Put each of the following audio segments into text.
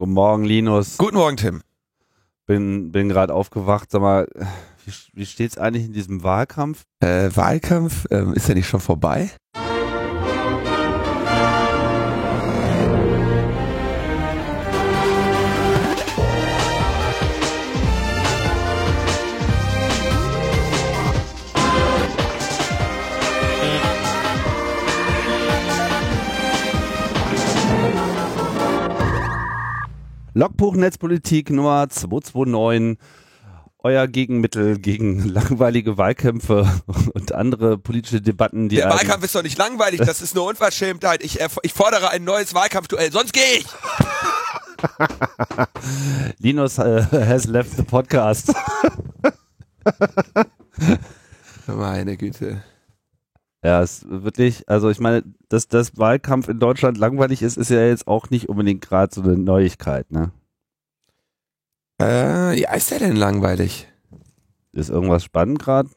Guten Morgen, Linus. Guten Morgen, Tim. Bin, bin gerade aufgewacht. Sag mal, wie, wie steht's eigentlich in diesem Wahlkampf? Äh, Wahlkampf, ähm, ist ja nicht schon vorbei? Logbuch Netzpolitik Nummer 229. Euer Gegenmittel gegen langweilige Wahlkämpfe und andere politische Debatten, die. Der Wahlkampf ist doch nicht langweilig, das ist eine Unverschämtheit. Ich, ich fordere ein neues Wahlkampfduell, sonst gehe ich! Linus uh, has left the podcast. Meine Güte. Ja, es ist wirklich, also ich meine, dass das Wahlkampf in Deutschland langweilig ist, ist ja jetzt auch nicht unbedingt gerade so eine Neuigkeit, ne? Äh, ja, ist der denn langweilig? Ist irgendwas spannend gerade?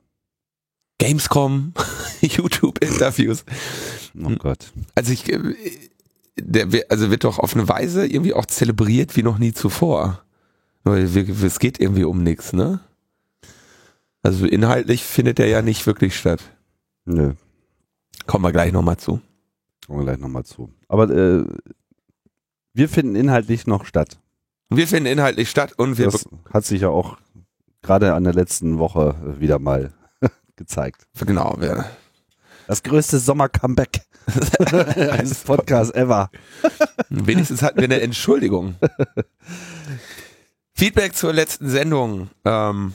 Gamescom, YouTube-Interviews. Oh Gott. Also ich, äh, der, also wird doch auf eine Weise irgendwie auch zelebriert wie noch nie zuvor. Es geht irgendwie um nichts, ne? Also inhaltlich findet der ja nicht wirklich statt. Nö. Kommen wir gleich nochmal zu. Kommen wir gleich nochmal zu. Aber äh, wir finden inhaltlich noch statt. Wir finden inhaltlich statt und wir. Das hat sich ja auch gerade an der letzten Woche wieder mal gezeigt. Genau. Wir das größte Sommer-Comeback eines Podcasts ever. Wenigstens hatten wir eine Entschuldigung. Feedback zur letzten Sendung. Ähm,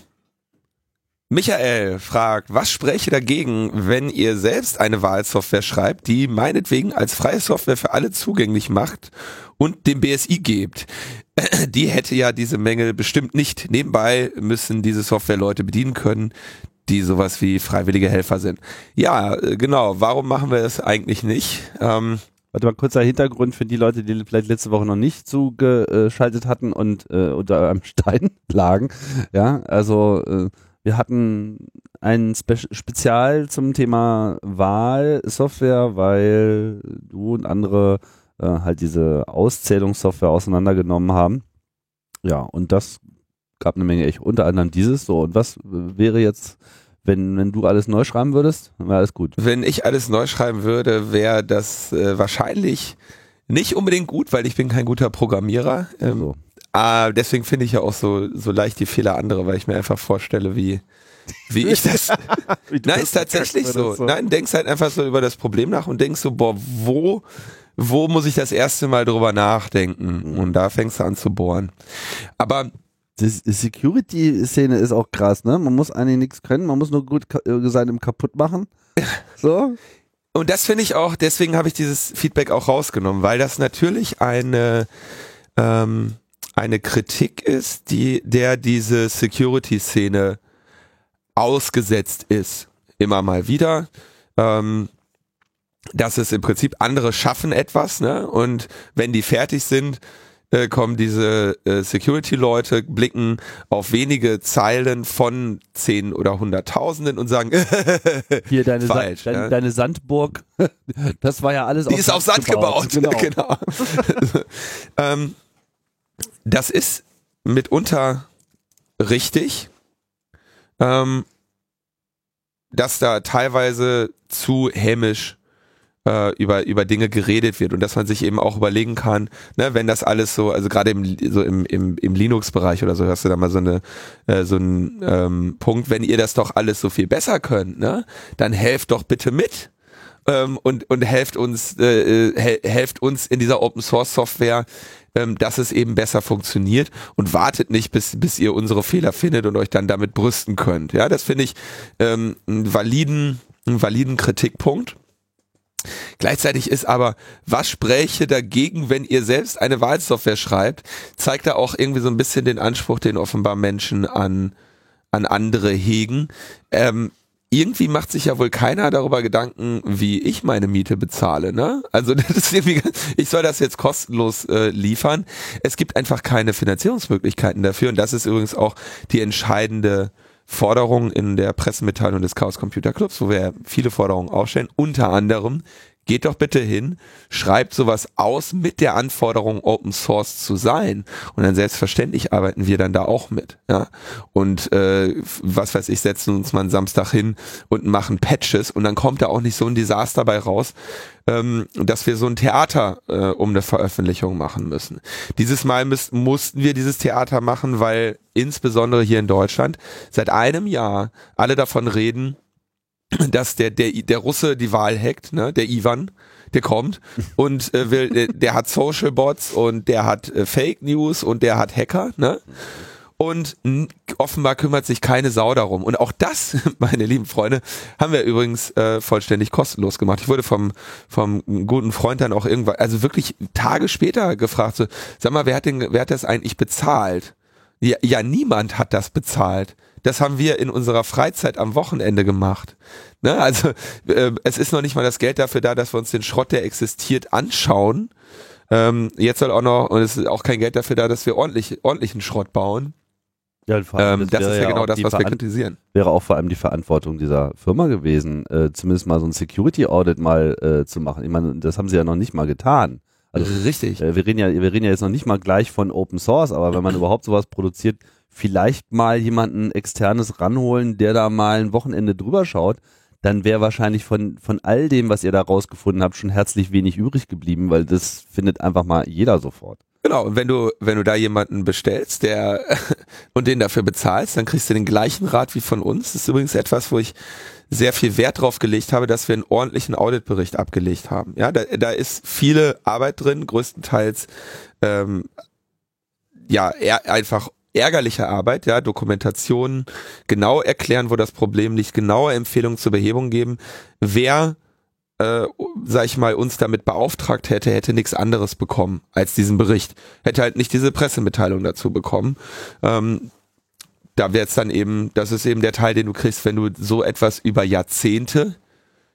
Michael fragt, was spräche dagegen, wenn ihr selbst eine Wahlsoftware schreibt, die meinetwegen als freie Software für alle zugänglich macht und dem BSI gebt? Die hätte ja diese Mängel bestimmt nicht. Nebenbei müssen diese Software Leute bedienen können, die sowas wie freiwillige Helfer sind. Ja, genau. Warum machen wir das eigentlich nicht? Ähm, Warte mal, kurzer Hintergrund für die Leute, die vielleicht letzte Woche noch nicht zugeschaltet hatten und äh, unter einem Stein lagen. Ja, also äh, wir hatten ein Spe Spezial zum Thema Wahlsoftware, weil du und andere äh, halt diese Auszählungssoftware auseinandergenommen haben. Ja, und das gab eine Menge echt, unter anderem dieses. So, und was wäre jetzt, wenn, wenn du alles neu schreiben würdest? Wäre alles gut. Wenn ich alles neu schreiben würde, wäre das äh, wahrscheinlich nicht unbedingt gut, weil ich bin kein guter Programmierer. Ähm, so. Ah, deswegen finde ich ja auch so, so leicht die Fehler andere, weil ich mir einfach vorstelle, wie, wie ich das. Nein, ist tatsächlich so. so. Nein, denkst halt einfach so über das Problem nach und denkst so, boah, wo, wo muss ich das erste Mal drüber nachdenken? Und da fängst du an zu bohren. Aber die Security-Szene ist auch krass, ne? Man muss eigentlich nichts können, man muss nur gut sein im kaputt machen. So. Und das finde ich auch, deswegen habe ich dieses Feedback auch rausgenommen, weil das natürlich eine, ähm, eine Kritik ist, die, der diese Security-Szene ausgesetzt ist. Immer mal wieder. Ähm, dass es im Prinzip andere schaffen etwas, ne? Und wenn die fertig sind, äh, kommen diese äh, Security-Leute, blicken auf wenige Zeilen von zehn oder hunderttausenden und sagen, hier deine, falsch, Sa deine, deine, Sandburg, das war ja alles Die auf ist Sand auf Sand gebaut. gebaut. Genau. genau. ähm, das ist mitunter richtig, ähm, dass da teilweise zu hämisch äh, über, über Dinge geredet wird und dass man sich eben auch überlegen kann, ne, wenn das alles so, also gerade im, so im, im, im Linux-Bereich oder so, hast du da mal so eine äh, so einen ähm, Punkt, wenn ihr das doch alles so viel besser könnt, ne, dann helft doch bitte mit ähm, und, und helft uns, äh, äh helft uns in dieser Open Source Software ähm, dass es eben besser funktioniert und wartet nicht, bis, bis ihr unsere Fehler findet und euch dann damit brüsten könnt. Ja, das finde ich ähm, einen validen, einen validen Kritikpunkt. Gleichzeitig ist aber, was spräche dagegen, wenn ihr selbst eine Wahlsoftware schreibt, zeigt da auch irgendwie so ein bisschen den Anspruch, den offenbar Menschen an, an andere hegen. Ähm, irgendwie macht sich ja wohl keiner darüber Gedanken, wie ich meine Miete bezahle. Ne? Also das ist irgendwie, ich soll das jetzt kostenlos äh, liefern. Es gibt einfach keine Finanzierungsmöglichkeiten dafür und das ist übrigens auch die entscheidende Forderung in der Pressemitteilung des Chaos Computer Clubs, wo wir viele Forderungen aufstellen. Unter anderem geht doch bitte hin, schreibt sowas aus mit der Anforderung, Open Source zu sein. Und dann selbstverständlich arbeiten wir dann da auch mit. Ja? Und äh, was weiß ich, setzen uns mal einen Samstag hin und machen Patches und dann kommt da auch nicht so ein Desaster bei raus, ähm, dass wir so ein Theater äh, um eine Veröffentlichung machen müssen. Dieses Mal müß, mussten wir dieses Theater machen, weil insbesondere hier in Deutschland seit einem Jahr alle davon reden, dass der, der, der Russe die Wahl hackt, ne, der Ivan, der kommt und äh, will, der, der hat Social Bots und der hat äh, Fake News und der hat Hacker, ne? Und offenbar kümmert sich keine Sau darum. Und auch das, meine lieben Freunde, haben wir übrigens äh, vollständig kostenlos gemacht. Ich wurde vom, vom guten Freund dann auch irgendwann, also wirklich Tage später gefragt, so, sag mal, wer hat, den, wer hat das eigentlich bezahlt? Ja, ja, niemand hat das bezahlt. Das haben wir in unserer Freizeit am Wochenende gemacht. Ne? Also äh, es ist noch nicht mal das Geld dafür da, dass wir uns den Schrott, der existiert, anschauen. Ähm, jetzt soll auch noch, und es ist auch kein Geld dafür da, dass wir ordentlich, ordentlichen Schrott bauen. Ja, ähm, das, das ist ja genau das, was wir kritisieren. Wäre auch vor allem die Verantwortung dieser Firma gewesen, äh, zumindest mal so ein Security Audit mal äh, zu machen. Ich meine, das haben sie ja noch nicht mal getan. Also, Richtig. Äh, wir, reden ja, wir reden ja jetzt noch nicht mal gleich von Open Source, aber wenn man überhaupt sowas produziert, vielleicht mal jemanden externes ranholen, der da mal ein Wochenende drüber schaut, dann wäre wahrscheinlich von, von all dem, was ihr da rausgefunden habt, schon herzlich wenig übrig geblieben, weil das findet einfach mal jeder sofort. Genau, und wenn du, wenn du da jemanden bestellst, der und den dafür bezahlst, dann kriegst du den gleichen Rat wie von uns. Das ist übrigens etwas, wo ich sehr viel Wert drauf gelegt habe, dass wir einen ordentlichen Auditbericht abgelegt haben. Ja, da, da ist viele Arbeit drin, größtenteils ähm, ja eher einfach ärgerliche Arbeit, ja, Dokumentation, genau erklären, wo das Problem liegt, genaue Empfehlungen zur Behebung geben. Wer, äh, sag ich mal, uns damit beauftragt hätte, hätte nichts anderes bekommen als diesen Bericht. Hätte halt nicht diese Pressemitteilung dazu bekommen. Ähm, da wäre es dann eben, das ist eben der Teil, den du kriegst, wenn du so etwas über Jahrzehnte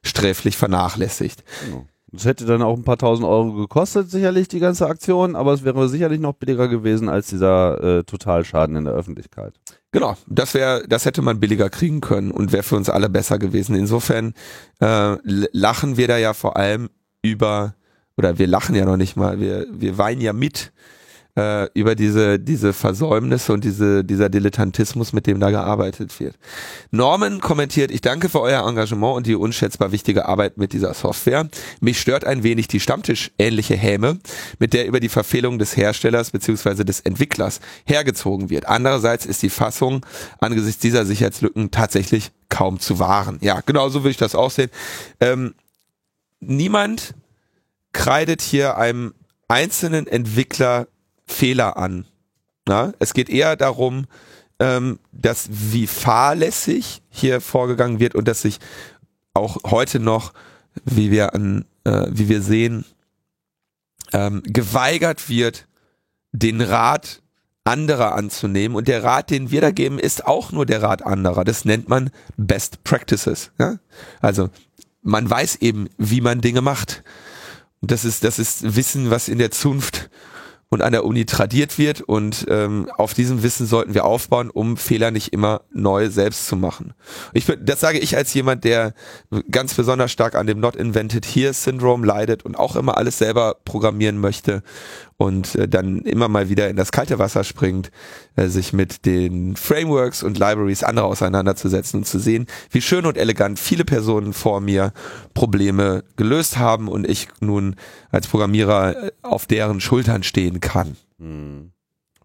sträflich vernachlässigt. Genau. Das hätte dann auch ein paar tausend Euro gekostet, sicherlich die ganze Aktion, aber es wäre sicherlich noch billiger gewesen als dieser äh, Totalschaden in der Öffentlichkeit. Genau, das wäre, das hätte man billiger kriegen können und wäre für uns alle besser gewesen. Insofern äh, lachen wir da ja vor allem über, oder wir lachen ja noch nicht mal, wir, wir weinen ja mit äh, über diese, diese Versäumnisse und diese, dieser Dilettantismus, mit dem da gearbeitet wird. Norman kommentiert, ich danke für euer Engagement und die unschätzbar wichtige Arbeit mit dieser Software. Mich stört ein wenig die Stammtisch-ähnliche Häme, mit der über die Verfehlung des Herstellers bzw. des Entwicklers hergezogen wird. Andererseits ist die Fassung angesichts dieser Sicherheitslücken tatsächlich kaum zu wahren. Ja, genau so würde ich das auch sehen. Ähm, niemand kreidet hier einem einzelnen Entwickler Fehler an. Na? Es geht eher darum, ähm, dass wie fahrlässig hier vorgegangen wird und dass sich auch heute noch, wie wir an, äh, wie wir sehen, ähm, geweigert wird, den Rat anderer anzunehmen. Und der Rat, den wir da geben, ist auch nur der Rat anderer. Das nennt man Best Practices. Ja? Also man weiß eben, wie man Dinge macht. Das ist, das ist Wissen, was in der Zunft und an der Uni tradiert wird und ähm, auf diesem Wissen sollten wir aufbauen, um Fehler nicht immer neu selbst zu machen. Ich bin, das sage ich als jemand, der ganz besonders stark an dem Not Invented Here Syndrome leidet und auch immer alles selber programmieren möchte und äh, dann immer mal wieder in das kalte Wasser springt, äh, sich mit den Frameworks und Libraries anderer auseinanderzusetzen und zu sehen, wie schön und elegant viele Personen vor mir Probleme gelöst haben und ich nun als Programmierer äh, auf deren Schultern stehen kann. Hm.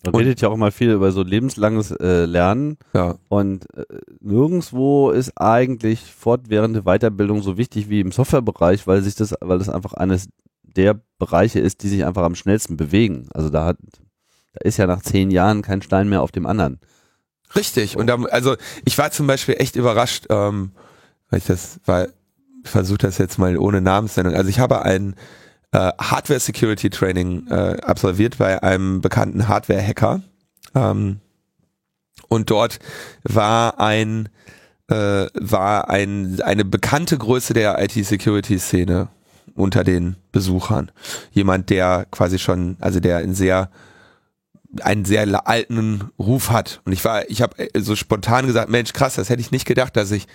Man redet ja auch immer viel über so lebenslanges äh, Lernen. Ja. Und äh, nirgendwo ist eigentlich fortwährende Weiterbildung so wichtig wie im Softwarebereich, weil sich das, weil das einfach eines der Bereiche ist, die sich einfach am schnellsten bewegen. Also da hat, da ist ja nach zehn Jahren kein Stein mehr auf dem anderen. Richtig. Und da, also ich war zum Beispiel echt überrascht, ähm, weil ich das, weil ich versuche das jetzt mal ohne Namensnennung. Also ich habe ein äh, Hardware Security Training äh, absolviert bei einem bekannten Hardware-Hacker. Ähm, und dort war ein äh, war ein, eine bekannte Größe der IT-Security-Szene unter den Besuchern. Jemand, der quasi schon, also der in sehr einen sehr alten Ruf hat. Und ich war, ich habe so spontan gesagt, Mensch, krass, das hätte ich nicht gedacht, dass ich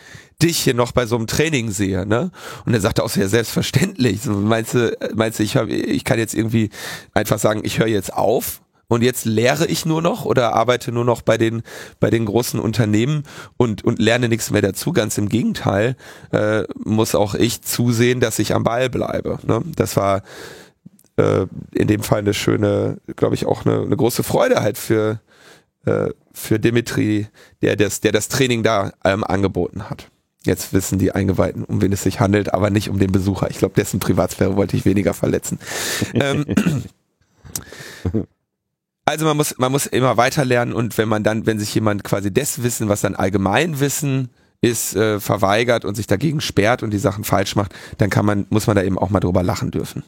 dich hier noch bei so einem Training sehe, ne? Und er sagte auch sehr selbstverständlich. So, meinst du, meinst du, ich, hab, ich kann jetzt irgendwie einfach sagen, ich höre jetzt auf und jetzt lehre ich nur noch oder arbeite nur noch bei den bei den großen Unternehmen und und lerne nichts mehr dazu. Ganz im Gegenteil äh, muss auch ich zusehen, dass ich am Ball bleibe. Ne? Das war äh, in dem Fall eine schöne, glaube ich, auch eine, eine große Freude halt für, äh, für Dimitri, der das, der das Training da ähm, angeboten hat. Jetzt wissen die Eingeweihten, um wen es sich handelt, aber nicht um den Besucher. Ich glaube, dessen Privatsphäre wollte ich weniger verletzen. ähm, also man muss, man muss immer weiter lernen und wenn man dann, wenn sich jemand quasi das Wissen, was dann Allgemeinwissen ist, äh, verweigert und sich dagegen sperrt und die Sachen falsch macht, dann kann man, muss man da eben auch mal drüber lachen dürfen.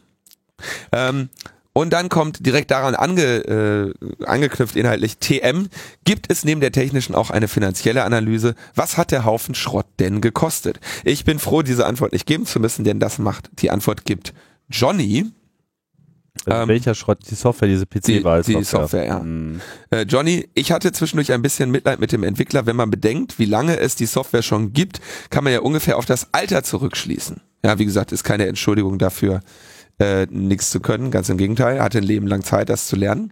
Ähm, und dann kommt direkt daran ange, äh, angeknüpft inhaltlich TM. Gibt es neben der technischen auch eine finanzielle Analyse? Was hat der Haufen Schrott denn gekostet? Ich bin froh, diese Antwort nicht geben zu müssen, denn das macht die Antwort gibt Johnny. Also ähm, welcher Schrott? Die Software, diese PC-Wahl. Die, die Software, ja. Hm. Äh, Johnny, ich hatte zwischendurch ein bisschen Mitleid mit dem Entwickler. Wenn man bedenkt, wie lange es die Software schon gibt, kann man ja ungefähr auf das Alter zurückschließen. Ja, wie gesagt, ist keine Entschuldigung dafür, äh, nichts zu können, ganz im Gegenteil, hatte ein Leben lang Zeit, das zu lernen.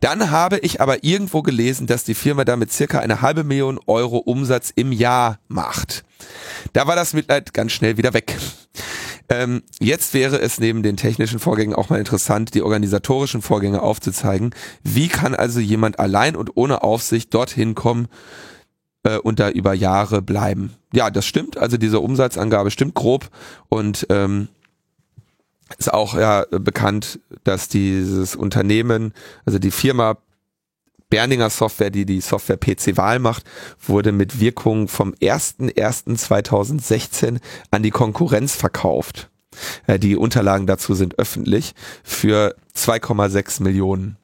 Dann habe ich aber irgendwo gelesen, dass die Firma damit circa eine halbe Million Euro Umsatz im Jahr macht. Da war das Mitleid ganz schnell wieder weg. Ähm, jetzt wäre es neben den technischen Vorgängen auch mal interessant, die organisatorischen Vorgänge aufzuzeigen. Wie kann also jemand allein und ohne Aufsicht dorthin kommen äh, und da über Jahre bleiben? Ja, das stimmt. Also diese Umsatzangabe stimmt grob und ähm, ist auch ja bekannt, dass dieses Unternehmen, also die Firma Berninger Software, die die Software PC Wahl macht, wurde mit Wirkung vom 01.01.2016 an die Konkurrenz verkauft. Äh, die Unterlagen dazu sind öffentlich für 2,6 Millionen.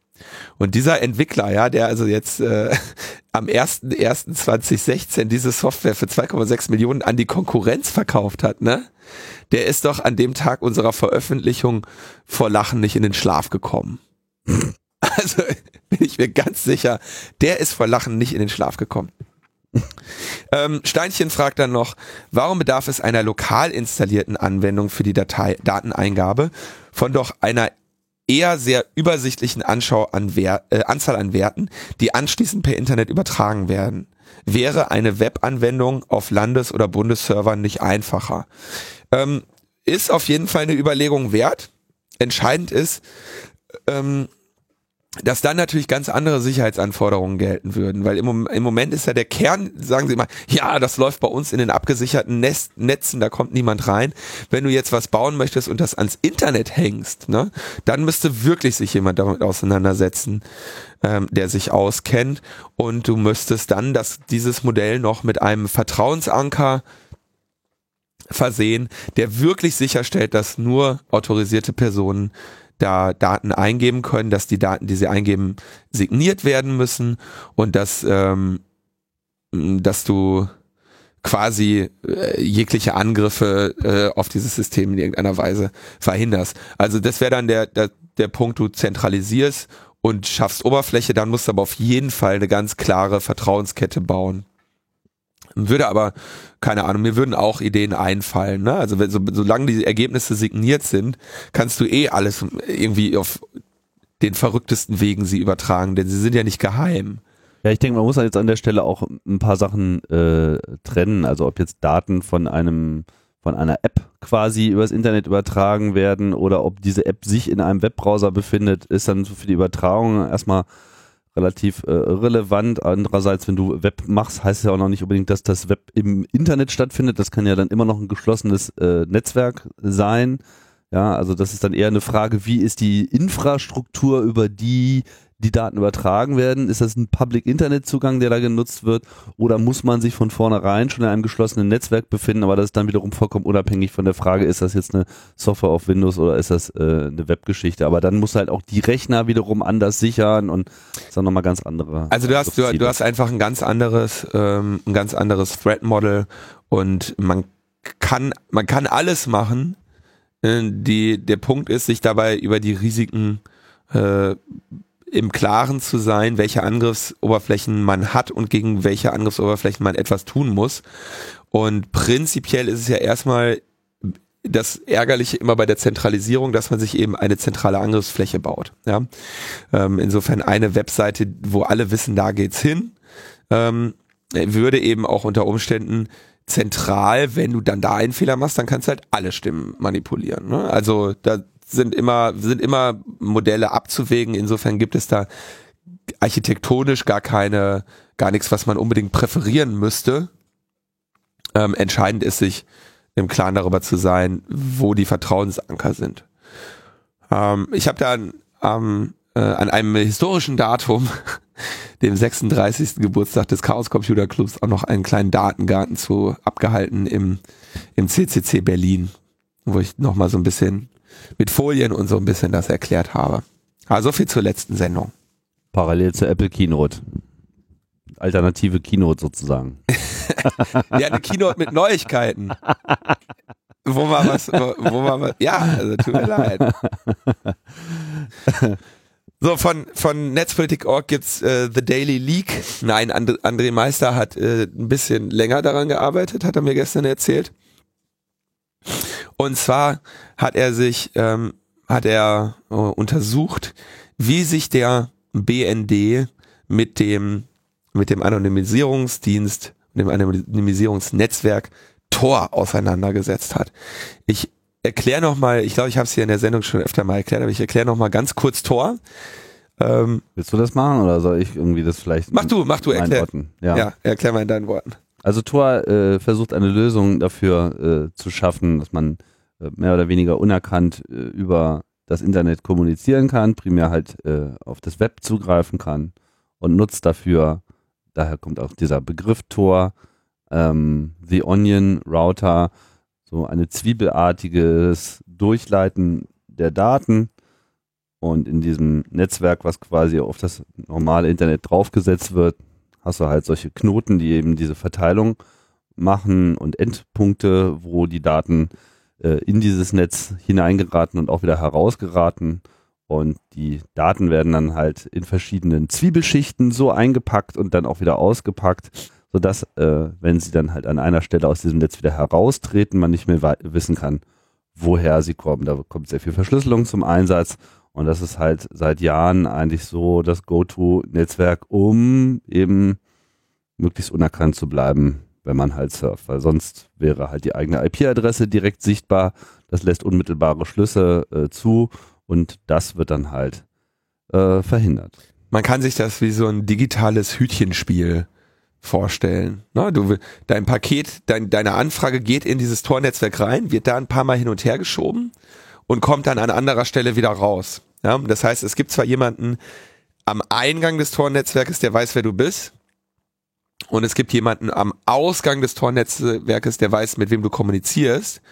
Und dieser Entwickler, ja, der also jetzt äh, am 01.01.2016 diese Software für 2,6 Millionen an die Konkurrenz verkauft hat, ne? der ist doch an dem Tag unserer Veröffentlichung vor Lachen nicht in den Schlaf gekommen. Also bin ich mir ganz sicher, der ist vor Lachen nicht in den Schlaf gekommen. ähm, Steinchen fragt dann noch, warum bedarf es einer lokal installierten Anwendung für die Datei Dateneingabe von doch einer eher sehr übersichtlichen Anschau an Wer äh, Anzahl an Werten, die anschließend per Internet übertragen werden. Wäre eine Webanwendung auf Landes- oder Bundesservern nicht einfacher? Ähm, ist auf jeden Fall eine Überlegung wert. Entscheidend ist, ähm, dass dann natürlich ganz andere Sicherheitsanforderungen gelten würden, weil im, im, Moment ist ja der Kern, sagen Sie mal, ja, das läuft bei uns in den abgesicherten Nest, Netzen, da kommt niemand rein. Wenn du jetzt was bauen möchtest und das ans Internet hängst, ne, dann müsste wirklich sich jemand damit auseinandersetzen, ähm, der sich auskennt und du müsstest dann das, dieses Modell noch mit einem Vertrauensanker versehen, der wirklich sicherstellt, dass nur autorisierte Personen da Daten eingeben können, dass die Daten, die sie eingeben, signiert werden müssen und dass, ähm, dass du quasi äh, jegliche Angriffe äh, auf dieses System in irgendeiner Weise verhinderst. Also das wäre dann der, der, der Punkt, du zentralisierst und schaffst Oberfläche, dann musst du aber auf jeden Fall eine ganz klare Vertrauenskette bauen. Würde aber, keine Ahnung, mir würden auch Ideen einfallen. Ne? Also so, solange die Ergebnisse signiert sind, kannst du eh alles irgendwie auf den verrücktesten Wegen sie übertragen, denn sie sind ja nicht geheim. Ja, ich denke, man muss jetzt an der Stelle auch ein paar Sachen äh, trennen. Also ob jetzt Daten von einem von einer App quasi übers Internet übertragen werden oder ob diese App sich in einem Webbrowser befindet, ist dann für die Übertragung erstmal relativ äh, relevant. Andererseits, wenn du Web machst, heißt es ja auch noch nicht unbedingt, dass das Web im Internet stattfindet. Das kann ja dann immer noch ein geschlossenes äh, Netzwerk sein. Ja, also das ist dann eher eine Frage, wie ist die Infrastruktur, über die die Daten übertragen werden? Ist das ein Public-Internet-Zugang, der da genutzt wird? Oder muss man sich von vornherein schon in einem geschlossenen Netzwerk befinden? Aber das ist dann wiederum vollkommen unabhängig von der Frage, ist das jetzt eine Software auf Windows oder ist das äh, eine Webgeschichte? Aber dann muss halt auch die Rechner wiederum anders sichern und das ist dann nochmal ganz andere. Also du hast, du, du hast einfach ein ganz anderes, ähm, ein ganz anderes Threat-Model und man kann, man kann alles machen. Äh, die, der Punkt ist, sich dabei über die Risiken äh, im Klaren zu sein, welche Angriffsoberflächen man hat und gegen welche Angriffsoberflächen man etwas tun muss. Und prinzipiell ist es ja erstmal das Ärgerliche immer bei der Zentralisierung, dass man sich eben eine zentrale Angriffsfläche baut. Ja? Ähm, insofern eine Webseite, wo alle wissen, da geht's hin, ähm, würde eben auch unter Umständen zentral, wenn du dann da einen Fehler machst, dann kannst du halt alle Stimmen manipulieren. Ne? Also da sind immer, sind immer Modelle abzuwägen. Insofern gibt es da architektonisch gar keine, gar nichts, was man unbedingt präferieren müsste. Ähm, entscheidend ist sich im Klaren darüber zu sein, wo die Vertrauensanker sind. Ähm, ich habe da ähm, äh, an einem historischen Datum, dem 36. Geburtstag des Chaos Computer Clubs, auch noch einen kleinen Datengarten zu abgehalten im, im CCC Berlin, wo ich nochmal so ein bisschen mit Folien und so ein bisschen das erklärt habe. Also viel zur letzten Sendung. Parallel zur Apple Keynote. Alternative Keynote sozusagen. ja, eine Keynote mit Neuigkeiten. wo man was, wo, wo man was, ja, also tut mir leid. So, von, von Netzpolitik.org gibt's äh, The Daily Leak. Nein, And André Meister hat äh, ein bisschen länger daran gearbeitet, hat er mir gestern erzählt. Und zwar hat er sich, ähm, hat er äh, untersucht, wie sich der BND mit dem, mit dem Anonymisierungsdienst, dem Anonymisierungsnetzwerk Tor auseinandergesetzt hat. Ich erkläre nochmal, ich glaube, ich habe es hier in der Sendung schon öfter mal erklärt, aber ich erkläre nochmal ganz kurz Tor. Ähm, Willst du das machen oder soll ich irgendwie das vielleicht? Mach du, mach du, erklär. Worten? Ja. ja, erklär mal in deinen Worten. Also Tor äh, versucht eine Lösung dafür äh, zu schaffen, dass man äh, mehr oder weniger unerkannt äh, über das Internet kommunizieren kann, primär halt äh, auf das Web zugreifen kann und nutzt dafür, daher kommt auch dieser Begriff Tor, ähm, The Onion Router, so eine zwiebelartiges Durchleiten der Daten und in diesem Netzwerk, was quasi auf das normale Internet draufgesetzt wird, hast du halt solche Knoten, die eben diese Verteilung machen und Endpunkte, wo die Daten äh, in dieses Netz hineingeraten und auch wieder herausgeraten. Und die Daten werden dann halt in verschiedenen Zwiebelschichten so eingepackt und dann auch wieder ausgepackt, sodass, äh, wenn sie dann halt an einer Stelle aus diesem Netz wieder heraustreten, man nicht mehr wissen kann, woher sie kommen. Da kommt sehr viel Verschlüsselung zum Einsatz. Und das ist halt seit Jahren eigentlich so das Go-To-Netzwerk, um eben möglichst unerkannt zu bleiben, wenn man halt surft. Weil sonst wäre halt die eigene IP-Adresse direkt sichtbar. Das lässt unmittelbare Schlüsse äh, zu und das wird dann halt äh, verhindert. Man kann sich das wie so ein digitales Hütchenspiel vorstellen. Ne, du, dein Paket, dein, deine Anfrage geht in dieses Tornetzwerk rein, wird da ein paar Mal hin und her geschoben und kommt dann an anderer Stelle wieder raus. Ja, das heißt, es gibt zwar jemanden am Eingang des Tornetzwerkes, der weiß, wer du bist, und es gibt jemanden am Ausgang des Tornetzwerkes, der weiß, mit wem du kommunizierst.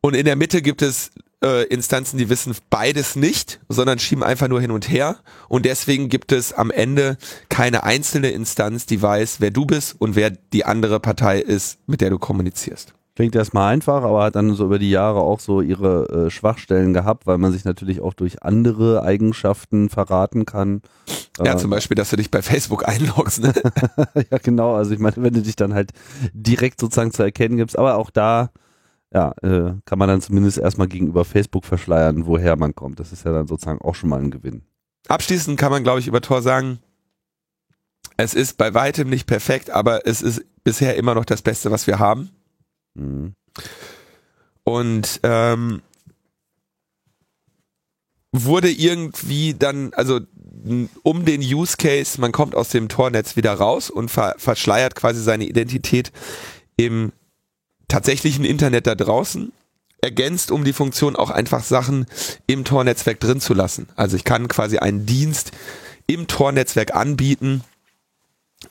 Und in der Mitte gibt es äh, Instanzen, die wissen beides nicht, sondern schieben einfach nur hin und her. Und deswegen gibt es am Ende keine einzelne Instanz, die weiß, wer du bist und wer die andere Partei ist, mit der du kommunizierst. Klingt erstmal einfach, aber hat dann so über die Jahre auch so ihre äh, Schwachstellen gehabt, weil man sich natürlich auch durch andere Eigenschaften verraten kann. Ja, äh, zum Beispiel, dass du dich bei Facebook einloggst. Ne? ja, genau. Also ich meine, wenn du dich dann halt direkt sozusagen zu erkennen gibst, aber auch da ja, äh, kann man dann zumindest erstmal gegenüber Facebook verschleiern, woher man kommt. Das ist ja dann sozusagen auch schon mal ein Gewinn. Abschließend kann man, glaube ich, über Tor sagen, es ist bei weitem nicht perfekt, aber es ist bisher immer noch das Beste, was wir haben. Mhm. Und ähm, wurde irgendwie dann, also um den Use Case, man kommt aus dem Tornetz wieder raus und ver verschleiert quasi seine Identität im tatsächlichen Internet da draußen, ergänzt um die Funktion auch einfach Sachen im Tornetzwerk drin zu lassen. Also ich kann quasi einen Dienst im Tornetzwerk anbieten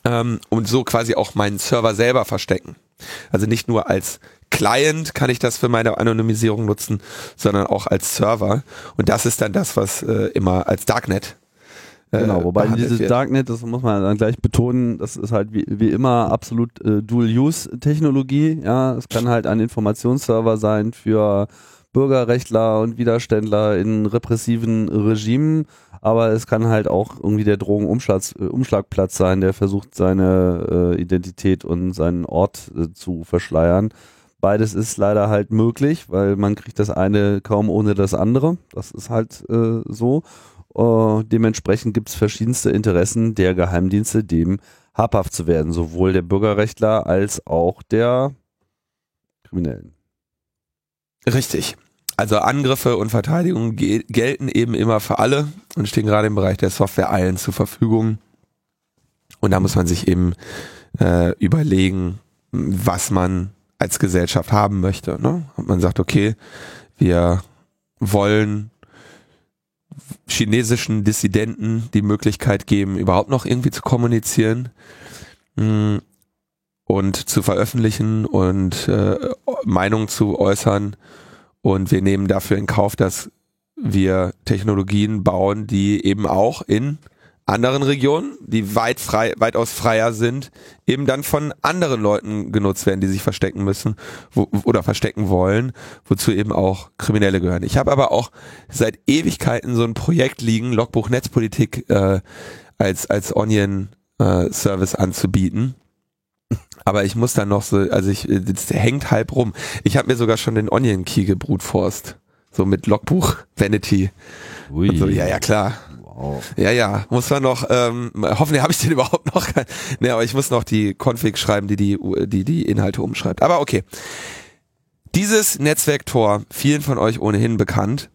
ähm, und so quasi auch meinen Server selber verstecken. Also nicht nur als Client kann ich das für meine Anonymisierung nutzen, sondern auch als Server. Und das ist dann das, was äh, immer als Darknet äh, genau, wobei dieses wird. Darknet, das muss man dann gleich betonen, das ist halt wie, wie immer absolut äh, Dual-Use-Technologie. Ja, es kann halt ein Informationsserver sein für Bürgerrechtler und Widerständler in repressiven Regimen, aber es kann halt auch irgendwie der Drogenumschlagplatz äh, sein, der versucht seine äh, Identität und seinen Ort äh, zu verschleiern. Beides ist leider halt möglich, weil man kriegt das eine kaum ohne das andere. Das ist halt äh, so. Uh, dementsprechend gibt es verschiedenste Interessen der Geheimdienste, dem habhaft zu werden, sowohl der Bürgerrechtler als auch der Kriminellen. Richtig. Also Angriffe und Verteidigung gelten eben immer für alle und stehen gerade im Bereich der Software allen zur Verfügung. Und da muss man sich eben äh, überlegen, was man als Gesellschaft haben möchte. Ne? Und man sagt, okay, wir wollen chinesischen Dissidenten die Möglichkeit geben, überhaupt noch irgendwie zu kommunizieren mh, mm, und zu veröffentlichen und äh, Meinungen zu äußern. Und wir nehmen dafür in Kauf, dass wir Technologien bauen, die eben auch in anderen Regionen, die weit frei, weitaus freier sind, eben dann von anderen Leuten genutzt werden, die sich verstecken müssen wo, oder verstecken wollen, wozu eben auch Kriminelle gehören. Ich habe aber auch seit Ewigkeiten so ein Projekt liegen, Logbuch Netzpolitik äh, als als Onion äh, Service anzubieten. Aber ich muss dann noch so, also ich, das hängt halb rum. Ich habe mir sogar schon den Onion Key gebrutforst. So mit Logbuch Vanity. Ui. So, ja, ja, klar. Wow. Ja, ja, muss man noch, ähm, hoffentlich habe ich den überhaupt noch. ne, aber ich muss noch die Config schreiben, die die, die die Inhalte umschreibt. Aber okay. Dieses Netzwerktor, vielen von euch ohnehin bekannt,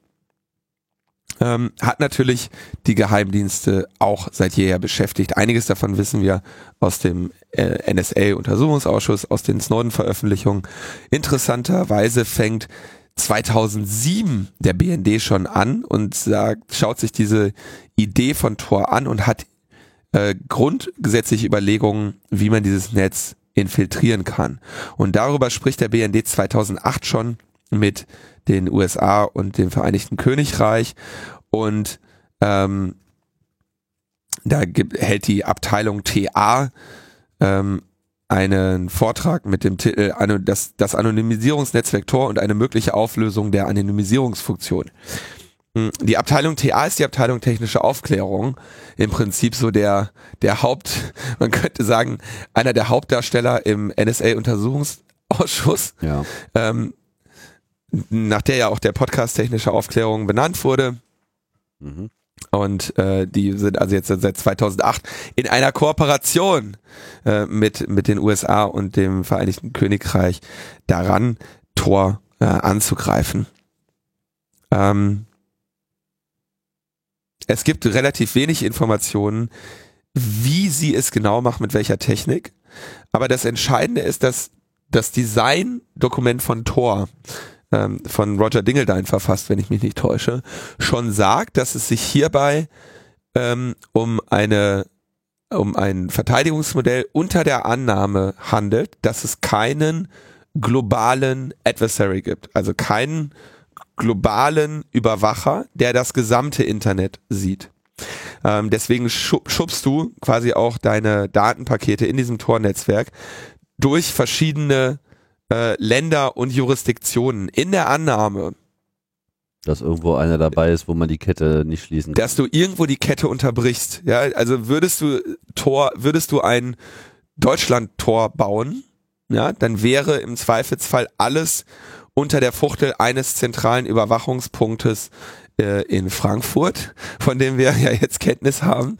ähm, hat natürlich die Geheimdienste auch seit jeher beschäftigt. Einiges davon wissen wir aus dem äh, NSA-Untersuchungsausschuss, aus den Snowden-Veröffentlichungen. Interessanterweise fängt 2007 der BND schon an und sagt, schaut sich diese Idee von Tor an und hat äh, grundgesetzliche Überlegungen, wie man dieses Netz infiltrieren kann. Und darüber spricht der BND 2008 schon mit den USA und dem Vereinigten Königreich und ähm, da gibt, hält die Abteilung TA ähm, einen Vortrag mit dem Titel das, das Anonymisierungsnetzwerk Tor und eine mögliche Auflösung der Anonymisierungsfunktion. Hm, die Abteilung TA ist die Abteilung technische Aufklärung. Im Prinzip so der, der Haupt, man könnte sagen, einer der Hauptdarsteller im NSA-Untersuchungsausschuss. Ja. Ähm, nach der ja auch der Podcast technische Aufklärung benannt wurde. Mhm. Und äh, die sind also jetzt seit 2008 in einer Kooperation äh, mit, mit den USA und dem Vereinigten Königreich daran, Tor äh, anzugreifen. Ähm, es gibt relativ wenig Informationen, wie sie es genau macht, mit welcher Technik. Aber das Entscheidende ist, dass das Design-Dokument von Tor ähm, von Roger Dingledyne verfasst, wenn ich mich nicht täusche, schon sagt, dass es sich hierbei ähm, um eine um ein Verteidigungsmodell unter der Annahme handelt, dass es keinen globalen Adversary gibt, also keinen globalen Überwacher, der das gesamte Internet sieht. Ähm, deswegen schubst du quasi auch deine Datenpakete in diesem Tor-Netzwerk durch verschiedene äh, Länder und Jurisdiktionen in der Annahme, dass irgendwo einer dabei ist, wo man die Kette nicht schließen kann. Dass du irgendwo die Kette unterbrichst. Ja, also würdest du Tor, würdest du ein Deutschland-Tor bauen, ja, dann wäre im Zweifelsfall alles unter der Fuchtel eines zentralen Überwachungspunktes äh, in Frankfurt, von dem wir ja jetzt Kenntnis haben,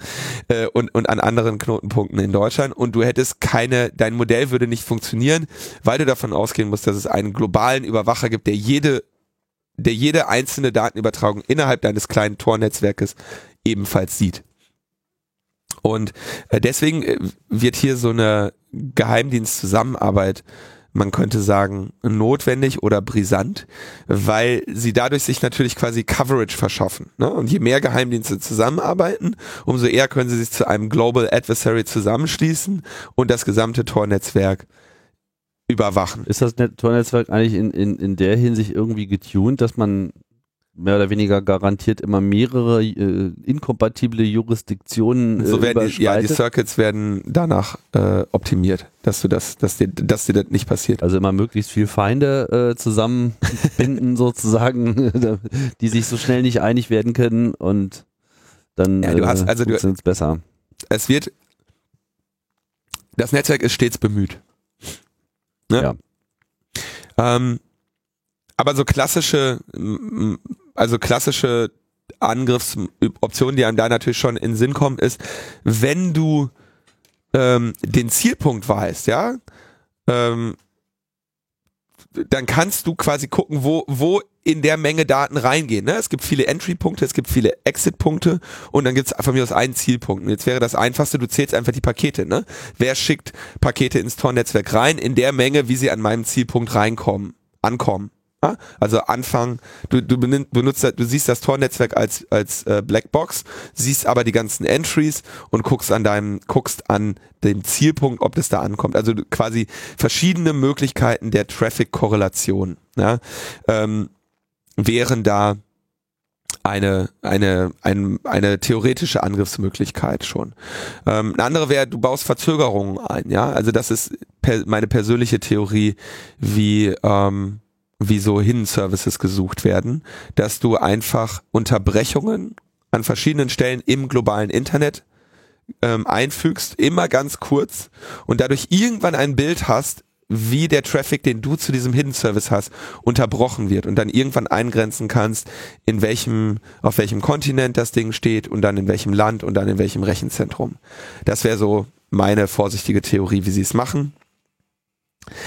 äh, und, und an anderen Knotenpunkten in Deutschland. Und du hättest keine, dein Modell würde nicht funktionieren, weil du davon ausgehen musst, dass es einen globalen Überwacher gibt, der jede, der jede einzelne Datenübertragung innerhalb deines kleinen Tornetzwerkes ebenfalls sieht. Und äh, deswegen äh, wird hier so eine Geheimdienstzusammenarbeit man könnte sagen, notwendig oder brisant, weil sie dadurch sich natürlich quasi Coverage verschaffen. Ne? Und je mehr Geheimdienste zusammenarbeiten, umso eher können sie sich zu einem Global Adversary zusammenschließen und das gesamte Tor-Netzwerk überwachen. Ist das Tor-Netzwerk eigentlich in, in, in der Hinsicht irgendwie getuned, dass man mehr oder weniger garantiert immer mehrere äh, inkompatible Jurisdiktionen. Äh, so werden die, ja, die Circuits werden danach äh, optimiert, dass du das, dass dir, dass dir das nicht passiert. Also immer möglichst viel Feinde äh, zusammenbinden sozusagen, die sich so schnell nicht einig werden können und dann Ja, du hast- äh, also du- funktioniert's besser. es wird, das Netzwerk ist stets bemüht. Ne? Ja. Ähm, aber so klassische, also klassische Angriffsoptionen, die einem da natürlich schon in Sinn kommen, ist, wenn du ähm, den Zielpunkt weißt, ja, ähm, dann kannst du quasi gucken, wo, wo in der Menge Daten reingehen. Ne? Es gibt viele Entry-Punkte, es gibt viele Exit-Punkte und dann gibt es von mir aus einen Zielpunkt. Und jetzt wäre das einfachste, du zählst einfach die Pakete. Ne? Wer schickt Pakete ins Tor-Netzwerk rein in der Menge, wie sie an meinem Zielpunkt reinkommen, ankommen. Ja? Also Anfang, du, du benutzt, du siehst das Tor-Netzwerk als, als äh, Blackbox, siehst aber die ganzen Entries und guckst an deinem, guckst an dem Zielpunkt, ob das da ankommt. Also quasi verschiedene Möglichkeiten der Traffic-Korrelation. Ja? Ähm, wären da eine, eine, ein, eine theoretische Angriffsmöglichkeit schon. Ähm, eine andere wäre, du baust Verzögerungen ein, ja. Also das ist per, meine persönliche Theorie, wie, ähm, wie so Hidden Services gesucht werden, dass du einfach Unterbrechungen an verschiedenen Stellen im globalen Internet ähm, einfügst, immer ganz kurz und dadurch irgendwann ein Bild hast, wie der Traffic, den du zu diesem Hidden Service hast, unterbrochen wird und dann irgendwann eingrenzen kannst, in welchem, auf welchem Kontinent das Ding steht und dann in welchem Land und dann in welchem Rechenzentrum. Das wäre so meine vorsichtige Theorie, wie sie es machen.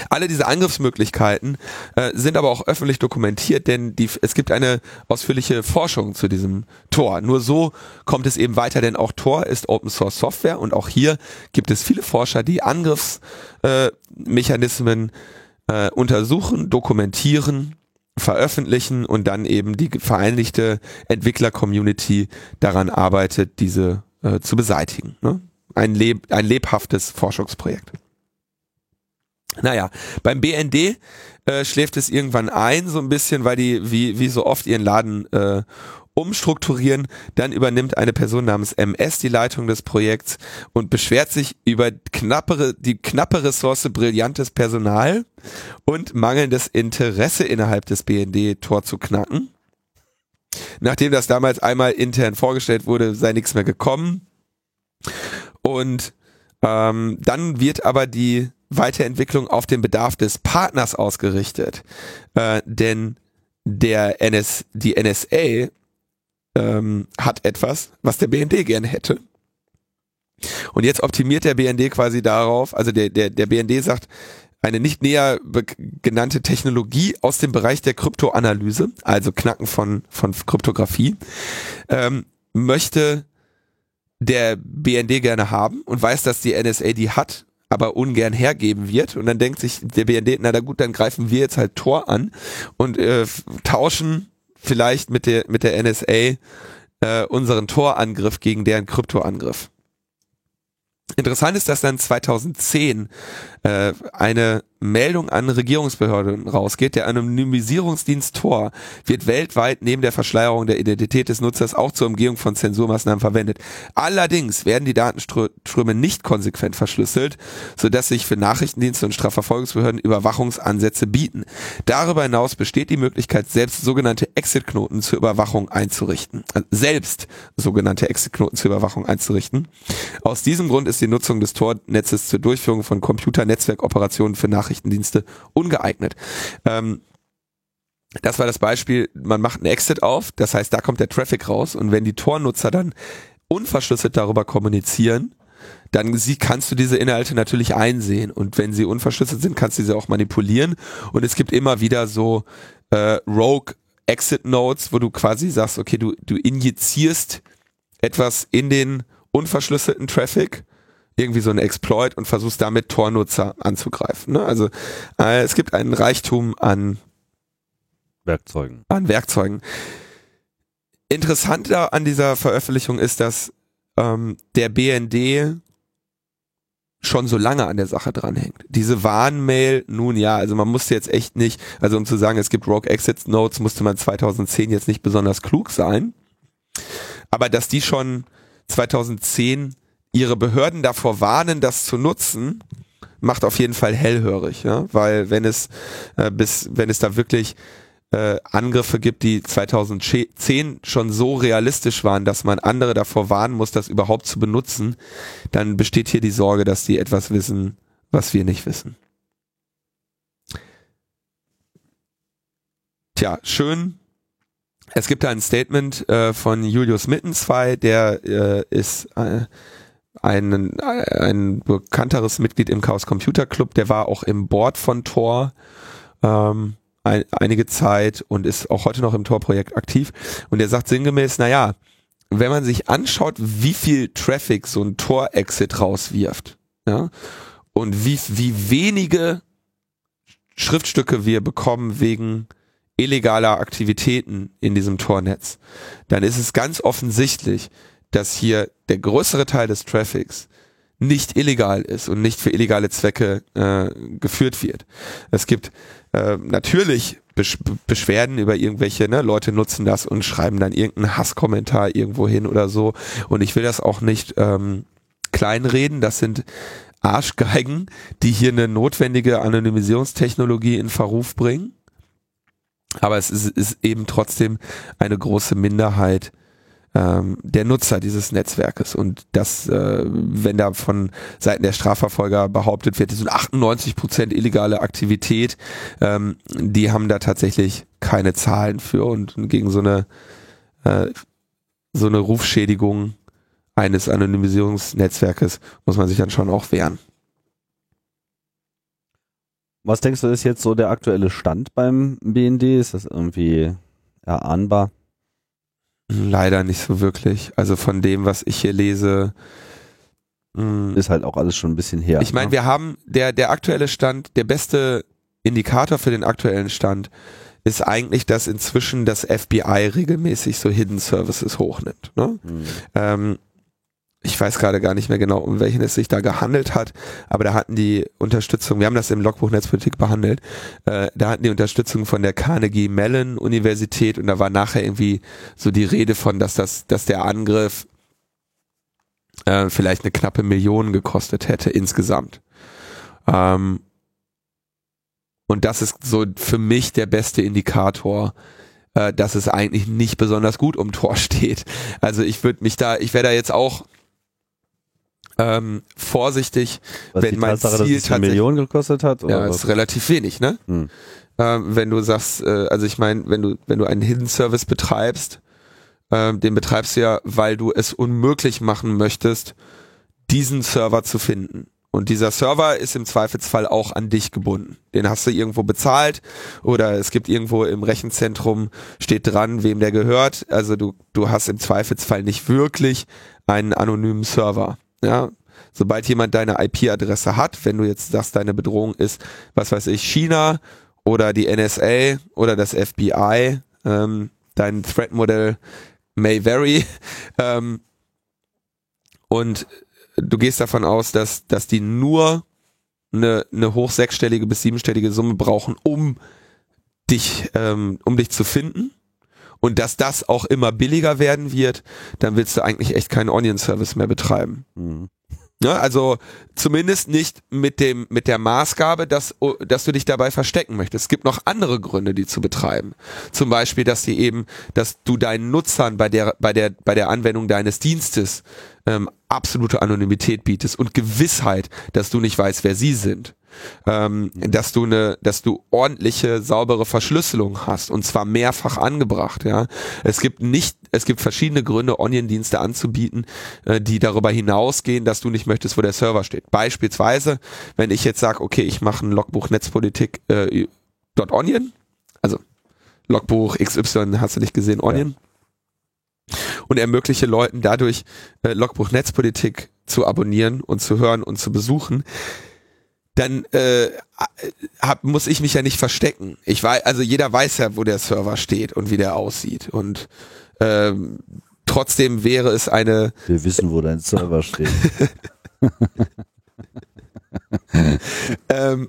Alle diese Angriffsmöglichkeiten äh, sind aber auch öffentlich dokumentiert, denn die, es gibt eine ausführliche Forschung zu diesem Tor. Nur so kommt es eben weiter, denn auch Tor ist Open Source Software und auch hier gibt es viele Forscher, die Angriffsmechanismen äh, äh, untersuchen, dokumentieren, veröffentlichen und dann eben die vereinigte Entwickler-Community daran arbeitet, diese äh, zu beseitigen. Ne? Ein, leb ein lebhaftes Forschungsprojekt. Naja, beim BND äh, schläft es irgendwann ein, so ein bisschen, weil die wie, wie so oft ihren Laden äh, umstrukturieren. Dann übernimmt eine Person namens MS die Leitung des Projekts und beschwert sich über knappere, die knappe Ressource brillantes Personal und mangelndes Interesse innerhalb des BND-Tor zu knacken. Nachdem das damals einmal intern vorgestellt wurde, sei nichts mehr gekommen. Und ähm, dann wird aber die Weiterentwicklung auf den Bedarf des Partners ausgerichtet. Äh, denn der NS, die NSA ähm, hat etwas, was der BND gerne hätte. Und jetzt optimiert der BND quasi darauf, also der, der, der BND sagt, eine nicht näher genannte Technologie aus dem Bereich der Kryptoanalyse, also Knacken von, von Kryptographie, ähm, möchte der BND gerne haben und weiß, dass die NSA die hat, aber ungern hergeben wird. Und dann denkt sich der BND, na da gut, dann greifen wir jetzt halt Tor an und äh, tauschen vielleicht mit der, mit der NSA äh, unseren Torangriff gegen deren Kryptoangriff. Interessant ist, dass dann 2010 äh, eine Meldung an Regierungsbehörden rausgeht. Der Anonymisierungsdienst Tor wird weltweit neben der Verschleierung der Identität des Nutzers auch zur Umgehung von Zensurmaßnahmen verwendet. Allerdings werden die Datenströme nicht konsequent verschlüsselt, sodass sich für Nachrichtendienste und Strafverfolgungsbehörden Überwachungsansätze bieten. Darüber hinaus besteht die Möglichkeit, selbst sogenannte Exit-Knoten zur Überwachung einzurichten. Also selbst sogenannte Exit-Knoten zur Überwachung einzurichten. Aus diesem Grund ist die Nutzung des Tor-Netzes zur Durchführung von Computernetzwerkoperationen für Nachrichtendienste ungeeignet. Ähm, das war das Beispiel, man macht einen Exit auf, das heißt, da kommt der Traffic raus und wenn die Tor-Nutzer dann unverschlüsselt darüber kommunizieren, dann sie, kannst du diese Inhalte natürlich einsehen und wenn sie unverschlüsselt sind, kannst du sie auch manipulieren und es gibt immer wieder so äh, Rogue Exit Notes, wo du quasi sagst, okay, du, du injizierst etwas in den unverschlüsselten Traffic, irgendwie so ein Exploit und versuchst damit Tornutzer anzugreifen. Ne? Also äh, es gibt einen Reichtum an, Werkzeugen. an Werkzeugen. Interessanter an dieser Veröffentlichung ist, dass ähm, der BND schon so lange an der Sache dranhängt. Diese Warnmail, nun ja, also man musste jetzt echt nicht, also um zu sagen, es gibt Rogue Exit Notes, musste man 2010 jetzt nicht besonders klug sein. Aber dass die schon 2010 ihre Behörden davor warnen, das zu nutzen, macht auf jeden Fall hellhörig, ja, weil wenn es äh, bis wenn es da wirklich äh, Angriffe gibt, die 2010 schon so realistisch waren, dass man andere davor warnen muss, das überhaupt zu benutzen, dann besteht hier die Sorge, dass die etwas wissen, was wir nicht wissen. Tja, schön. Es gibt da ein Statement äh, von Julius Mittenzwei, der äh, ist äh, ein, ein bekannteres Mitglied im Chaos Computer Club, der war auch im Board von Tor. Ähm, ein, einige Zeit und ist auch heute noch im Tor-Projekt aktiv. Und er sagt sinngemäß, naja, wenn man sich anschaut, wie viel Traffic so ein Tor-Exit rauswirft, ja, und wie, wie wenige Schriftstücke wir bekommen wegen illegaler Aktivitäten in diesem Tornetz, dann ist es ganz offensichtlich, dass hier der größere Teil des Traffics nicht illegal ist und nicht für illegale Zwecke äh, geführt wird. Es gibt äh, natürlich Besch Beschwerden über irgendwelche, ne, Leute nutzen das und schreiben dann irgendeinen Hasskommentar irgendwo hin oder so. Und ich will das auch nicht ähm, kleinreden. Das sind Arschgeigen, die hier eine notwendige Anonymisierungstechnologie in Verruf bringen. Aber es ist, ist eben trotzdem eine große Minderheit, ähm, der Nutzer dieses Netzwerkes. Und das, äh, wenn da von Seiten der Strafverfolger behauptet wird, das sind 98 Prozent illegale Aktivität, ähm, die haben da tatsächlich keine Zahlen für und gegen so eine äh, so eine Rufschädigung eines Anonymisierungsnetzwerkes muss man sich dann schon auch wehren. Was denkst du, ist jetzt so der aktuelle Stand beim BND? Ist das irgendwie erahnbar? Leider nicht so wirklich. Also von dem, was ich hier lese, hm. ist halt auch alles schon ein bisschen her. Ich meine, ne? wir haben der der aktuelle Stand, der beste Indikator für den aktuellen Stand ist eigentlich, dass inzwischen das FBI regelmäßig so Hidden Services hochnimmt. Ne? Mhm. Ähm, ich weiß gerade gar nicht mehr genau, um welchen es sich da gehandelt hat, aber da hatten die Unterstützung, wir haben das im Logbuch Netzpolitik behandelt, äh, da hatten die Unterstützung von der Carnegie Mellon Universität und da war nachher irgendwie so die Rede von, dass das, dass der Angriff äh, vielleicht eine knappe Million gekostet hätte insgesamt. Ähm, und das ist so für mich der beste Indikator, äh, dass es eigentlich nicht besonders gut um Tor steht. Also ich würde mich da, ich wäre da jetzt auch ähm, vorsichtig, was wenn mein Tatsache, Ziel tatsächlich Million gekostet hat. Oder ja, was? ist relativ wenig, ne? Hm. Ähm, wenn du sagst, äh, also ich meine, wenn du wenn du einen Hidden Service betreibst, ähm, den betreibst du ja, weil du es unmöglich machen möchtest, diesen Server zu finden. Und dieser Server ist im Zweifelsfall auch an dich gebunden. Den hast du irgendwo bezahlt oder es gibt irgendwo im Rechenzentrum steht dran, wem der gehört. Also du, du hast im Zweifelsfall nicht wirklich einen anonymen Server. Ja, sobald jemand deine IP-Adresse hat, wenn du jetzt sagst, deine Bedrohung ist, was weiß ich, China oder die NSA oder das FBI, ähm, dein Threat-Modell may vary, ähm, und du gehst davon aus, dass, dass die nur eine, eine hoch sechsstellige bis siebenstellige Summe brauchen, um dich, ähm, um dich zu finden und dass das auch immer billiger werden wird, dann willst du eigentlich echt keinen Onion-Service mehr betreiben. Mhm. Ja, also zumindest nicht mit dem mit der Maßgabe, dass dass du dich dabei verstecken möchtest. Es gibt noch andere Gründe, die zu betreiben. Zum Beispiel, dass die eben, dass du deinen Nutzern bei der bei der bei der Anwendung deines Dienstes ähm, absolute Anonymität bietest und Gewissheit, dass du nicht weißt, wer sie sind ähm, dass du eine, dass du ordentliche, saubere Verschlüsselung hast und zwar mehrfach angebracht. Ja, es gibt nicht, es gibt verschiedene Gründe, Onion-Dienste anzubieten, äh, die darüber hinausgehen, dass du nicht möchtest, wo der Server steht. Beispielsweise, wenn ich jetzt sage, okay, ich mache ein Logbuch Netzpolitik äh, .onion, also Logbuch XY, hast du nicht gesehen, Onion. Ja und ermögliche Leuten dadurch äh, Logbuch Netzpolitik zu abonnieren und zu hören und zu besuchen, dann äh, hab, muss ich mich ja nicht verstecken. Ich weiß, also jeder weiß ja, wo der Server steht und wie der aussieht. Und ähm, trotzdem wäre es eine. Wir wissen, wo dein Server steht. ähm,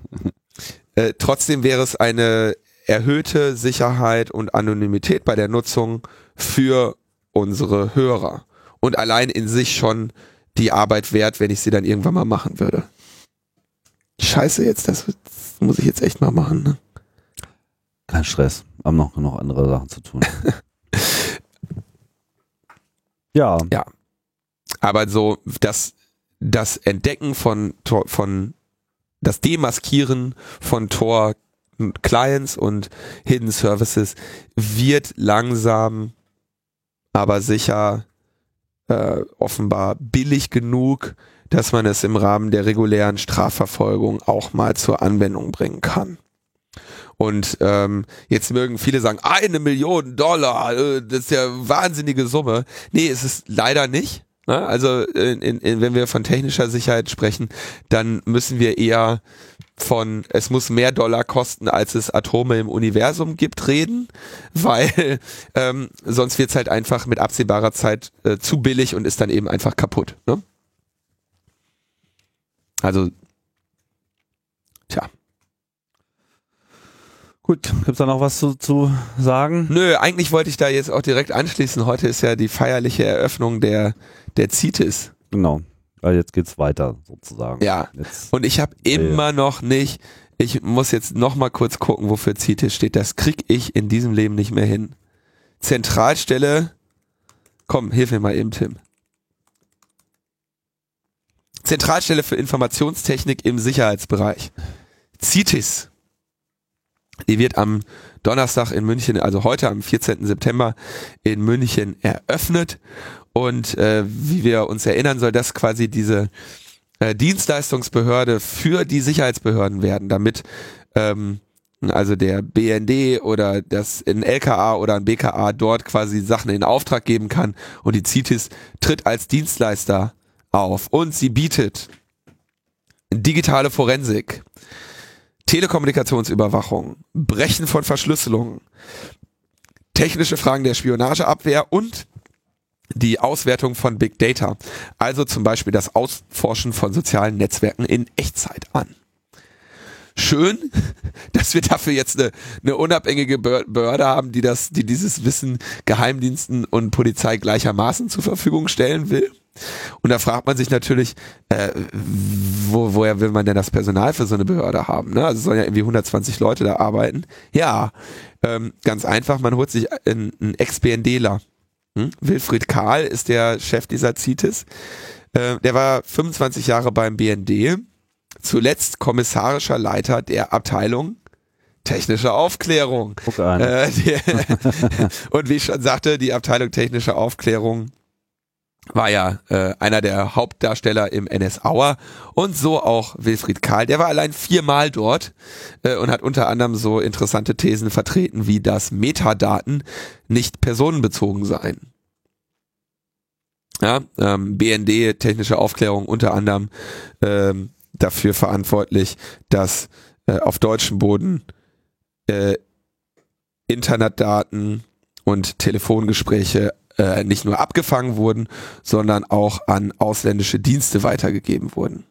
äh, trotzdem wäre es eine erhöhte Sicherheit und Anonymität bei der Nutzung für unsere Hörer. Und allein in sich schon die Arbeit wert, wenn ich sie dann irgendwann mal machen würde. Scheiße jetzt, das, das muss ich jetzt echt mal machen. Ne? Kein Stress. Haben noch genug andere Sachen zu tun. ja. Ja. Aber so, das, das Entdecken von, von, das Demaskieren von Tor Clients und Hidden Services wird langsam, aber sicher äh, offenbar billig genug, dass man es im Rahmen der regulären Strafverfolgung auch mal zur Anwendung bringen kann. Und ähm, jetzt mögen viele sagen, eine Million Dollar, äh, das ist ja wahnsinnige Summe. Nee, es ist leider nicht. Ne? Also in, in, wenn wir von technischer Sicherheit sprechen, dann müssen wir eher von es muss mehr Dollar kosten, als es Atome im Universum gibt, reden, weil ähm, sonst wird's halt einfach mit absehbarer Zeit äh, zu billig und ist dann eben einfach kaputt. Ne? Also, tja. Gut, gibt's da noch was zu, zu sagen? Nö, eigentlich wollte ich da jetzt auch direkt anschließen. Heute ist ja die feierliche Eröffnung der, der CITES. Genau. Also jetzt geht's weiter sozusagen. Ja. Jetzt, Und ich habe immer noch nicht, ich muss jetzt noch mal kurz gucken, wofür CITES steht. Das krieg ich in diesem Leben nicht mehr hin. Zentralstelle, komm, hilf mir mal eben, Tim. Zentralstelle für Informationstechnik im Sicherheitsbereich. CITES die wird am Donnerstag in München, also heute am 14. September in München eröffnet. Und äh, wie wir uns erinnern, soll das quasi diese äh, Dienstleistungsbehörde für die Sicherheitsbehörden werden, damit ähm, also der BND oder das ein LKA oder ein BKA dort quasi Sachen in Auftrag geben kann und die CITES tritt als Dienstleister auf und sie bietet digitale Forensik, Telekommunikationsüberwachung, Brechen von Verschlüsselungen, technische Fragen der Spionageabwehr und die Auswertung von Big Data, also zum Beispiel das Ausforschen von sozialen Netzwerken in Echtzeit an. Schön, dass wir dafür jetzt eine, eine unabhängige Behörde haben, die das, die dieses Wissen Geheimdiensten und Polizei gleichermaßen zur Verfügung stellen will. Und da fragt man sich natürlich, äh, wo, woher will man denn das Personal für so eine Behörde haben? Ne? Also sollen ja irgendwie 120 Leute da arbeiten. Ja, ähm, ganz einfach, man holt sich einen, einen Ex-BNDler. Hm? Wilfried Kahl ist der Chef dieser CITES. Äh, der war 25 Jahre beim BND, zuletzt kommissarischer Leiter der Abteilung technische Aufklärung. Guck an. Äh, die, und wie ich schon sagte, die Abteilung technische Aufklärung war ja äh, einer der Hauptdarsteller im NS Auer und so auch Wilfried Kahl. Der war allein viermal dort äh, und hat unter anderem so interessante Thesen vertreten, wie dass Metadaten nicht personenbezogen seien. Ja, ähm, BND, technische Aufklärung unter anderem ähm, dafür verantwortlich, dass äh, auf deutschem Boden äh, Internetdaten und Telefongespräche äh, nicht nur abgefangen wurden, sondern auch an ausländische Dienste weitergegeben wurden.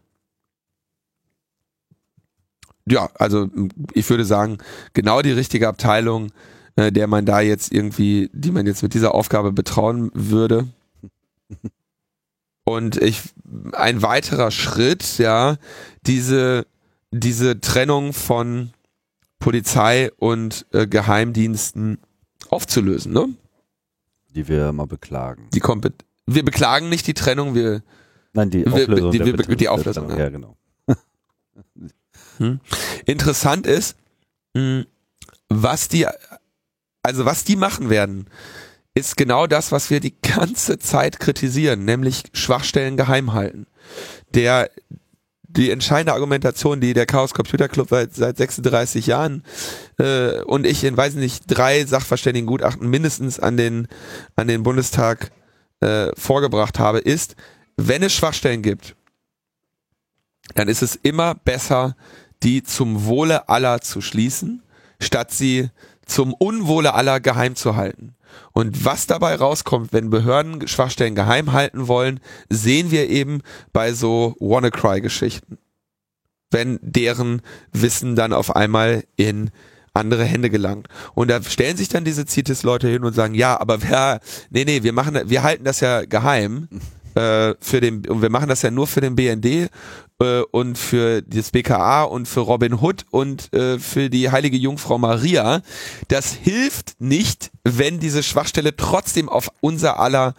Ja, also ich würde sagen, genau die richtige Abteilung, äh, der man da jetzt irgendwie, die man jetzt mit dieser Aufgabe betrauen würde. Und ich, ein weiterer Schritt, ja, diese, diese Trennung von Polizei und äh, Geheimdiensten aufzulösen, ne? die wir mal beklagen. Die Kompet wir beklagen nicht die Trennung, wir Nein, die Auflösung. Wir, die, wir, die Auflösung. Ja, ja genau. hm. Interessant ist, hm, was die, also was die machen werden, ist genau das, was wir die ganze Zeit kritisieren, nämlich Schwachstellen geheim halten. Der die entscheidende Argumentation, die der Chaos Computer Club seit, seit 36 Jahren äh, und ich in, weiß nicht, drei Sachverständigengutachten mindestens an den, an den Bundestag äh, vorgebracht habe, ist, wenn es Schwachstellen gibt, dann ist es immer besser, die zum Wohle aller zu schließen, statt sie zum Unwohle aller geheim zu halten. Und was dabei rauskommt, wenn Behörden Schwachstellen geheim halten wollen, sehen wir eben bei so WannaCry-Geschichten. Wenn deren Wissen dann auf einmal in andere Hände gelangt. Und da stellen sich dann diese CITES-Leute hin und sagen, ja, aber wer, nee, nee, wir machen, wir halten das ja geheim. Äh, für den, und wir machen das ja nur für den BND äh, und für das BKA und für Robin Hood und äh, für die heilige Jungfrau Maria. Das hilft nicht, wenn diese Schwachstelle trotzdem auf unser aller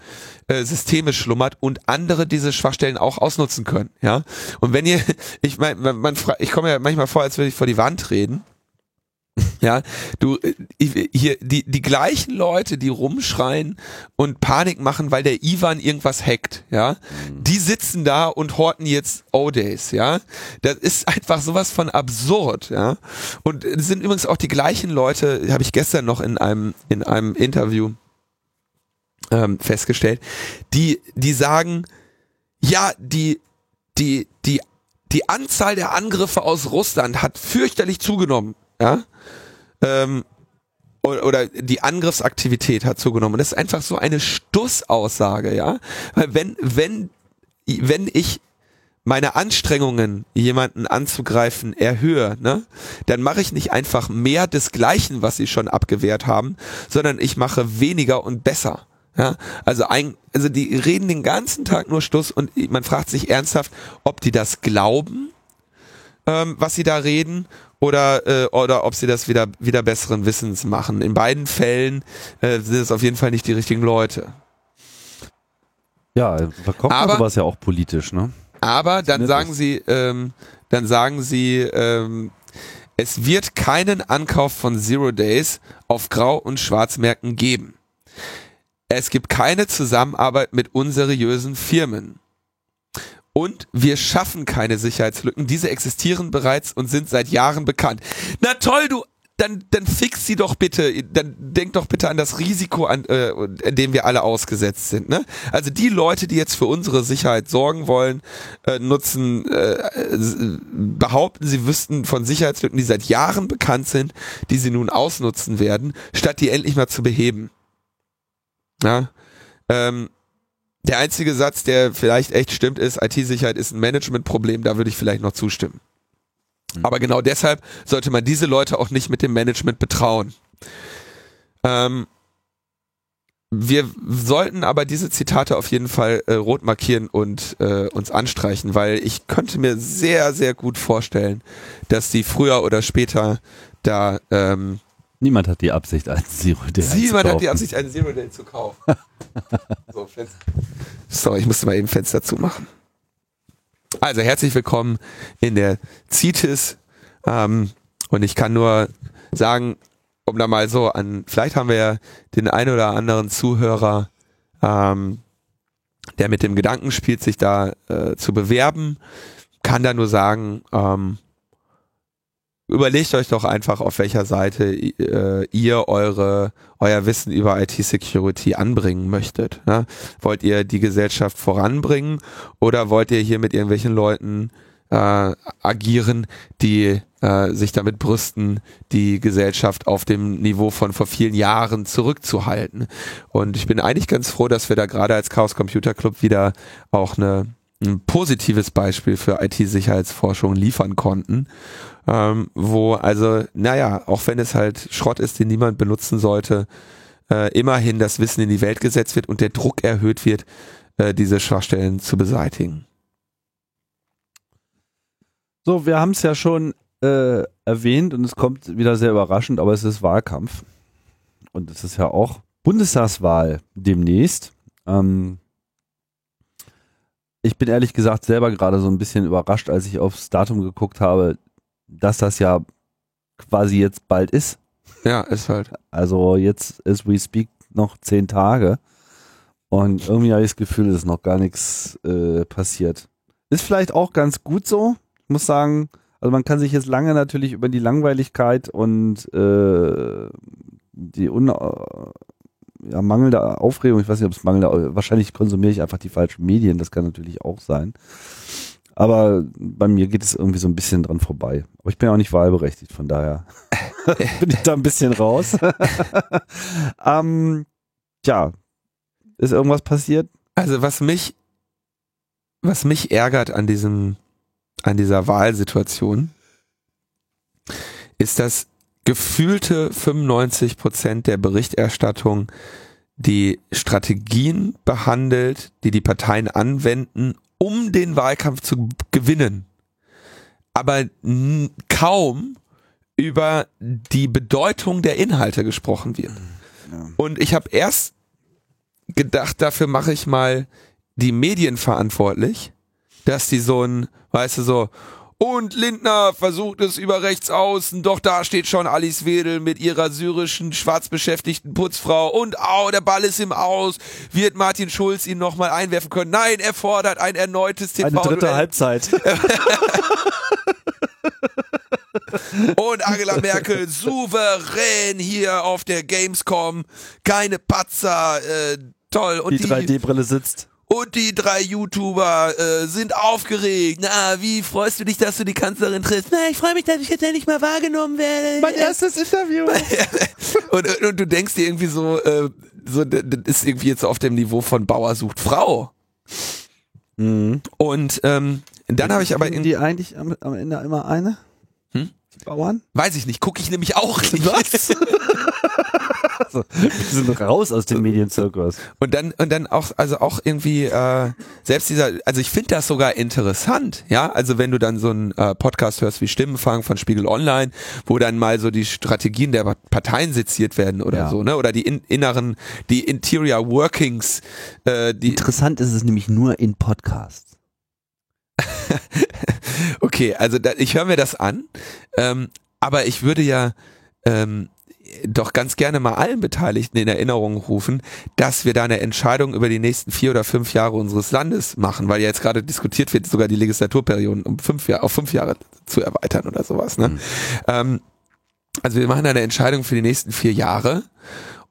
äh, Systeme schlummert und andere diese Schwachstellen auch ausnutzen können. Ja. Und wenn ihr, ich meine, man, man, ich komme ja manchmal vor, als würde ich vor die Wand reden. Ja, du äh, hier die die gleichen Leute, die rumschreien und Panik machen, weil der Ivan irgendwas hackt, ja, mhm. die sitzen da und horten jetzt O-Days, ja. Das ist einfach sowas von absurd, ja. Und es sind übrigens auch die gleichen Leute, habe ich gestern noch in einem in einem Interview ähm, festgestellt, die die sagen, ja, die die die die Anzahl der Angriffe aus Russland hat fürchterlich zugenommen, ja ähm, oder die Angriffsaktivität hat zugenommen. Das ist einfach so eine Stussaussage, ja. Weil wenn, wenn, wenn ich meine Anstrengungen, jemanden anzugreifen, erhöhe, ne, dann mache ich nicht einfach mehr desgleichen, was sie schon abgewehrt haben, sondern ich mache weniger und besser. Ja, also ein, also die reden den ganzen Tag nur Stuss und man fragt sich ernsthaft, ob die das glauben, ähm, was sie da reden, oder, äh, oder ob sie das wieder, wieder besseren Wissens machen. In beiden Fällen äh, sind es auf jeden Fall nicht die richtigen Leute. Ja, verkauft aber sowas ja auch politisch, ne? Aber dann sagen sie, ähm, dann sagen sie, ähm, es wird keinen Ankauf von Zero Days auf Grau- und Schwarzmärkten geben. Es gibt keine Zusammenarbeit mit unseriösen Firmen. Und wir schaffen keine Sicherheitslücken. Diese existieren bereits und sind seit Jahren bekannt. Na toll, du dann, dann fix sie doch bitte, dann denk doch bitte an das Risiko, an, äh, an dem wir alle ausgesetzt sind. Ne? Also die Leute, die jetzt für unsere Sicherheit sorgen wollen, äh, nutzen, äh, behaupten, sie wüssten von Sicherheitslücken, die seit Jahren bekannt sind, die sie nun ausnutzen werden, statt die endlich mal zu beheben. Ja? Ähm, der einzige Satz, der vielleicht echt stimmt, ist, IT-Sicherheit ist ein Managementproblem, da würde ich vielleicht noch zustimmen. Mhm. Aber genau deshalb sollte man diese Leute auch nicht mit dem Management betrauen. Ähm, wir sollten aber diese Zitate auf jeden Fall äh, rot markieren und äh, uns anstreichen, weil ich könnte mir sehr, sehr gut vorstellen, dass die früher oder später da ähm, Niemand hat die Absicht, einen Zero Day zu kaufen. Niemand hat die Absicht, einen Zero Day zu kaufen. so, Sorry, ich musste mal eben Fenster zumachen. Also, herzlich willkommen in der CITES. Ähm, und ich kann nur sagen, um da mal so an, vielleicht haben wir ja den einen oder anderen Zuhörer, ähm, der mit dem Gedanken spielt, sich da äh, zu bewerben, kann da nur sagen, ähm, überlegt euch doch einfach, auf welcher Seite äh, ihr eure euer Wissen über IT-Security anbringen möchtet. Ne? Wollt ihr die Gesellschaft voranbringen oder wollt ihr hier mit irgendwelchen Leuten äh, agieren, die äh, sich damit brüsten, die Gesellschaft auf dem Niveau von vor vielen Jahren zurückzuhalten. Und ich bin eigentlich ganz froh, dass wir da gerade als Chaos Computer Club wieder auch eine, ein positives Beispiel für IT-Sicherheitsforschung liefern konnten ähm, wo also, naja, auch wenn es halt Schrott ist, den niemand benutzen sollte, äh, immerhin das Wissen in die Welt gesetzt wird und der Druck erhöht wird, äh, diese Schwachstellen zu beseitigen. So, wir haben es ja schon äh, erwähnt und es kommt wieder sehr überraschend, aber es ist Wahlkampf. Und es ist ja auch Bundestagswahl demnächst. Ähm, ich bin ehrlich gesagt selber gerade so ein bisschen überrascht, als ich aufs Datum geguckt habe dass das ja quasi jetzt bald ist. Ja, ist halt. Also jetzt ist We Speak noch zehn Tage und irgendwie habe ich das Gefühl, es ist noch gar nichts äh, passiert. Ist vielleicht auch ganz gut so. Ich muss sagen, also man kann sich jetzt lange natürlich über die Langweiligkeit und äh, die un äh, ja, mangelnde Aufregung, ich weiß nicht, ob es mangelnde, wahrscheinlich konsumiere ich einfach die falschen Medien, das kann natürlich auch sein. Aber bei mir geht es irgendwie so ein bisschen dran vorbei. Aber ich bin auch nicht wahlberechtigt, von daher bin ich da ein bisschen raus. ähm, tja, ist irgendwas passiert? Also was mich, was mich ärgert an diesem, an dieser Wahlsituation, ist, dass gefühlte 95 Prozent der Berichterstattung die Strategien behandelt, die die Parteien anwenden, um den Wahlkampf zu gewinnen. Aber kaum über die Bedeutung der Inhalte gesprochen wird. Ja. Und ich habe erst gedacht, dafür mache ich mal die Medien verantwortlich, dass die so ein, weißt du, so, und Lindner versucht es über rechts außen, doch da steht schon Alice Wedel mit ihrer syrischen schwarz beschäftigten Putzfrau und au, der Ball ist im Aus. Wird Martin Schulz ihn nochmal einwerfen können? Nein, er fordert ein erneutes TV. Eine dritte Halbzeit. und Angela Merkel souverän hier auf der Gamescom. Keine Patzer, äh, toll. Und die, die 3D-Brille sitzt. Und die drei YouTuber äh, sind aufgeregt. Na, wie freust du dich, dass du die Kanzlerin triffst? Na, ich freue mich, dass ich jetzt endlich mal wahrgenommen werde. Mein erstes Interview. und, und, du denkst dir irgendwie so, äh, so, das ist irgendwie jetzt auf dem Niveau von Bauer sucht Frau. Mhm. Und ähm, dann habe ich aber in die eigentlich am, am Ende immer eine. Hm? Bauern? Weiß ich nicht, gucke ich nämlich auch nicht. Was? so, wir sind raus aus dem Medienzirkus. Und dann und dann auch also auch irgendwie äh, selbst dieser also ich finde das sogar interessant, ja? Also wenn du dann so einen äh, Podcast hörst wie Stimmenfang von Spiegel Online, wo dann mal so die Strategien der Parteien seziert werden oder ja. so, ne? Oder die in, inneren die Interior Workings äh, die Interessant ist es nämlich nur in Podcasts. okay, also da, ich höre mir das an, ähm, aber ich würde ja ähm, doch ganz gerne mal allen Beteiligten in Erinnerung rufen, dass wir da eine Entscheidung über die nächsten vier oder fünf Jahre unseres Landes machen, weil ja jetzt gerade diskutiert wird, sogar die Legislaturperioden um fünf Jahre, auf fünf Jahre zu erweitern oder sowas. Ne? Mhm. Ähm, also wir machen eine Entscheidung für die nächsten vier Jahre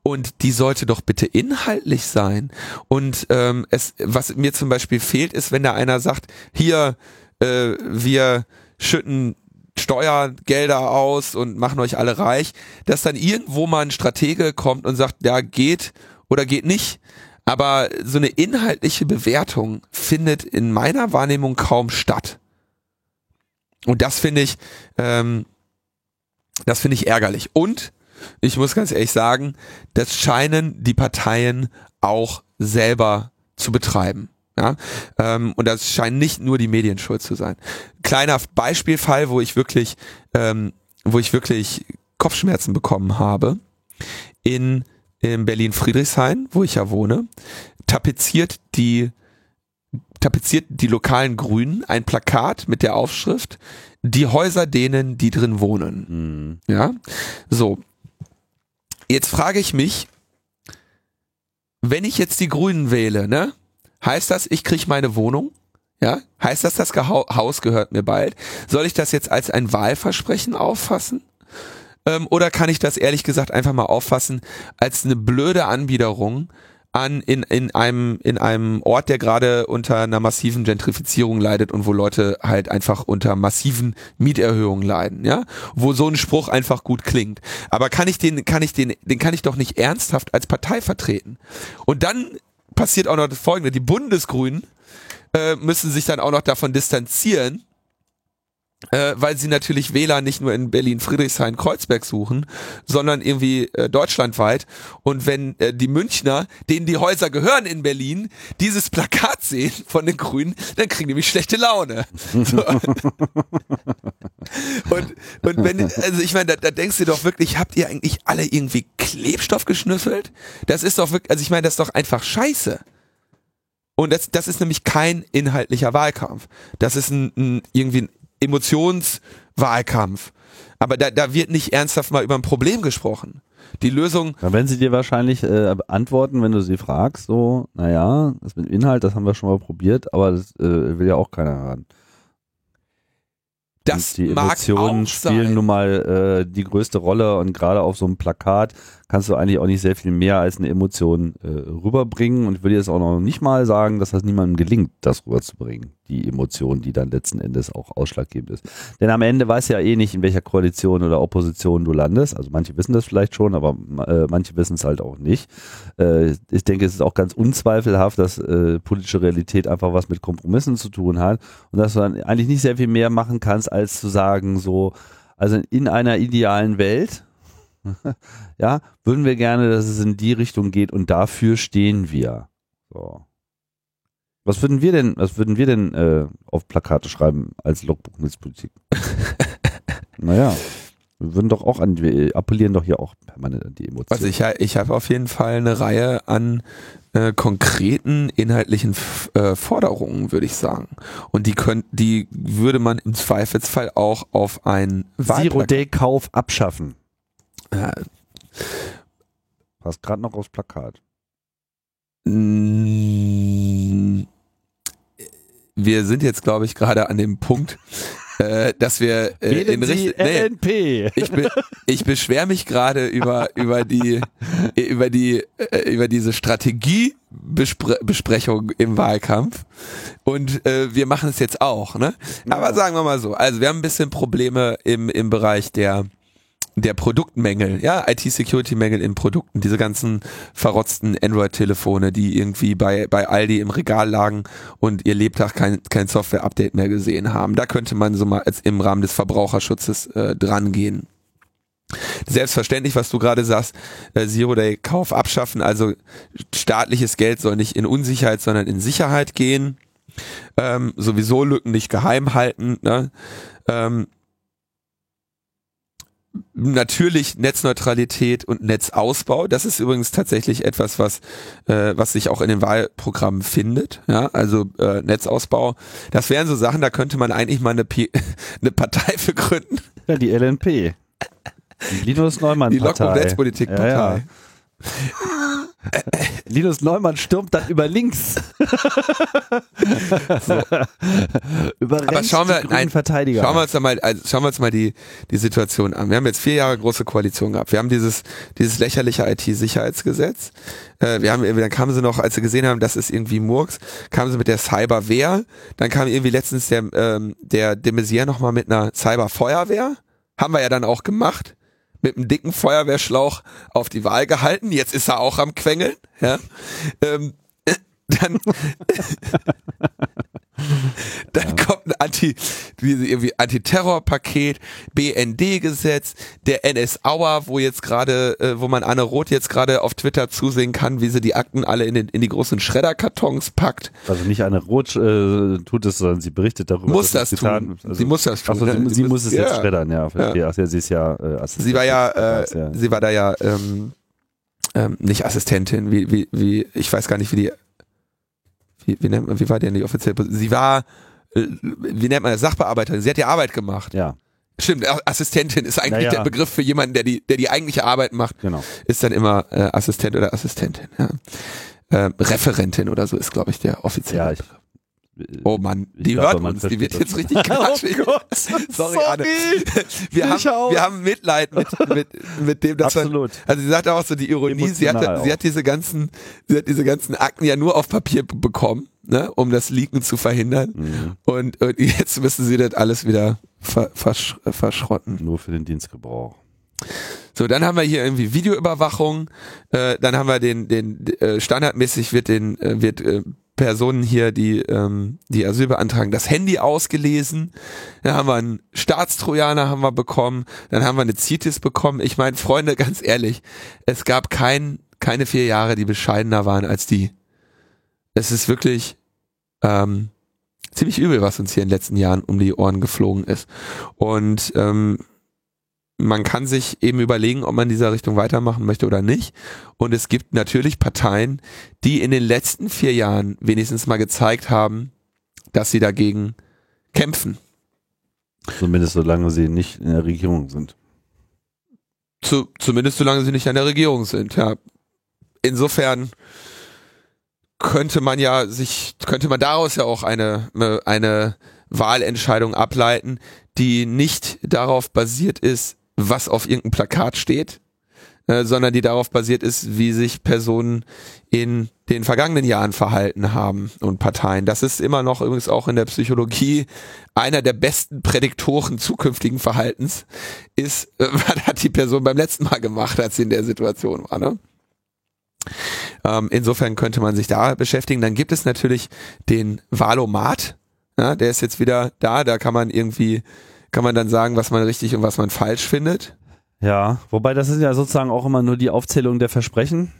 und die sollte doch bitte inhaltlich sein. Und ähm, es, was mir zum Beispiel fehlt, ist, wenn da einer sagt, hier, äh, wir schütten Steuergelder aus und machen euch alle reich, dass dann irgendwo mal ein Stratege kommt und sagt, ja, geht oder geht nicht. Aber so eine inhaltliche Bewertung findet in meiner Wahrnehmung kaum statt. Und das finde ich, ähm, das finde ich ärgerlich. Und ich muss ganz ehrlich sagen, das scheinen die Parteien auch selber zu betreiben. Ja, ähm, und das scheint nicht nur die Medien schuld zu sein. Kleiner Beispielfall, wo ich wirklich, ähm, wo ich wirklich Kopfschmerzen bekommen habe. In, in Berlin-Friedrichshain, wo ich ja wohne, tapeziert die tapeziert die lokalen Grünen ein Plakat mit der Aufschrift die Häuser denen, die drin wohnen. Mhm. Ja, so. Jetzt frage ich mich, wenn ich jetzt die Grünen wähle, ne? Heißt das, ich kriege meine Wohnung? Ja? Heißt das, das Haus gehört mir bald? Soll ich das jetzt als ein Wahlversprechen auffassen? Ähm, oder kann ich das ehrlich gesagt einfach mal auffassen als eine blöde Anbiederung an in, in einem in einem Ort, der gerade unter einer massiven Gentrifizierung leidet und wo Leute halt einfach unter massiven Mieterhöhungen leiden, ja, wo so ein Spruch einfach gut klingt. Aber kann ich den kann ich den den kann ich doch nicht ernsthaft als Partei vertreten. Und dann passiert auch noch das Folgende. Die Bundesgrünen äh, müssen sich dann auch noch davon distanzieren, äh, weil sie natürlich Wähler nicht nur in Berlin, Friedrichshain, Kreuzberg suchen, sondern irgendwie äh, deutschlandweit. Und wenn äh, die Münchner, denen die Häuser gehören in Berlin, dieses Plakat sehen von den Grünen, dann kriegen die mich schlechte Laune. So. und, und wenn, also ich meine, da, da denkst du doch wirklich, habt ihr eigentlich alle irgendwie Klebstoff geschnüffelt? Das ist doch wirklich, also ich meine, das ist doch einfach scheiße. Und das, das ist nämlich kein inhaltlicher Wahlkampf. Das ist ein, ein irgendwie ein Emotionswahlkampf. Aber da, da wird nicht ernsthaft mal über ein Problem gesprochen. Die Lösung. Da werden sie dir wahrscheinlich äh, antworten, wenn du sie fragst, so, naja, das mit Inhalt, das haben wir schon mal probiert, aber das äh, will ja auch keiner hören. Das die Emotionen spielen nun mal äh, die größte Rolle und gerade auf so einem Plakat kannst du eigentlich auch nicht sehr viel mehr als eine Emotion äh, rüberbringen und ich würde jetzt auch noch nicht mal sagen, dass das niemandem gelingt, das rüberzubringen, die Emotion, die dann letzten Endes auch ausschlaggebend ist. Denn am Ende weiß ja eh nicht, in welcher Koalition oder Opposition du landest. Also manche wissen das vielleicht schon, aber äh, manche wissen es halt auch nicht. Äh, ich denke, es ist auch ganz unzweifelhaft, dass äh, politische Realität einfach was mit Kompromissen zu tun hat und dass du dann eigentlich nicht sehr viel mehr machen kannst, als zu sagen, so, also in einer idealen Welt ja, würden wir gerne, dass es in die Richtung geht und dafür stehen wir. So. Was würden wir denn, was würden wir denn äh, auf Plakate schreiben als Logbuch Netzpolitik? naja, wir würden doch auch an, wir appellieren doch hier auch permanent an die Emotionen. Also ich, ich habe auf jeden Fall eine Reihe an äh, konkreten inhaltlichen äh, Forderungen, würde ich sagen. Und die können, die würde man im Zweifelsfall auch auf ein Zero-Day-Kauf abschaffen. Ja. Passt gerade noch aufs Plakat. Wir sind jetzt, glaube ich, gerade an dem Punkt, äh, dass wir äh, in Richtung nee, ich, be ich beschwere mich gerade über über die über die äh, über diese Strategiebesprechung im Wahlkampf und äh, wir machen es jetzt auch, ne? Aber sagen wir mal so, also wir haben ein bisschen Probleme im im Bereich der der Produktmängel, ja, IT-Security-Mängel in Produkten, diese ganzen verrotzten Android-Telefone, die irgendwie bei, bei Aldi im Regal lagen und ihr Lebtag kein, kein Software-Update mehr gesehen haben. Da könnte man so mal im Rahmen des Verbraucherschutzes äh, drangehen. Selbstverständlich, was du gerade sagst, äh, Zero-Day-Kauf abschaffen, also staatliches Geld soll nicht in Unsicherheit, sondern in Sicherheit gehen. Ähm, sowieso Lücken nicht geheim halten. Ne? Ähm, natürlich Netzneutralität und Netzausbau. Das ist übrigens tatsächlich etwas, was äh, was sich auch in den Wahlprogrammen findet. Ja, also äh, Netzausbau. Das wären so Sachen, da könnte man eigentlich mal eine, P eine Partei für gründen. Ja, die LNP. Die Linus Neumann Partei. Die Netzpolitik-Partei. Ja, ja. Linus Neumann stürmt dann über links. so. Aber schauen wir, nein, Verteidiger. Schauen wir uns mal, also schauen wir uns mal die, die Situation an. Wir haben jetzt vier Jahre große Koalition gehabt. Wir haben dieses, dieses lächerliche IT-Sicherheitsgesetz. Äh, wir haben, dann kamen sie noch, als sie gesehen haben, das ist irgendwie Murks, kamen sie mit der Cyberwehr. Dann kam irgendwie letztens der, ähm, der de Maizière nochmal mit einer Cyberfeuerwehr. Haben wir ja dann auch gemacht mit einem dicken Feuerwehrschlauch auf die Wahl gehalten. Jetzt ist er auch am Quengeln. Ja. Ähm, dann Dann ja. kommt ein Anti, irgendwie Antiterrorpaket, BND-Gesetz, der NS-Auer, wo jetzt gerade, äh, wo man Anne Roth jetzt gerade auf Twitter zusehen kann, wie sie die Akten alle in, den, in die großen Schredderkartons packt. Also nicht Anne Roth äh, tut es, sondern sie berichtet darüber. Muss das tun. Also, sie muss das tun. Also, sie, sie muss es ja. jetzt schreddern, ja. ja. Ach, ja sie ist ja äh, Assistentin. Sie war ja, äh, ja. sie war da ja ähm, ähm, nicht Assistentin, wie, wie, wie, ich weiß gar nicht, wie die wie, wie, nennt man, wie war denn die offizielle Position? Sie war, äh, wie nennt man das, Sachbearbeiterin. Sie hat die Arbeit gemacht. Ja. Stimmt, Assistentin ist eigentlich naja. der Begriff für jemanden, der die, der die eigentliche Arbeit macht. Genau. Ist dann immer äh, Assistent oder Assistentin. Ja. Äh, Referentin oder so ist, glaube ich, der offizielle ja, ich, Begriff. Oh Mann, die hört uns, die wird jetzt richtig quatschig. oh sorry, sorry, Anne. Wir haben, wir haben Mitleid mit, mit, mit dem, dass Absolut. Man, also sie sagt auch so die Ironie, sie hat, sie hat diese ganzen, sie hat diese ganzen Akten ja nur auf Papier bekommen, ne, um das Leaken zu verhindern. Mhm. Und, und jetzt müssen sie das alles wieder ver, versch, verschrotten. Nur für den Dienstgebrauch. So, dann haben wir hier irgendwie Videoüberwachung, äh, dann haben wir den, den äh, standardmäßig wird den, äh, wird äh, Personen hier, die, ähm, die Asyl beantragen, das Handy ausgelesen. Dann haben wir einen Staatstrojaner haben wir bekommen. Dann haben wir eine CITES bekommen. Ich meine, Freunde, ganz ehrlich, es gab kein, keine vier Jahre, die bescheidener waren als die. Es ist wirklich ähm, ziemlich übel, was uns hier in den letzten Jahren um die Ohren geflogen ist. Und ähm, man kann sich eben überlegen, ob man in dieser Richtung weitermachen möchte oder nicht. Und es gibt natürlich Parteien, die in den letzten vier Jahren wenigstens mal gezeigt haben, dass sie dagegen kämpfen. Zumindest solange sie nicht in der Regierung sind. Zu, zumindest solange sie nicht in der Regierung sind, ja. Insofern könnte man ja sich, könnte man daraus ja auch eine, eine Wahlentscheidung ableiten, die nicht darauf basiert ist, was auf irgendeinem Plakat steht, äh, sondern die darauf basiert ist, wie sich Personen in den vergangenen Jahren verhalten haben und Parteien. Das ist immer noch übrigens auch in der Psychologie einer der besten Prädiktoren zukünftigen Verhaltens ist, was hat die Person beim letzten Mal gemacht, als sie in der Situation war. Ne? Ähm, insofern könnte man sich da beschäftigen. Dann gibt es natürlich den Valomat. Ja, der ist jetzt wieder da. Da kann man irgendwie kann man dann sagen, was man richtig und was man falsch findet. Ja, wobei das ist ja sozusagen auch immer nur die Aufzählung der Versprechen.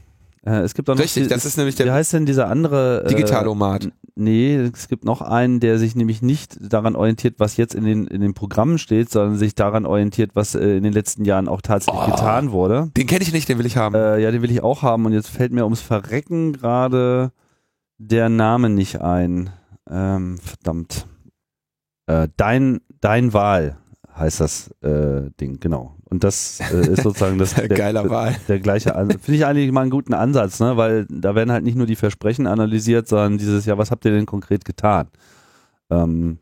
Äh, es gibt auch noch Richtig, die, das ist nämlich der Wie heißt denn dieser andere? Digitalomat. Äh, nee, es gibt noch einen, der sich nämlich nicht daran orientiert, was jetzt in den, in den Programmen steht, sondern sich daran orientiert, was äh, in den letzten Jahren auch tatsächlich Oh. getan wurde. Den kenne ich nicht, den will ich haben. Äh, ja, den will ich auch haben und jetzt fällt mir ums Verrecken gerade der Name nicht ein. Ähm, verdammt. Äh, dein, dein Wahl heißt das äh, Ding, genau. Und das äh, ist sozusagen das der, Geiler Wahl. der gleiche Ansatz. Finde ich eigentlich mal einen guten Ansatz, ne? Weil da werden halt nicht nur die Versprechen analysiert, sondern dieses, ja, was habt ihr denn konkret getan? Ähm,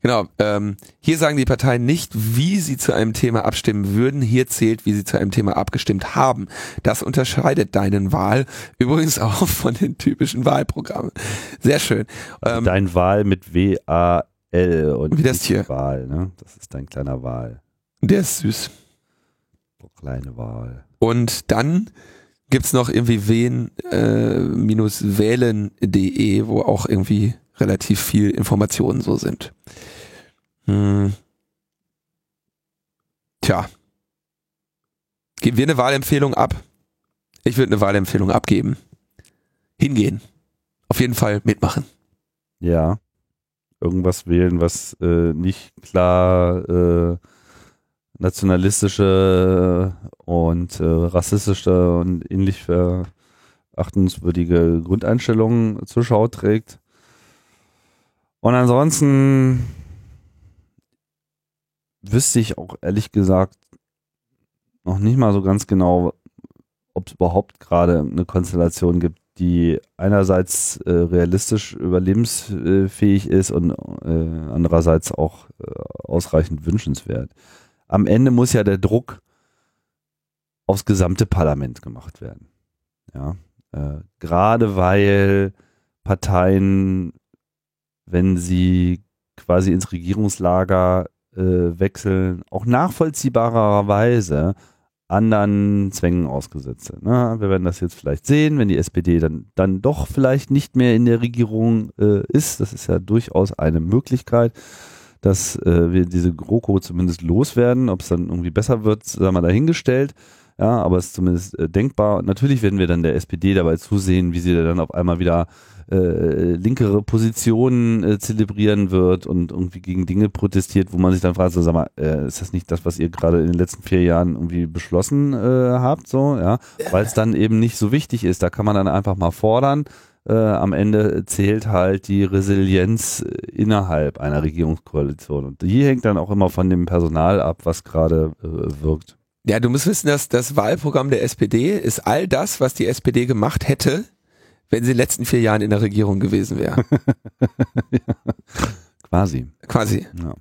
Genau. Ähm, hier sagen die Parteien nicht, wie sie zu einem Thema abstimmen würden. Hier zählt, wie sie zu einem Thema abgestimmt haben. Das unterscheidet deinen Wahl übrigens auch von den typischen Wahlprogrammen. Sehr schön. Ähm, dein Wahl mit W-A-L und Wie das nicht Tier. Wahl, ne? Das ist dein kleiner Wahl. der ist süß. Kleine Wahl. Und dann gibt's noch irgendwie wen äh, wo auch irgendwie relativ viel Informationen so sind. Hm. Tja. Geben wir eine Wahlempfehlung ab? Ich würde eine Wahlempfehlung abgeben. Hingehen. Auf jeden Fall mitmachen. Ja. Irgendwas wählen, was äh, nicht klar äh, nationalistische und äh, rassistische und ähnlich verachtenswürdige Grundeinstellungen zur Schau trägt. Und ansonsten wüsste ich auch ehrlich gesagt noch nicht mal so ganz genau, ob es überhaupt gerade eine Konstellation gibt, die einerseits äh, realistisch überlebensfähig ist und äh, andererseits auch äh, ausreichend wünschenswert. Am Ende muss ja der Druck aufs gesamte Parlament gemacht werden. Ja, äh, gerade weil Parteien, wenn sie quasi ins Regierungslager äh, wechseln, auch nachvollziehbarerweise anderen Zwängen ausgesetzt sind. Ne? Wir werden das jetzt vielleicht sehen, wenn die SPD dann, dann doch vielleicht nicht mehr in der Regierung äh, ist. Das ist ja durchaus eine Möglichkeit, dass äh, wir diese GroKo zumindest loswerden. Ob es dann irgendwie besser wird, sei mal dahingestellt. Ja, aber es ist zumindest äh, denkbar. Und natürlich werden wir dann der SPD dabei zusehen, wie sie dann auf einmal wieder äh, linkere Positionen äh, zelebrieren wird und irgendwie gegen Dinge protestiert, wo man sich dann fragt, so, sag mal, äh, ist das nicht das, was ihr gerade in den letzten vier Jahren irgendwie beschlossen äh, habt, so, ja, weil es dann eben nicht so wichtig ist. Da kann man dann einfach mal fordern. Äh, am Ende zählt halt die Resilienz äh, innerhalb einer Regierungskoalition. Und die hängt dann auch immer von dem Personal ab, was gerade wirkt. Ja, du musst wissen, dass das Wahlprogramm der SPD ist all das, was die SPD gemacht hätte, wenn sie in den letzten vier Jahren in der Regierung gewesen wäre. Quasi. Quasi. Ja.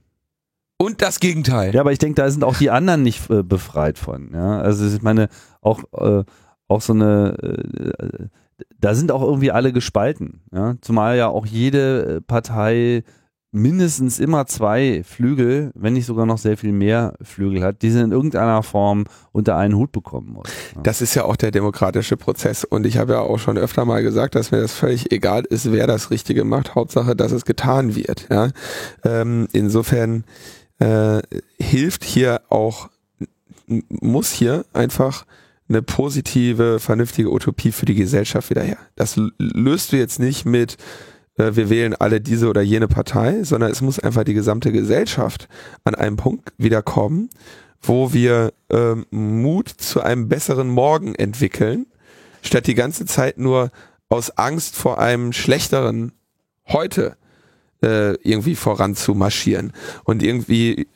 Und das Gegenteil. Ja, aber ich denke, da sind auch die anderen nicht äh, befreit von. Ja? Also ich meine, auch, äh, auch so eine, äh, da sind auch irgendwie alle gespalten. Ja? Zumal ja auch jede Partei mindestens immer zwei Flügel, wenn nicht sogar noch sehr viel mehr Flügel hat, die sie in irgendeiner Form unter einen Hut bekommen muss. Das ist ja auch der demokratische Prozess. Und ich habe ja auch schon öfter mal gesagt, dass mir das völlig egal ist, wer das Richtige macht. Hauptsache, dass es getan wird. Ja? Ähm, insofern äh, hilft hier auch, muss hier einfach eine positive, vernünftige Utopie für die Gesellschaft wieder her. Das löst du jetzt nicht mit, äh, wir wählen alle diese oder jene Partei, sondern es muss einfach die gesamte Gesellschaft an einem Punkt wieder kommen, wo wir ähm, Mut zu einem besseren Morgen entwickeln, statt die ganze Zeit nur aus Angst vor einem schlechteren heute äh, irgendwie voran zu marschieren. Und irgendwie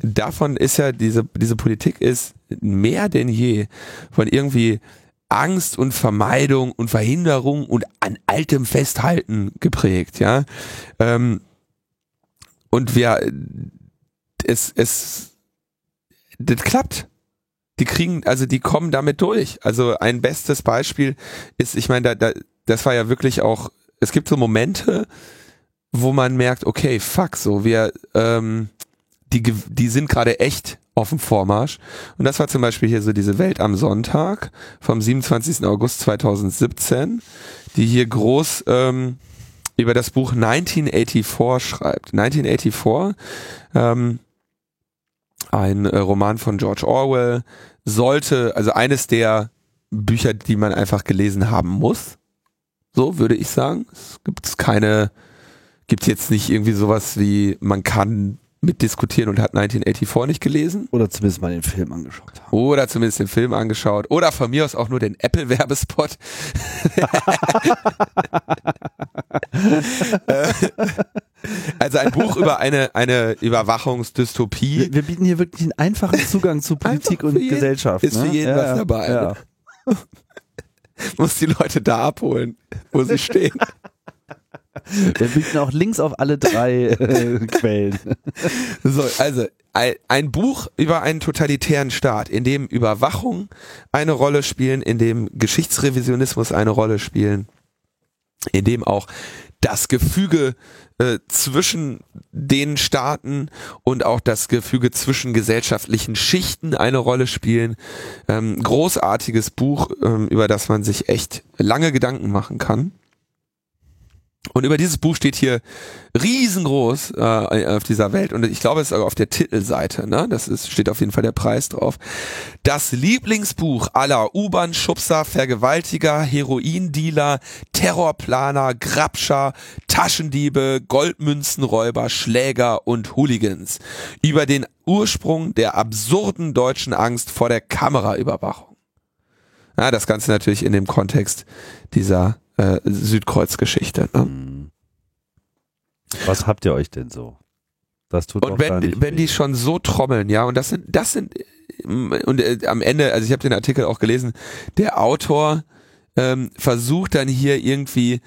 davon ist ja diese, diese Politik ist mehr denn je von irgendwie Angst und Vermeidung und Verhinderung und an altem Festhalten geprägt, ja. Ähm, und wir, es, es, das klappt. Die kriegen, also die kommen damit durch. Also ein bestes Beispiel ist, ich meine, da, da, das war ja wirklich auch, es gibt so Momente, wo man merkt, okay, fuck, so wir, ähm, die, die sind gerade echt auf dem Vormarsch. Und das war zum Beispiel hier so diese Welt am Sonntag vom 27. August 2017, die hier groß ähm, über das Buch 1984 schreibt. 1984 ähm, ein äh, Roman von George Orwell, sollte, also eines der Bücher, die man einfach gelesen haben muss. So würde ich sagen. Es gibt keine, gibt jetzt nicht irgendwie sowas wie, man kann mitdiskutieren und hat 1984 nicht gelesen. Oder zumindest mal den Film angeschaut haben. Oder zumindest den Film angeschaut. Oder von mir aus auch nur den Apple-Werbespot. also ein Buch über eine, eine Überwachungsdystopie. Wir, wir bieten hier wirklich einen einfachen Zugang zu Politik und jeden, Gesellschaft. Ist ne? für jeden ja, was dabei. Ja. Muss die Leute da abholen, wo sie stehen. Wir bieten auch Links auf alle drei äh, Quellen. So, also ein Buch über einen totalitären Staat, in dem Überwachung eine Rolle spielen, in dem Geschichtsrevisionismus eine Rolle spielen, in dem auch das Gefüge äh, zwischen den Staaten und auch das Gefüge zwischen gesellschaftlichen Schichten eine Rolle spielen. Ähm, großartiges Buch, ähm, über das man sich echt lange Gedanken machen kann. Und über dieses Buch steht hier riesengroß äh, auf dieser Welt und ich glaube, es ist auf der Titelseite, ne? Das ist, steht auf jeden Fall der Preis drauf. Das Lieblingsbuch aller U-Bahn-Schubser, Vergewaltiger, Heroindealer, Terrorplaner, Grabscher, Taschendiebe, Goldmünzenräuber, Schläger und Hooligans über den Ursprung der absurden deutschen Angst vor der Kameraüberwachung. Ja, das Ganze natürlich in dem Kontext dieser äh, Südkreuzgeschichte. Ne? Was habt ihr euch denn so? Das tut und wenn, wenn die schon so trommeln, ja, und das sind, das sind, und äh, am Ende, also ich habe den Artikel auch gelesen, der Autor ähm, versucht dann hier irgendwie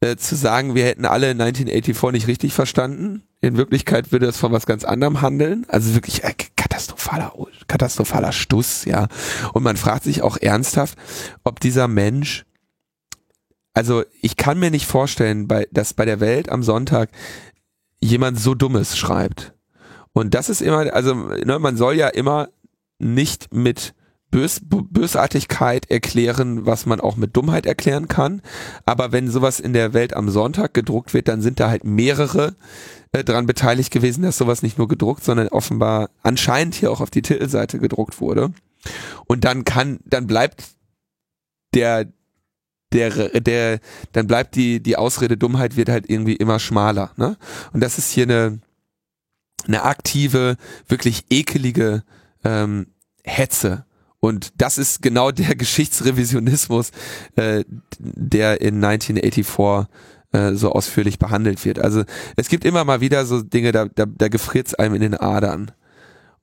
äh, zu sagen, wir hätten alle 1984 nicht richtig verstanden. In Wirklichkeit würde es von was ganz anderem handeln. Also wirklich äh, katastrophaler, katastrophaler Stuss, ja. Und man fragt sich auch ernsthaft, ob dieser Mensch also ich kann mir nicht vorstellen, bei, dass bei der Welt am Sonntag jemand so Dummes schreibt. Und das ist immer, also ne, man soll ja immer nicht mit Bös, Bösartigkeit erklären, was man auch mit Dummheit erklären kann. Aber wenn sowas in der Welt am Sonntag gedruckt wird, dann sind da halt mehrere äh, dran beteiligt gewesen, dass sowas nicht nur gedruckt, sondern offenbar anscheinend hier auch auf die Titelseite gedruckt wurde. Und dann kann, dann bleibt der der, der, dann bleibt die, die Ausrede Dummheit wird halt irgendwie immer schmaler, ne? Und das ist hier eine, eine aktive, wirklich ekelige ähm, Hetze. Und das ist genau der Geschichtsrevisionismus, äh, der in 1984 äh, so ausführlich behandelt wird. Also es gibt immer mal wieder so Dinge, da, da, da gefriert's einem in den Adern.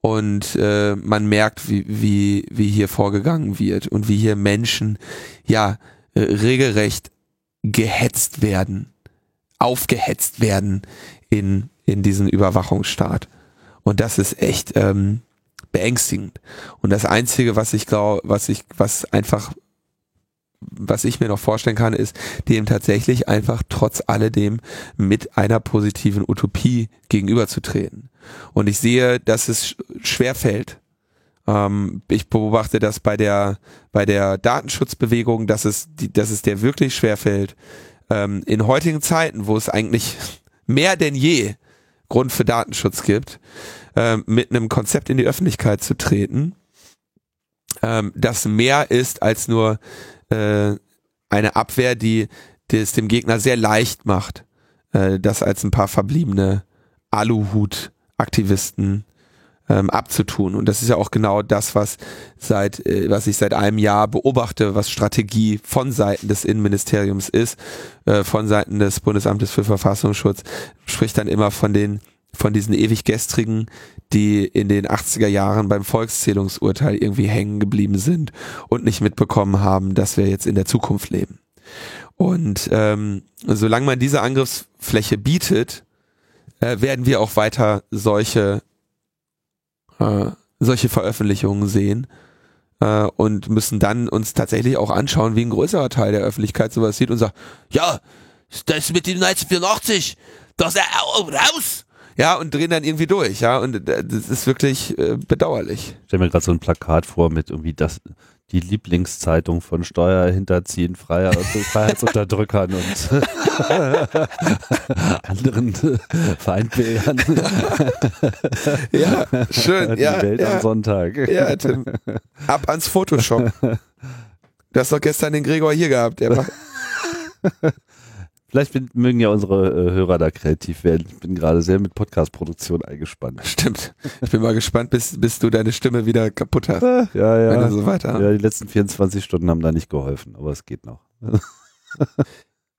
Und äh, man merkt, wie, wie, wie hier vorgegangen wird und wie hier Menschen, ja, äh, regelrecht gehetzt werden, aufgehetzt werden in, in diesen Überwachungsstaat. Und das ist echt ähm, beängstigend. Und das Einzige, was ich glaube, was ich, was einfach, was ich mir noch vorstellen kann, ist, dem tatsächlich einfach trotz alledem mit einer positiven Utopie gegenüberzutreten. Und ich sehe, dass es schwer fällt, ähm, ich beobachte das bei der, bei der Datenschutzbewegung, dass es, die, dass es der wirklich schwerfällt, ähm, in heutigen Zeiten, wo es eigentlich mehr denn je Grund für Datenschutz gibt, ähm, mit einem Konzept in die Öffentlichkeit zu treten, ähm, das mehr ist als nur äh, eine Abwehr, die, die es dem Gegner sehr leicht macht, äh, das als ein paar verbliebene Aluhut-Aktivisten ähm, abzutun. Und das ist ja auch genau das, was seit, äh, was ich seit einem Jahr beobachte, was Strategie von Seiten des Innenministeriums ist, äh, von Seiten des Bundesamtes für Verfassungsschutz, spricht dann immer von den von diesen ewig gestrigen, die in den 80er Jahren beim Volkszählungsurteil irgendwie hängen geblieben sind und nicht mitbekommen haben, dass wir jetzt in der Zukunft leben. Und ähm, solange man diese Angriffsfläche bietet, äh, werden wir auch weiter solche äh, solche Veröffentlichungen sehen äh, und müssen dann uns tatsächlich auch anschauen, wie ein größerer Teil der Öffentlichkeit sowas sieht und sagt, ja, das mit dem 1984, das ist raus! Ja, und drehen dann irgendwie durch, ja, und äh, das ist wirklich äh, bedauerlich. Ich stelle mir gerade so ein Plakat vor mit irgendwie das, die Lieblingszeitung von Steuerhinterziehen, Freier, Freiheitsunterdrückern und anderen Feindbildern. ja, schön. Die ja, Welt ja. am Sonntag. Ja, Tim. Ab ans Photoshop. Du hast doch gestern den Gregor hier gehabt. Der war, Vielleicht mögen ja unsere äh, Hörer da kreativ werden. Ich bin gerade sehr mit Podcast-Produktion eingespannt. stimmt. Ich bin mal gespannt, bis, bis du deine Stimme wieder kaputt hast. Ja, Wenn ja. du so weiter. Ja, die letzten 24 Stunden haben da nicht geholfen, aber es geht noch.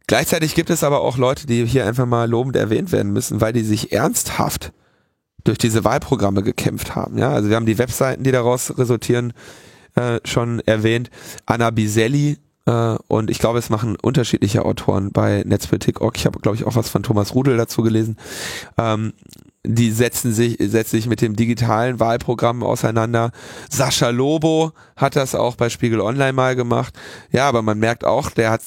Gleichzeitig gibt es aber auch Leute, die hier einfach mal lobend erwähnt werden müssen, weil die sich ernsthaft durch diese Wahlprogramme gekämpft haben. Ja, also wir haben die Webseiten, die daraus resultieren, äh, schon erwähnt. Anna Biselli und ich glaube, es machen unterschiedliche Autoren bei Netzpolitik.org. Ich habe, glaube ich, auch was von Thomas Rudel dazu gelesen. Ähm, die setzen sich, setzen sich mit dem digitalen Wahlprogramm auseinander. Sascha Lobo hat das auch bei Spiegel Online mal gemacht. Ja, aber man merkt auch, der hat,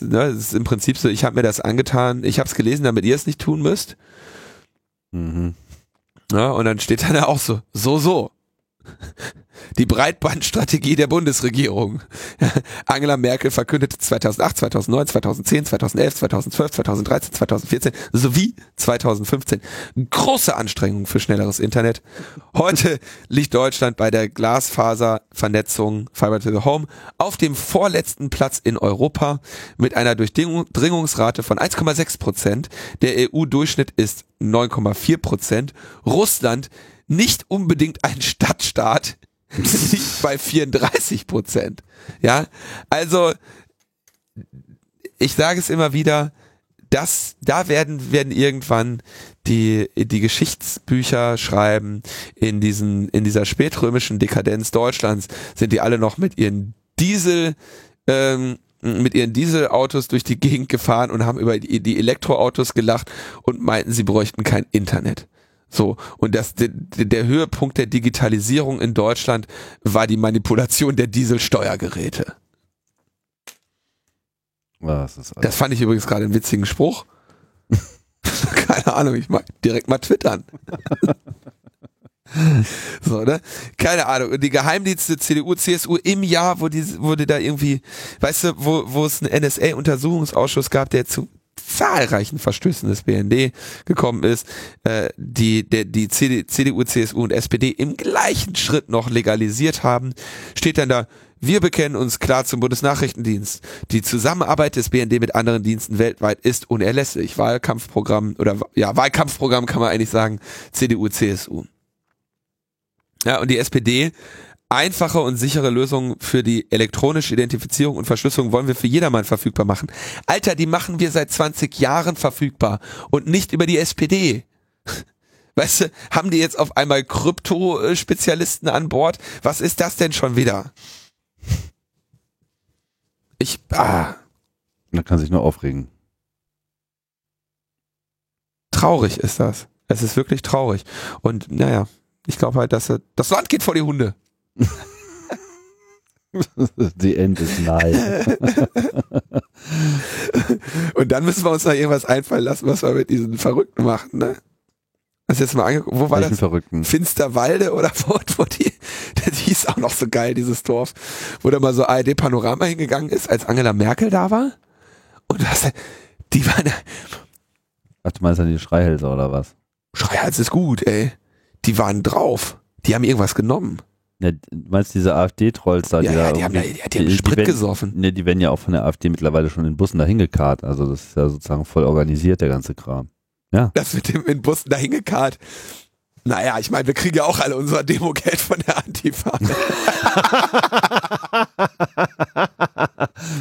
ne, es ist im Prinzip so, ich habe mir das angetan, ich habe es gelesen, damit ihr es nicht tun müsst. Mhm. Ja, und dann steht dann da auch so, so, so. Die Breitbandstrategie der Bundesregierung. Angela Merkel verkündete 2008, 2009, 2010, 2011, 2012, 2013, 2014 sowie 2015 große Anstrengungen für schnelleres Internet. Heute liegt Deutschland bei der Glasfaservernetzung Fiber to the Home auf dem vorletzten Platz in Europa mit einer Durchdringungsrate von 1,6 Prozent. Der EU-Durchschnitt ist 9,4 Prozent. Russland nicht unbedingt ein Stadtstaat, bei 34 Prozent. Ja, also ich sage es immer wieder, das, da werden, werden irgendwann die, die Geschichtsbücher schreiben, in diesen, in dieser spätrömischen Dekadenz Deutschlands sind die alle noch mit ihren Diesel, ähm, mit ihren Dieselautos durch die Gegend gefahren und haben über die Elektroautos gelacht und meinten, sie bräuchten kein Internet. So, und das, der, der Höhepunkt der Digitalisierung in Deutschland war die Manipulation der Dieselsteuergeräte. Was ist Das fand ich übrigens gerade einen witzigen Spruch. Keine Ahnung, ich mag direkt mal twittern. so, ne? Keine Ahnung. Und die Geheimdienste CDU, CSU im Jahr, wo die, wurde da irgendwie, weißt du, wo, wo es einen NSA-Untersuchungsausschuss gab, der zu zahlreichen Verstößen des BND gekommen ist, äh, die der, die CD, CDU, CSU und SPD im gleichen Schritt noch legalisiert haben, steht dann da, wir bekennen uns klar zum Bundesnachrichtendienst. Die Zusammenarbeit des BND mit anderen Diensten weltweit ist unerlässlich. Wahlkampfprogramm oder ja, Wahlkampfprogramm kann man eigentlich sagen, CDU, CSU. Ja, und die SPD Einfache und sichere Lösungen für die elektronische Identifizierung und Verschlüsselung wollen wir für jedermann verfügbar machen. Alter, die machen wir seit 20 Jahren verfügbar und nicht über die SPD. Weißt du, haben die jetzt auf einmal Krypto-Spezialisten an Bord? Was ist das denn schon wieder? Ich, ah, Man kann sich nur aufregen. traurig ist das. Es ist wirklich traurig. Und naja, ich glaube halt, dass das Land geht vor die Hunde. The end is nigh. Und dann müssen wir uns noch irgendwas einfallen lassen, was wir mit diesen Verrückten machen, ne? Hast du jetzt mal angeguckt, wo war Welchen das? Verrückten? Finsterwalde oder wo, wo die, das hieß auch noch so geil, dieses Dorf, wo da mal so ARD Panorama hingegangen ist, als Angela Merkel da war. Und das, die waren, Ach, du meinst dann die Schreihälse oder was? Schreihals ist gut, ey. Die waren drauf. Die haben irgendwas genommen. Ja, du meinst diese AfD-Trolls da, Ja, die ja, die haben, ja, die, die haben Sprit werden- gesoffen. Ne, die werden ja auch von der AfD mittlerweile schon in Bussen dahin gekarrt. Also das ist ja sozusagen voll organisiert, der ganze Kram. Das mit dem in Bussen dahin gekarrt. Naja, ich meine, wir kriegen ja auch alle unser Demogeld von der Antifa.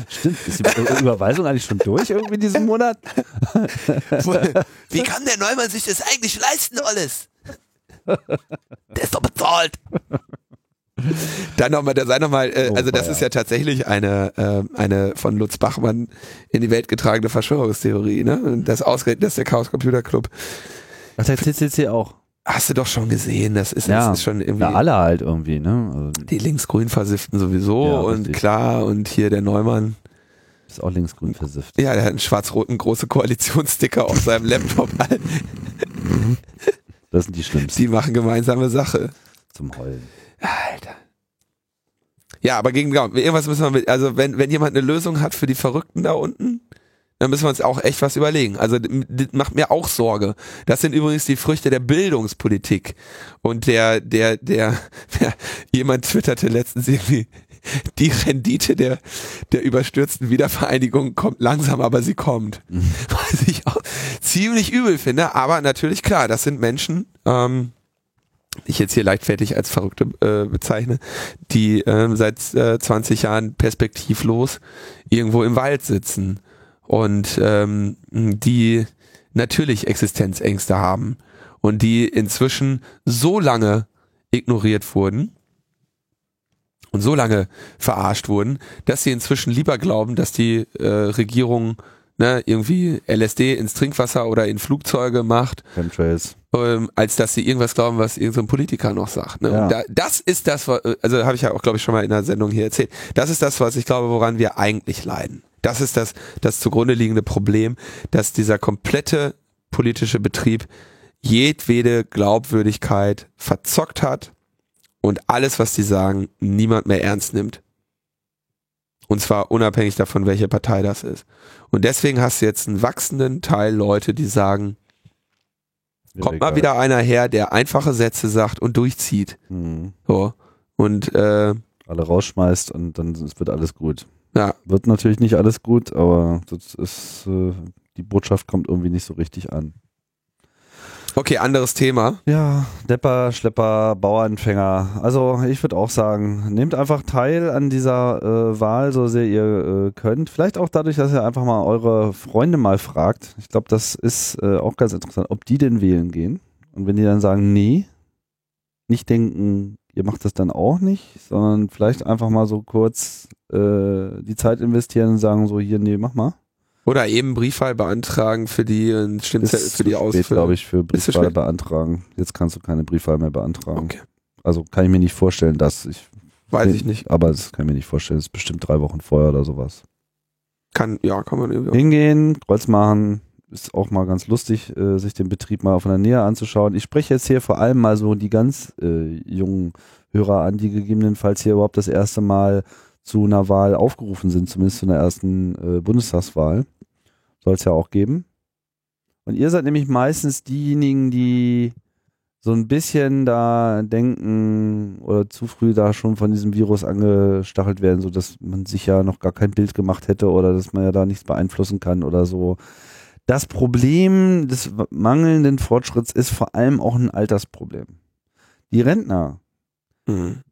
Stimmt, ist die Überweisung eigentlich schon durch irgendwie diesen Monat? Wie kann der Neumann sich das eigentlich leisten, alles? Der ist doch bezahlt. Dann nochmal, da sei nochmal, äh, Oh, also das feier. ist ja tatsächlich eine, äh, eine von Lutz Bachmann in die Welt getragene Verschwörungstheorie, ne? Und das ausgerechnet, das ist der Chaos Computer Club. Ach, der CCC auch. Hast du doch schon gesehen, das ist, Ja. das ist schon irgendwie Ja, alle halt irgendwie, ne? Also, die linksgrün versifften sowieso Ja, und klar und hier der Neumann, ist auch linksgrün versifft. ja, der hat einen schwarz-roten große Koalitionssticker auf seinem Laptop. Das sind die schlimmsten Die machen gemeinsame Sache. zum Heulen. Alter. Ja, aber gegen irgendwas müssen wir mit, also wenn, wenn jemand eine Lösung hat für die Verrückten da unten, dann müssen wir uns auch echt was überlegen. Also das macht mir auch Sorge. Das sind übrigens die Früchte der Bildungspolitik. Und der, der, der, der jemand twitterte letztens irgendwie, die Rendite der, der überstürzten Wiedervereinigung kommt langsam, aber sie kommt. Mhm. Was ich auch ziemlich übel finde, aber natürlich klar, das sind Menschen, ähm, ich jetzt hier leichtfertig als Verrückte äh, bezeichne, die ähm, seit äh, 20 Jahren perspektivlos irgendwo im Wald sitzen und ähm, die natürlich Existenzängste haben und die inzwischen so lange ignoriert wurden und so lange verarscht wurden, dass sie inzwischen lieber glauben, dass die äh, Regierung ne, irgendwie LSD ins Trinkwasser oder in Flugzeuge macht, ähm, als dass sie irgendwas glauben, was irgendein Politiker noch sagt. Ne? Ja. Da, das ist das, also habe ich ja auch, glaube ich, schon mal in der Sendung hier erzählt. Das ist das, was ich glaube, woran wir eigentlich leiden. Das ist das, das zugrunde liegende Problem, dass dieser komplette politische Betrieb jedwede Glaubwürdigkeit verzockt hat und alles, was die sagen, niemand mehr ernst nimmt. Und zwar unabhängig davon, welche Partei das ist. Und deswegen hast du jetzt einen wachsenden Teil Leute, die sagen, kommt mal wieder einer her, der einfache Sätze sagt und durchzieht. Mhm. So. Und äh, alle rausschmeißt und dann wird alles gut. Ja. Wird natürlich nicht alles gut, aber das ist, äh, die Botschaft kommt irgendwie nicht so richtig an. Okay, anderes Thema. Ja, Depper, Schlepper, Bauernfänger. Also ich würde auch sagen, nehmt einfach teil an dieser äh, Wahl, so sehr ihr äh, könnt. Vielleicht auch dadurch, dass ihr einfach mal eure Freunde mal fragt. Ich glaube, das ist äh, auch ganz interessant, ob die denn wählen gehen. Und wenn die dann sagen, nee, nicht denken, ihr macht das dann auch nicht, sondern vielleicht einfach mal so kurz äh, die Zeit investieren und sagen so, hier, nee, mach mal. Oder eben Briefwahl beantragen für die Stimmzettel für die Ausführung. glaube ich, für Briefwahl beantragen. Jetzt kannst du keine Briefwahl mehr beantragen. Okay. Also kann ich mir nicht vorstellen, dass ich. Weiß ich nicht. Aber das kann ich mir nicht vorstellen. Das ist bestimmt drei Wochen vorher oder sowas. Kann, ja, kann man irgendwie. Hingehen, Kreuz machen. Ist auch mal ganz lustig, äh, sich den Betrieb mal von der Nähe anzuschauen. Ich spreche jetzt hier vor allem mal so die ganz äh, jungen Hörer an, die gegebenenfalls hier überhaupt das erste Mal zu einer Wahl aufgerufen sind, zumindest zu einer ersten äh, Bundestagswahl. Soll es ja auch geben. Und ihr seid nämlich meistens diejenigen, die so ein bisschen da denken oder zu früh da schon von diesem Virus angestachelt werden, so dass man sich ja noch gar kein Bild gemacht hätte oder dass man ja da nichts beeinflussen kann oder so. Das Problem des mangelnden Fortschritts ist vor allem auch ein Altersproblem. Die Rentner, mhm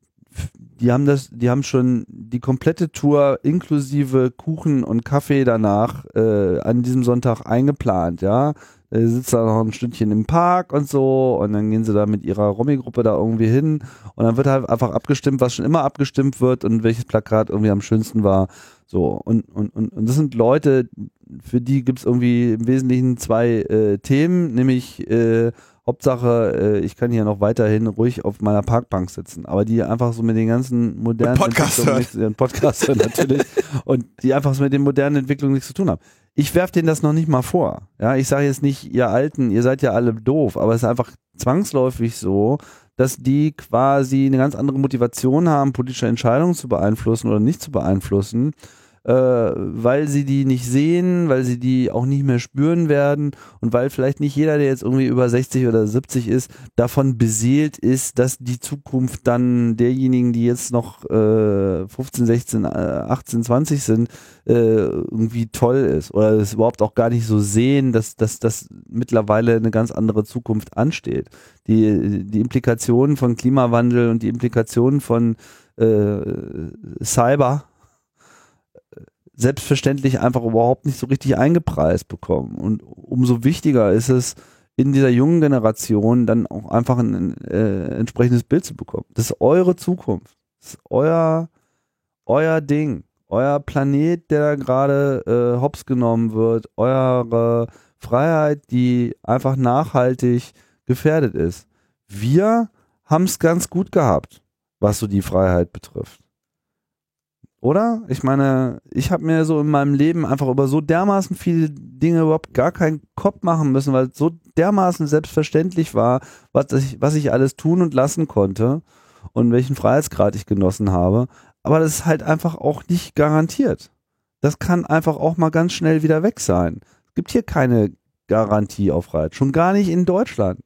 die haben das, die haben schon die komplette Tour inklusive Kuchen und Kaffee danach äh, an diesem Sonntag eingeplant, ja. Äh, sitzt da noch ein Stündchen im Park und so und dann gehen sie da mit ihrer Romy-Gruppe da irgendwie hin und dann wird halt einfach abgestimmt, was schon immer abgestimmt wird und welches Plakat irgendwie am schönsten war. So, und, und, und, und das sind Leute, für die gibt's irgendwie im Wesentlichen zwei äh, Themen, nämlich äh, Hauptsache, äh, ich kann hier noch weiterhin ruhig auf meiner Parkbank sitzen. Aber die einfach so mit den ganzen modernen Podcaster. Entwicklungen, Podcaster natürlich, und die einfach so mit den modernen Entwicklungen nichts zu tun haben. Ich werfe denen das noch nicht mal vor. Ja, ich sage jetzt nicht, ihr Alten, ihr seid ja alle doof, aber es ist einfach zwangsläufig so, dass die quasi eine ganz andere Motivation haben, politische Entscheidungen zu beeinflussen oder nicht zu beeinflussen äh, weil sie die nicht sehen, weil sie die auch nicht mehr spüren werden und weil vielleicht nicht jeder, der jetzt irgendwie über 60 oder 70 ist, davon beseelt ist, dass die Zukunft dann derjenigen, die jetzt noch äh, 15, 16, 18, 20 sind, äh, irgendwie toll ist oder es überhaupt auch gar nicht so sehen, dass, dass, mittlerweile eine ganz andere Zukunft ansteht. Die, die Implikationen von Klimawandel und die Implikationen von äh, Cyber selbstverständlich einfach überhaupt nicht so richtig eingepreist bekommen. Und umso wichtiger ist es, in dieser jungen Generation dann auch einfach ein äh, entsprechendes Bild zu bekommen. Das ist eure Zukunft. Das ist euer, euer Ding. Euer Planet, der gerade äh, hops genommen wird. Eure Freiheit, die einfach nachhaltig gefährdet ist. Wir haben es ganz gut gehabt, was so die Freiheit betrifft. Oder? Ich meine, ich habe mir so in meinem Leben einfach über so dermaßen viele Dinge überhaupt gar keinen Kopf machen müssen, weil es so dermaßen selbstverständlich war, was ich, was ich alles tun und lassen konnte und welchen Freiheitsgrad ich genossen habe. aber das ist halt einfach auch nicht garantiert. Das kann einfach auch mal ganz schnell wieder weg sein. Es gibt hier keine Garantie auf Reit. Schon gar nicht in Deutschland.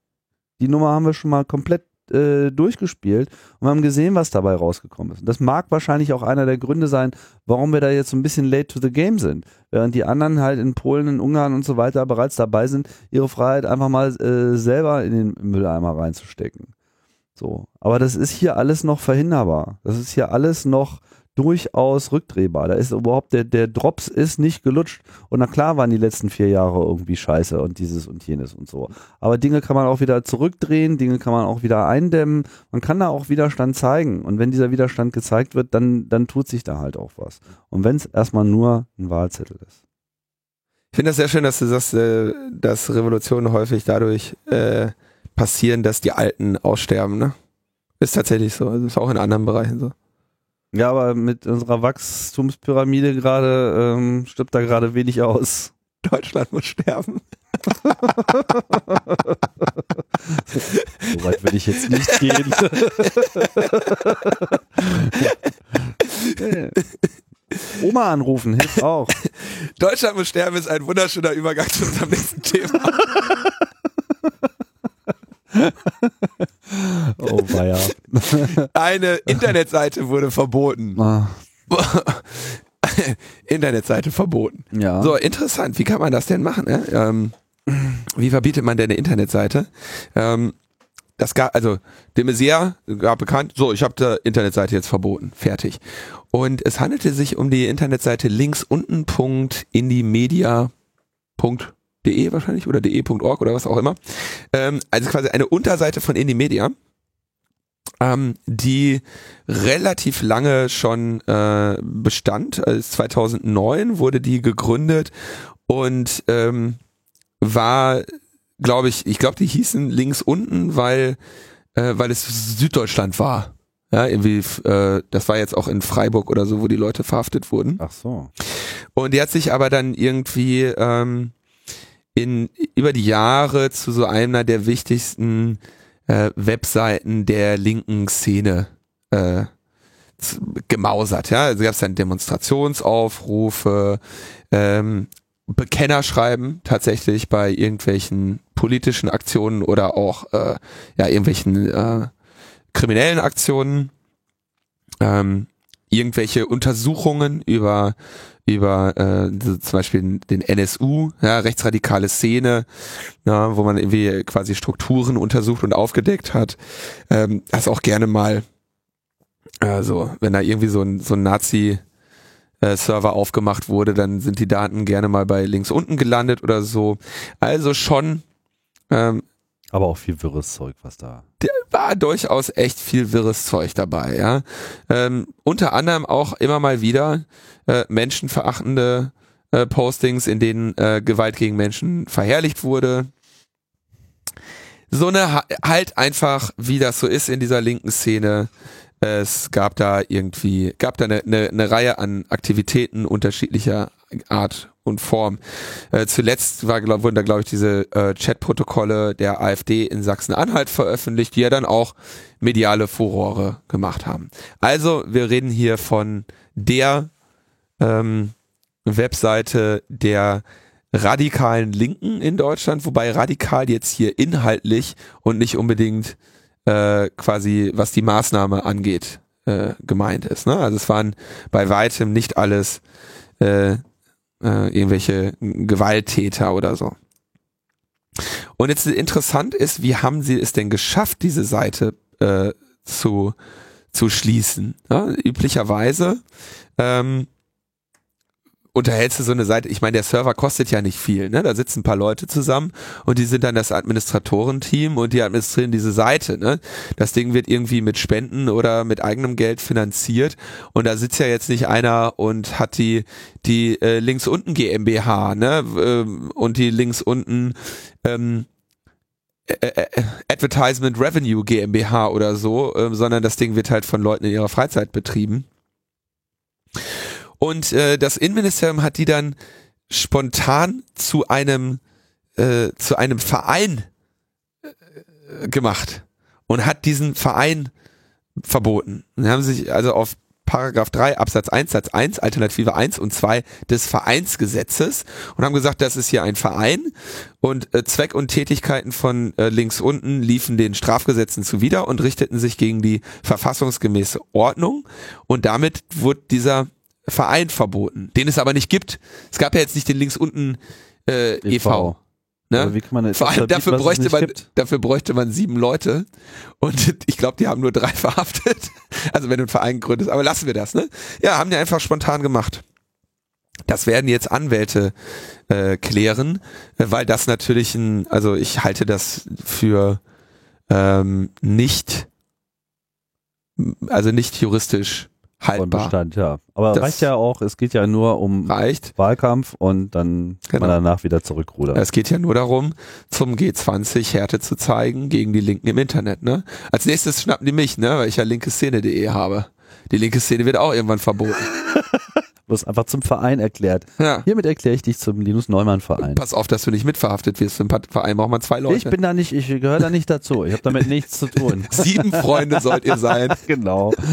Die Nummer haben wir schon mal komplett äh, durchgespielt und wir haben gesehen, was dabei rausgekommen ist. Und das mag wahrscheinlich auch einer der Gründe sein, warum wir da jetzt so ein bisschen late to the game sind. Während die anderen halt in Polen, in Ungarn und so weiter bereits dabei sind, ihre Freiheit einfach mal äh, selber in den Mülleimer reinzustecken. So. Aber das ist hier alles noch verhinderbar. Das ist hier alles noch durchaus rückdrehbar. Da ist überhaupt, der, der Drops ist nicht gelutscht. Und na klar waren die letzten vier Jahre irgendwie scheiße und dieses und jenes und so. Aber Dinge kann man auch wieder zurückdrehen, Dinge kann man auch wieder eindämmen. Man kann da auch Widerstand zeigen. Und wenn dieser Widerstand gezeigt wird, dann, dann tut sich da halt auch was. Und wenn es erstmal nur ein Wahlzettel ist. Ich finde das sehr schön, dass du sagst, äh, dass Revolutionen häufig dadurch äh, passieren, dass die Alten aussterben, ne? Ist tatsächlich so. Also ist auch in anderen Bereichen so. Ja, aber mit unserer Wachstumspyramide gerade ähm, stirbt da gerade wenig aus. Deutschland muss sterben. so weit will ich jetzt nicht gehen. Oma anrufen hilft auch. Deutschland muss sterben ist ein wunderschöner Übergang zu unserem nächsten Thema. oh, weia. Eine Internetseite wurde verboten. Ah. Internetseite verboten. Ja. So, interessant. Wie kann man das denn machen? Ne? Ähm, wie verbietet man denn eine Internetseite? Ähm, das gab, also, de Maizière gab bekannt, so, ich habe die Internetseite jetzt verboten. Fertig. Und es handelte sich um die Internetseite linksunten.indiemedia.de de wahrscheinlich oder de.org oder was auch immer. Ähm, also quasi eine Unterseite von Indie Media, ähm, die relativ lange schon äh, bestand. Also 2009 wurde die gegründet und ähm, war, glaube ich, ich glaube, die hießen links unten, weil äh, weil es Süddeutschland war. Ja, irgendwie, äh, das war jetzt auch in Freiburg oder so, wo die Leute verhaftet wurden. Ach so. Und die hat sich aber dann irgendwie ähm, in, über die Jahre zu so einer der wichtigsten äh, Webseiten der linken Szene äh, gemausert. Ja, also gab es dann Demonstrationsaufrufe, ähm, Bekennerschreiben tatsächlich bei irgendwelchen politischen Aktionen oder auch äh, ja irgendwelchen äh, kriminellen Aktionen, ähm, irgendwelche Untersuchungen über über äh, zum Beispiel den NSU, ja, rechtsradikale Szene, ja, wo man irgendwie quasi Strukturen untersucht und aufgedeckt hat. Ähm, das auch gerne mal, also wenn da irgendwie so ein, so ein Nazi äh, Server aufgemacht wurde, dann sind die Daten gerne mal bei links unten gelandet oder so. Also schon ähm, aber auch viel wirres Zeug, was da. Der war durchaus echt viel wirres Zeug dabei, ja. Ähm, unter anderem auch immer mal wieder äh, menschenverachtende äh, Postings, in denen äh, Gewalt gegen Menschen verherrlicht wurde. So eine halt einfach, wie das so ist in dieser linken Szene. Es gab da irgendwie, gab da eine, eine, eine Reihe an Aktivitäten unterschiedlicher Art und Form. Äh, zuletzt war, glaub, wurden da, glaube ich, diese äh, Chatprotokolle der AfD in Sachsen-Anhalt veröffentlicht, die ja dann auch mediale Furore gemacht haben. Also, wir reden hier von der ähm, Webseite der radikalen Linken in Deutschland, wobei radikal jetzt hier inhaltlich und nicht unbedingt äh, quasi, was die Maßnahme angeht, äh, gemeint ist. Ne? Also es waren bei weitem nicht alles äh, äh, irgendwelche Gewalttäter oder so. Und jetzt interessant ist, wie haben sie es denn geschafft, diese Seite äh, zu, zu schließen? Ja, üblicherweise ähm, unterhältst du so eine Seite, ich meine, der Server kostet ja nicht viel, ne? Da sitzen ein paar Leute zusammen und die sind dann das Administratorenteam und die administrieren diese Seite, ne? Das Ding wird irgendwie mit Spenden oder mit eigenem Geld finanziert und da sitzt ja jetzt nicht einer und hat die die äh, links unten GmbH, ne? Ähm, und die links unten ähm, Advertisement Revenue GmbH oder so, äh, sondern das Ding wird halt von Leuten in ihrer Freizeit betrieben. Und äh, das Innenministerium hat die dann spontan zu einem äh, zu einem Verein äh, gemacht und hat diesen Verein verboten. Und haben sich also auf Paragraph 3 Absatz 1 Satz 1 Alternative 1 und 2 des Vereinsgesetzes und haben gesagt, das ist hier ein Verein und äh, Zweck und Tätigkeiten von äh, links unten liefen den Strafgesetzen zuwider und richteten sich gegen die verfassungsgemäße Ordnung und damit wurde dieser Verein verboten, den es aber nicht gibt. Es gab ja jetzt nicht den links unten äh, e.V. e.V. Ne? wie kann man Vor allem dafür bräuchte man, dafür bräuchte man sieben Leute und ich glaube, die haben nur drei verhaftet. Also wenn du einen Verein gründest, aber lassen wir das, ne? Ja, haben die einfach spontan gemacht. Das werden jetzt Anwälte äh, klären, weil das natürlich ein, also ich halte das für ähm, nicht, also nicht juristisch haltbar. Bestand, ja. Aber das reicht ja auch, es geht ja nur um reicht. Wahlkampf und dann kann genau. man danach wieder zurückrudern. Es geht ja nur darum, zum G20 Härte zu zeigen gegen die Linken im Internet. Ne? Als nächstes schnappen die mich, ne? weil ich ja linkeszene.de habe. Die linke Szene wird auch irgendwann verboten. wirst einfach zum Verein erklärt. Ja. Hiermit erkläre ich dich zum Linus Neumann Verein. Pass auf, dass du nicht mitverhaftet wirst. Einen Verein braucht man zwei Leute. Ich bin da nicht, ich gehöre da nicht dazu. Ich habe damit nichts zu tun. Sieben Freunde sollt ihr sein. genau.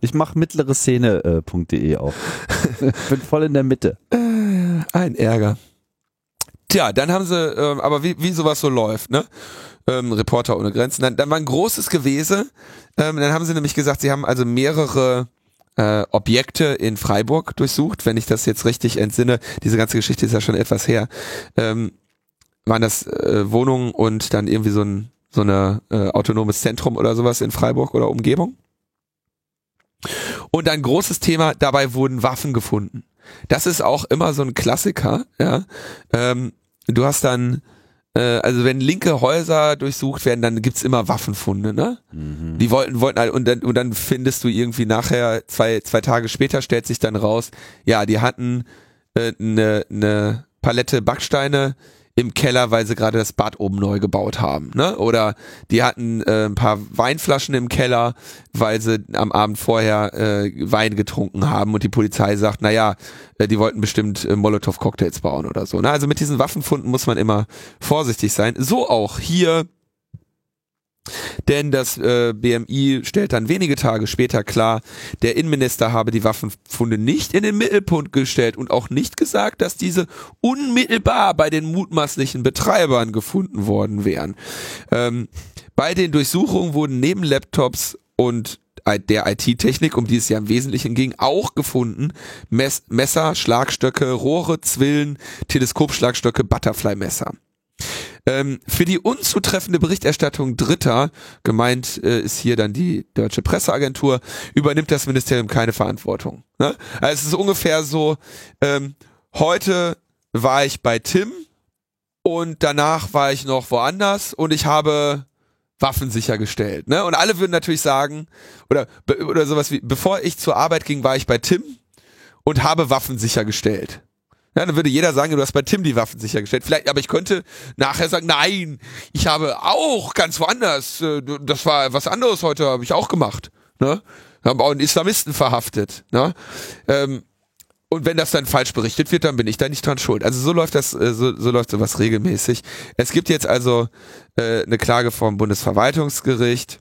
Ich mache mittlere Szene.de auf. Ich bin voll in der Mitte. Ein Ärger. Tja, dann haben sie, ähm, aber wie, wie sowas so läuft, ne? Ähm, Reporter ohne Grenzen. Dann, dann war ein großes Gewese. Ähm, dann haben sie nämlich gesagt, sie haben also mehrere äh, Objekte in Freiburg durchsucht, wenn ich das jetzt richtig entsinne. Diese ganze Geschichte ist ja schon etwas her. Ähm, waren das äh, Wohnungen und dann irgendwie so ein so eine äh, autonomes Zentrum oder sowas in Freiburg oder Umgebung. Und ein großes Thema, dabei wurden Waffen gefunden. Das ist auch immer so ein Klassiker, ja. Ähm, du hast dann also wenn linke Häuser durchsucht werden, dann gibt's immer Waffenfunde, ne? Mhm. Die wollten, wollten halt, und dann, und dann findest du irgendwie nachher, zwei, zwei Tage später stellt sich dann raus, ja, die hatten eine äh, ne, ne Palette Backsteine im Keller, weil sie gerade das Bad oben neu gebaut haben. Ne? Oder die hatten äh, ein paar Weinflaschen im Keller, weil sie am Abend vorher äh, Wein getrunken haben und die Polizei sagt, naja, äh, die wollten bestimmt äh, Molotow-Cocktails bauen oder so. Ne? Also mit diesen Waffenfunden muss man immer vorsichtig sein. So auch hier denn das äh, BMI stellt dann wenige Tage später klar, der Innenminister habe die Waffenfunde nicht in den Mittelpunkt gestellt und auch nicht gesagt, dass diese unmittelbar bei den mutmaßlichen Betreibern gefunden worden wären. Ähm, bei den Durchsuchungen wurden neben Laptops und der IT-Technik, um die es ja im Wesentlichen ging, auch gefunden. Mess Messer, Schlagstöcke, Rohre, Zwillen, Teleskopschlagstöcke, Butterfly-Messer. Ähm, für die unzutreffende Berichterstattung Dritter, gemeint äh, ist hier dann die deutsche Presseagentur, übernimmt das Ministerium keine Verantwortung. Ne? Also es ist ungefähr so, ähm, heute war ich bei Tim und danach war ich noch woanders und ich habe Waffen sichergestellt. Ne? Und alle würden natürlich sagen, oder, oder sowas wie, bevor ich zur Arbeit ging, war ich bei Tim und habe Waffen sichergestellt. Ja, dann würde jeder sagen, du hast bei Tim die Waffen sichergestellt. Vielleicht, aber ich könnte nachher sagen, nein, ich habe auch ganz woanders, äh, das war was anderes heute, habe ich auch gemacht. Ne? Haben auch einen Islamisten verhaftet. Ne? Ähm, und wenn das dann falsch berichtet wird, dann bin ich da nicht dran schuld. Also so läuft das, äh, so, so läuft sowas regelmäßig. Es gibt jetzt also äh, eine Klage vom Bundesverwaltungsgericht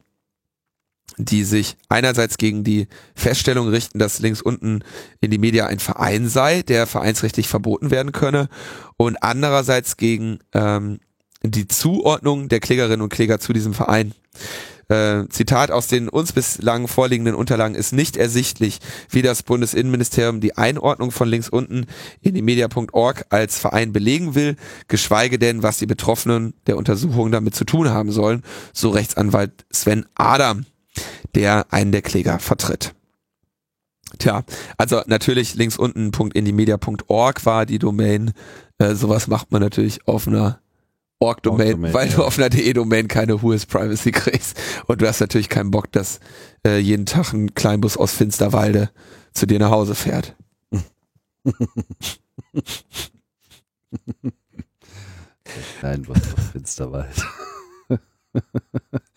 die sich einerseits gegen die Feststellung richten, dass links unten in die Media ein Verein sei, der vereinsrechtlich verboten werden könne, und andererseits gegen ähm, die Zuordnung der Klägerinnen und Kläger zu diesem Verein. Äh, Zitat aus den uns bislang vorliegenden Unterlagen ist nicht ersichtlich, wie das Bundesinnenministerium die Einordnung von links unten in die media.org als Verein belegen will, geschweige denn, was die Betroffenen der Untersuchung damit zu tun haben sollen, so Rechtsanwalt Sven Adam der einen der Kläger vertritt. Tja, also natürlich links unten .indiemedia.org war die Domain. Äh, sowas macht man natürlich auf einer Org-Domain, weil ja. du auf einer DE-Domain keine Who is Privacy kriegst. Und du hast natürlich keinen Bock, dass äh, jeden Tag ein Kleinbus aus Finsterwalde zu dir nach Hause fährt. Kleinbus aus Finsterwalde.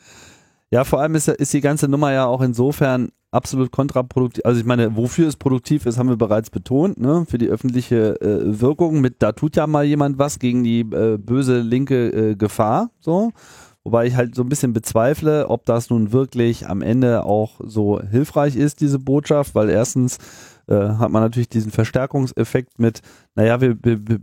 Ja, vor allem ist, ist die ganze Nummer ja auch insofern absolut kontraproduktiv. Also ich meine, wofür es produktiv ist, haben wir bereits betont, ne? Für die öffentliche äh, Wirkung mit, da tut ja mal jemand was gegen die äh, böse linke äh, Gefahr, so. Wobei ich halt so ein bisschen bezweifle, ob das nun wirklich am Ende auch so hilfreich ist, diese Botschaft, weil erstens äh, hat man natürlich diesen Verstärkungseffekt mit, naja, wir, wir, wir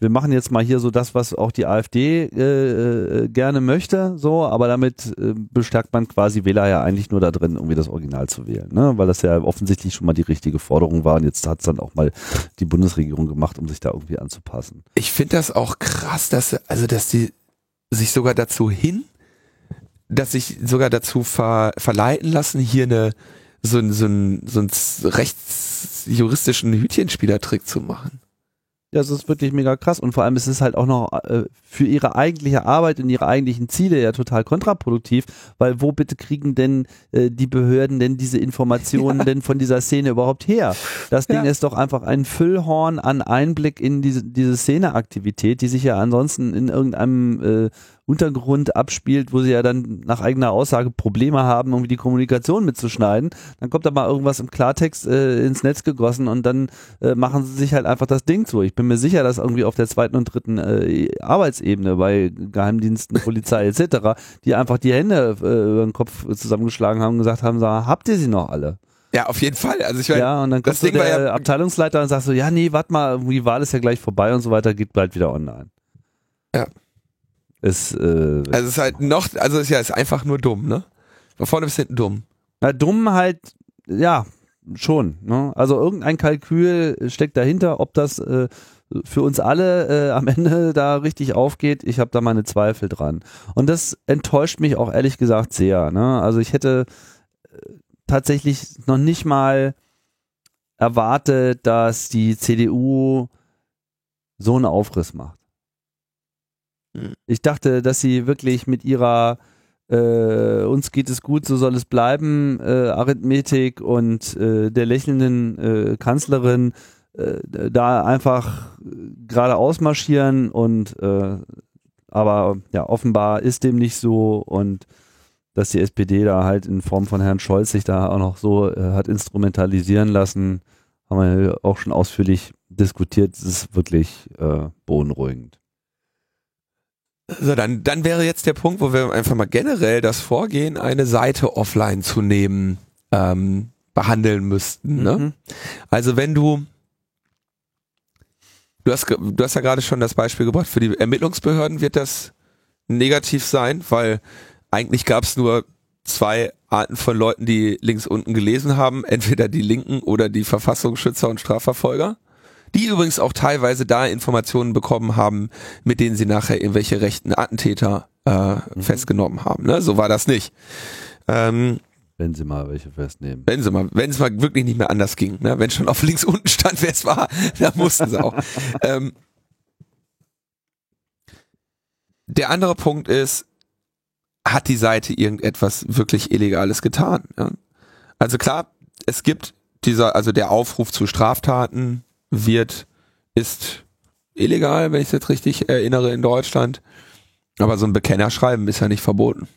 machen jetzt mal hier so das, was auch die AfD äh, äh, gerne möchte, so, aber damit äh, bestärkt man quasi Wähler ja eigentlich nur da drin, irgendwie das Original zu wählen, ne? weil das ja offensichtlich schon mal die richtige Forderung war und jetzt hat es dann auch mal die Bundesregierung gemacht, um sich da irgendwie anzupassen. Ich finde das auch krass, dass also dass die sich sogar dazu hin, dass sich sogar dazu ver, verleiten lassen, hier eine so, ein so, ein so rechtsjuristischen Hütchenspielertrick zu machen. Ja, das ist wirklich mega krass und vor allem ist es halt auch noch äh, für ihre eigentliche Arbeit und ihre eigentlichen Ziele ja total kontraproduktiv, weil wo bitte kriegen denn äh, die Behörden denn diese Informationen ja. denn von dieser Szene überhaupt her? Das Ding ja. ist doch einfach ein Füllhorn an Einblick in diese, diese Szeneaktivität, die sich ja ansonsten in irgendeinem äh, Untergrund abspielt, wo sie ja dann nach eigener Aussage Probleme haben, irgendwie die Kommunikation mitzuschneiden. Dann kommt da mal irgendwas im Klartext äh, ins Netz gegossen und dann äh, machen sie sich halt einfach das Ding zu. Ich bin mir sicher, dass irgendwie auf der zweiten und dritten äh, Arbeitsebene bei Geheimdiensten, Polizei etc., die einfach die Hände äh, über den Kopf zusammengeschlagen haben und gesagt haben, so, habt ihr sie noch alle? Ja, auf jeden Fall. Also ich meine, ja, und dann kommt so der ja Abteilungsleiter und sagt so, ja, nee, warte mal, die Wahl ist ja gleich vorbei und so weiter, geht bald wieder online. Ja. Ist, äh, also es ist halt noch, also es ist ja ist einfach nur dumm, ne? Von vorne bis hinten dumm. Na, dumm halt, ja, schon. Ne? Also irgendein Kalkül steckt dahinter, ob das äh, für uns alle äh, am Ende da richtig aufgeht. Ich habe da meine Zweifel dran. Und das enttäuscht mich auch ehrlich gesagt sehr. Ne? Also ich hätte äh, tatsächlich noch nicht mal erwartet, dass die CDU so einen Aufriss macht. Ich dachte, dass sie wirklich mit ihrer äh, uns geht es gut, so soll es bleiben, äh, Arithmetik und äh, der lächelnden äh, Kanzlerin äh, da einfach gerade ausmarschieren und äh, aber ja, offenbar ist dem nicht so und dass die SPD da halt in Form von Herrn Scholz sich da auch noch so äh, hat instrumentalisieren lassen, haben wir auch schon ausführlich diskutiert. Das ist wirklich äh, beunruhigend. So, dann, dann wäre jetzt der Punkt, wo wir einfach mal generell das Vorgehen, eine Seite offline zu nehmen, ähm, behandeln müssten. Ne? Mhm. Also wenn du, du hast, du hast ja gerade schon das Beispiel gebracht, für die Ermittlungsbehörden wird das negativ sein, weil eigentlich gab es nur zwei Arten von Leuten, die links unten gelesen haben, entweder die Linken oder die Verfassungsschützer und Strafverfolger die übrigens auch teilweise da Informationen bekommen haben, mit denen sie nachher irgendwelche rechten Attentäter äh, mhm. festgenommen haben. Ne? So war das nicht. Ähm, wenn sie mal welche festnehmen. Wenn sie mal, wenn es mal wirklich nicht mehr anders ging, ne? wenn schon auf links unten stand, wer es war, da mussten sie auch. ähm, der andere Punkt ist, hat die Seite irgendetwas wirklich Illegales getan? Ja? Also klar, es gibt dieser, also der Aufruf zu Straftaten, wird, ist illegal, wenn ich es jetzt richtig erinnere, in Deutschland. Aber so ein Bekennerschreiben ist ja nicht verboten.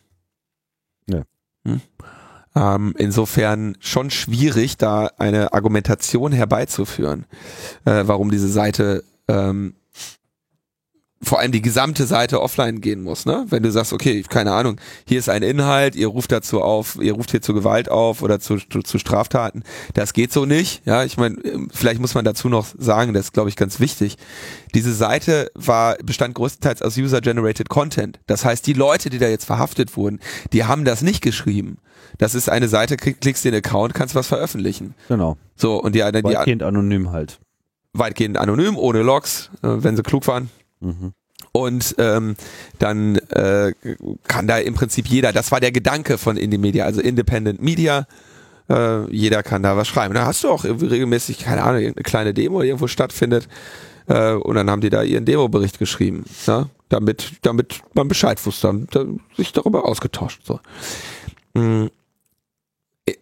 Ja. Hm? Ähm, insofern schon schwierig, da eine Argumentation herbeizuführen, äh, warum diese Seite ähm, vor allem die gesamte Seite offline gehen muss, ne? Wenn du sagst, okay, keine Ahnung, hier ist ein Inhalt, ihr ruft dazu auf, ihr ruft hier zu Gewalt auf oder zu, zu, zu Straftaten, das geht so nicht. Ja, ich meine, vielleicht muss man dazu noch sagen, das ist, glaube ich, ganz wichtig. Diese Seite war, bestand größtenteils aus User-Generated Content. Das heißt, die Leute, die da jetzt verhaftet wurden, die haben das nicht geschrieben. Das ist eine Seite, klickst den Account, kannst was veröffentlichen. Genau. So, und die, die Weitgehend anonym halt. Weitgehend anonym, ohne Logs, äh, wenn sie klug waren. Mhm. Und ähm, dann äh, kann da im Prinzip jeder, das war der Gedanke von Indie Media, also Independent Media, äh, jeder kann da was schreiben. Da hast du auch regelmäßig, keine Ahnung, irgendeine kleine Demo, die irgendwo stattfindet. Äh, und dann haben die da ihren Demo-Bericht geschrieben, ja? damit, damit man Bescheid wusste, da, sich darüber ausgetauscht. So. Mhm.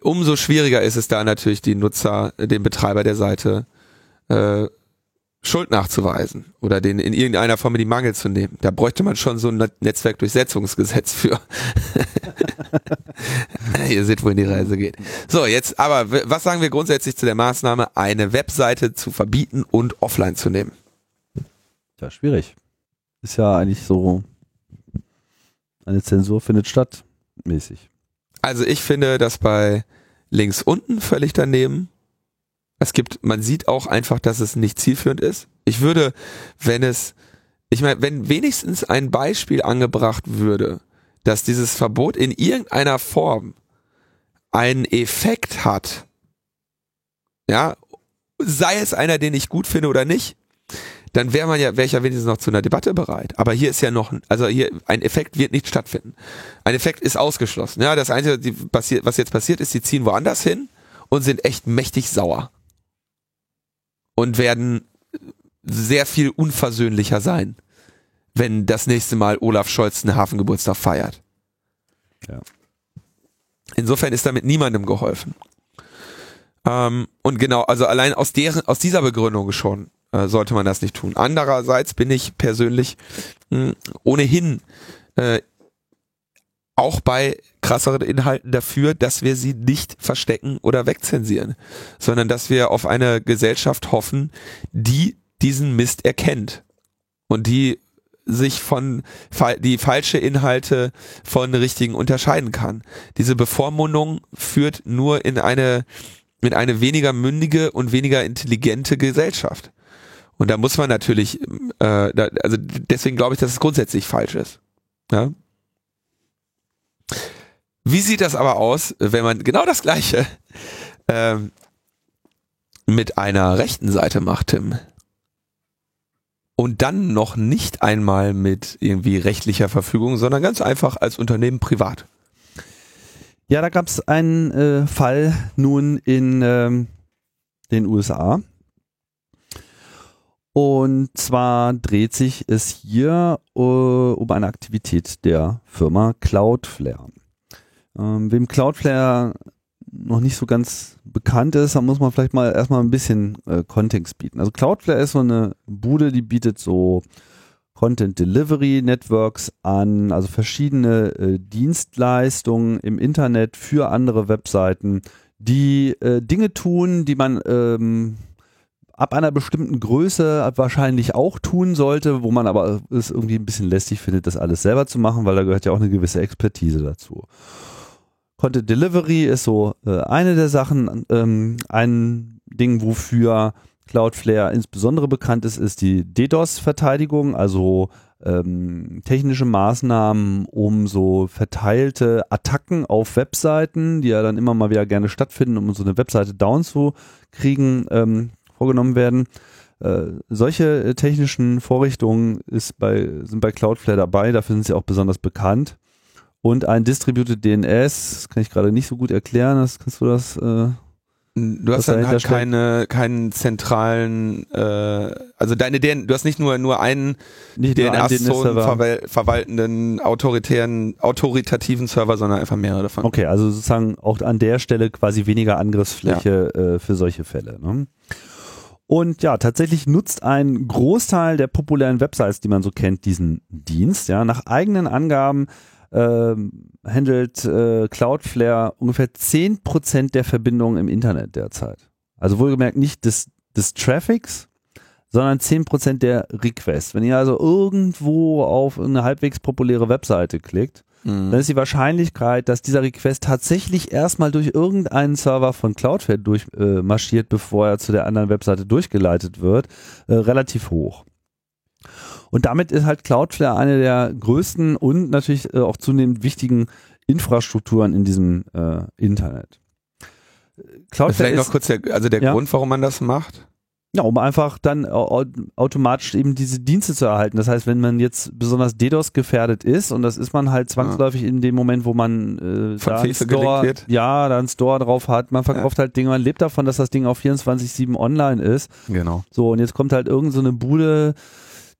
Umso schwieriger ist es da natürlich, die Nutzer, den Betreiber der Seite äh, Schuld nachzuweisen oder den in irgendeiner Form in die Mangel zu nehmen. Da bräuchte man schon so ein Netzwerkdurchsetzungsgesetz für. Ihr seht, wohin die Reise geht. So, jetzt aber, was sagen wir grundsätzlich zu der Maßnahme, eine Webseite zu verbieten und offline zu nehmen? Ja, schwierig. Ist ja eigentlich so Eine Zensur findet statt, mäßig. Also ich finde das bei links unten völlig daneben. Es gibt, man sieht auch einfach, dass es nicht zielführend ist. Ich würde, wenn es, ich meine, wenn wenigstens ein Beispiel angebracht würde, dass dieses Verbot in irgendeiner Form einen Effekt hat, ja, sei es einer, den ich gut finde oder nicht, dann wäre man ja, wäre ich ja wenigstens noch zu einer Debatte bereit. Aber hier ist ja noch, also hier, ein Effekt wird nicht stattfinden. Ein Effekt ist ausgeschlossen. Ja, das Einzige, die was jetzt passiert ist, die ziehen woanders hin und sind echt mächtig sauer. Und werden sehr viel unversöhnlicher sein, wenn das nächste Mal Olaf Scholz einen Hafengeburtstag feiert. Ja. Insofern ist damit niemandem geholfen. Ähm, und genau, also allein aus deren, aus dieser Begründung schon äh, sollte man das nicht tun. Andererseits bin ich persönlich mh, hm, ohnehin äh, auch bei krasseren Inhalten dafür, dass wir sie nicht verstecken oder wegzensieren, sondern dass wir auf eine Gesellschaft hoffen, die diesen Mist erkennt und die sich von die falsche Inhalte von richtigen unterscheiden kann. Diese Bevormundung führt nur in eine in eine weniger mündige und weniger intelligente Gesellschaft. Und da muss man natürlich, äh, da, also deswegen glaube ich, dass es grundsätzlich falsch ist. Ja? Wie sieht das aber aus, wenn man genau das Gleiche ähm, mit einer rechten Seite macht, Tim? Und dann noch nicht einmal mit irgendwie rechtlicher Verfügung, sondern ganz einfach als Unternehmen privat. Ja, da gab es einen äh, Fall nun in ähm, den USA. Und zwar dreht sich es hier äh, um eine Aktivität der Firma Cloudflare. Ähm, wem Cloudflare noch nicht so ganz bekannt ist, dann muss man vielleicht mal erstmal ein bisschen äh, Kontext bieten. Also Cloudflare ist so eine Bude, die bietet so Content Delivery Networks an, also verschiedene äh, Dienstleistungen im Internet für andere Webseiten, die äh, Dinge tun, die man ähm, ab einer bestimmten Größe wahrscheinlich auch tun sollte, wo man aber es irgendwie ein bisschen lästig findet, das alles selber zu machen, weil da gehört ja auch eine gewisse Expertise dazu. Content Delivery ist so äh, eine der Sachen. Ähm, ein Ding, wofür Cloudflare insbesondere bekannt ist, ist die DDoS-Verteidigung, also ähm, technische Maßnahmen, um so verteilte Attacken auf Webseiten, die ja dann immer mal wieder gerne stattfinden, um so eine Webseite down zu kriegen, ähm, vorgenommen werden. Äh, solche äh, technischen Vorrichtungen ist bei, sind bei Cloudflare dabei, dafür sind sie auch besonders bekannt. Und ein Distributed DNS, das kann ich gerade nicht so gut erklären, das kannst du das äh, Du hast dann halt keine, keinen zentralen, äh, also deine DN, du hast nicht nur nur einen DNS-Zonen verwal verwaltenden autoritären, autoritativen Server, sondern einfach mehrere davon. Okay, also sozusagen auch an der Stelle quasi weniger Angriffsfläche ja. äh, für solche Fälle. Ne? Und ja, tatsächlich nutzt ein Großteil der populären Websites, die man so kennt, diesen Dienst. Ja, nach eigenen Angaben äh, handelt äh, Cloudflare ungefähr 10% der Verbindungen im Internet derzeit. Also wohlgemerkt nicht des, des Traffics, sondern 10% der Requests. Wenn ihr also irgendwo auf eine halbwegs populäre Webseite klickt, mhm. dann ist die Wahrscheinlichkeit, dass dieser Request tatsächlich erstmal durch irgendeinen Server von Cloudflare durchmarschiert, äh, bevor er zu der anderen Webseite durchgeleitet wird, äh, relativ hoch. Und damit ist halt Cloudflare eine der größten und natürlich äh, auch zunehmend wichtigen Infrastrukturen in diesem äh, Internet. Cloudflare Vielleicht noch kurz der, also der ja? Grund, warum man das macht? Ja, um einfach dann automatisch eben diese Dienste zu erhalten. Das heißt, wenn man jetzt besonders DDoS gefährdet ist, und das ist man halt zwangsläufig ja. in dem Moment, wo man äh, da einen Store, ja, da einen Store drauf hat, man verkauft ja. halt Dinge, man lebt davon, dass das Ding auf 24-7 online ist. Genau. So, und jetzt kommt halt irgend so eine Bude,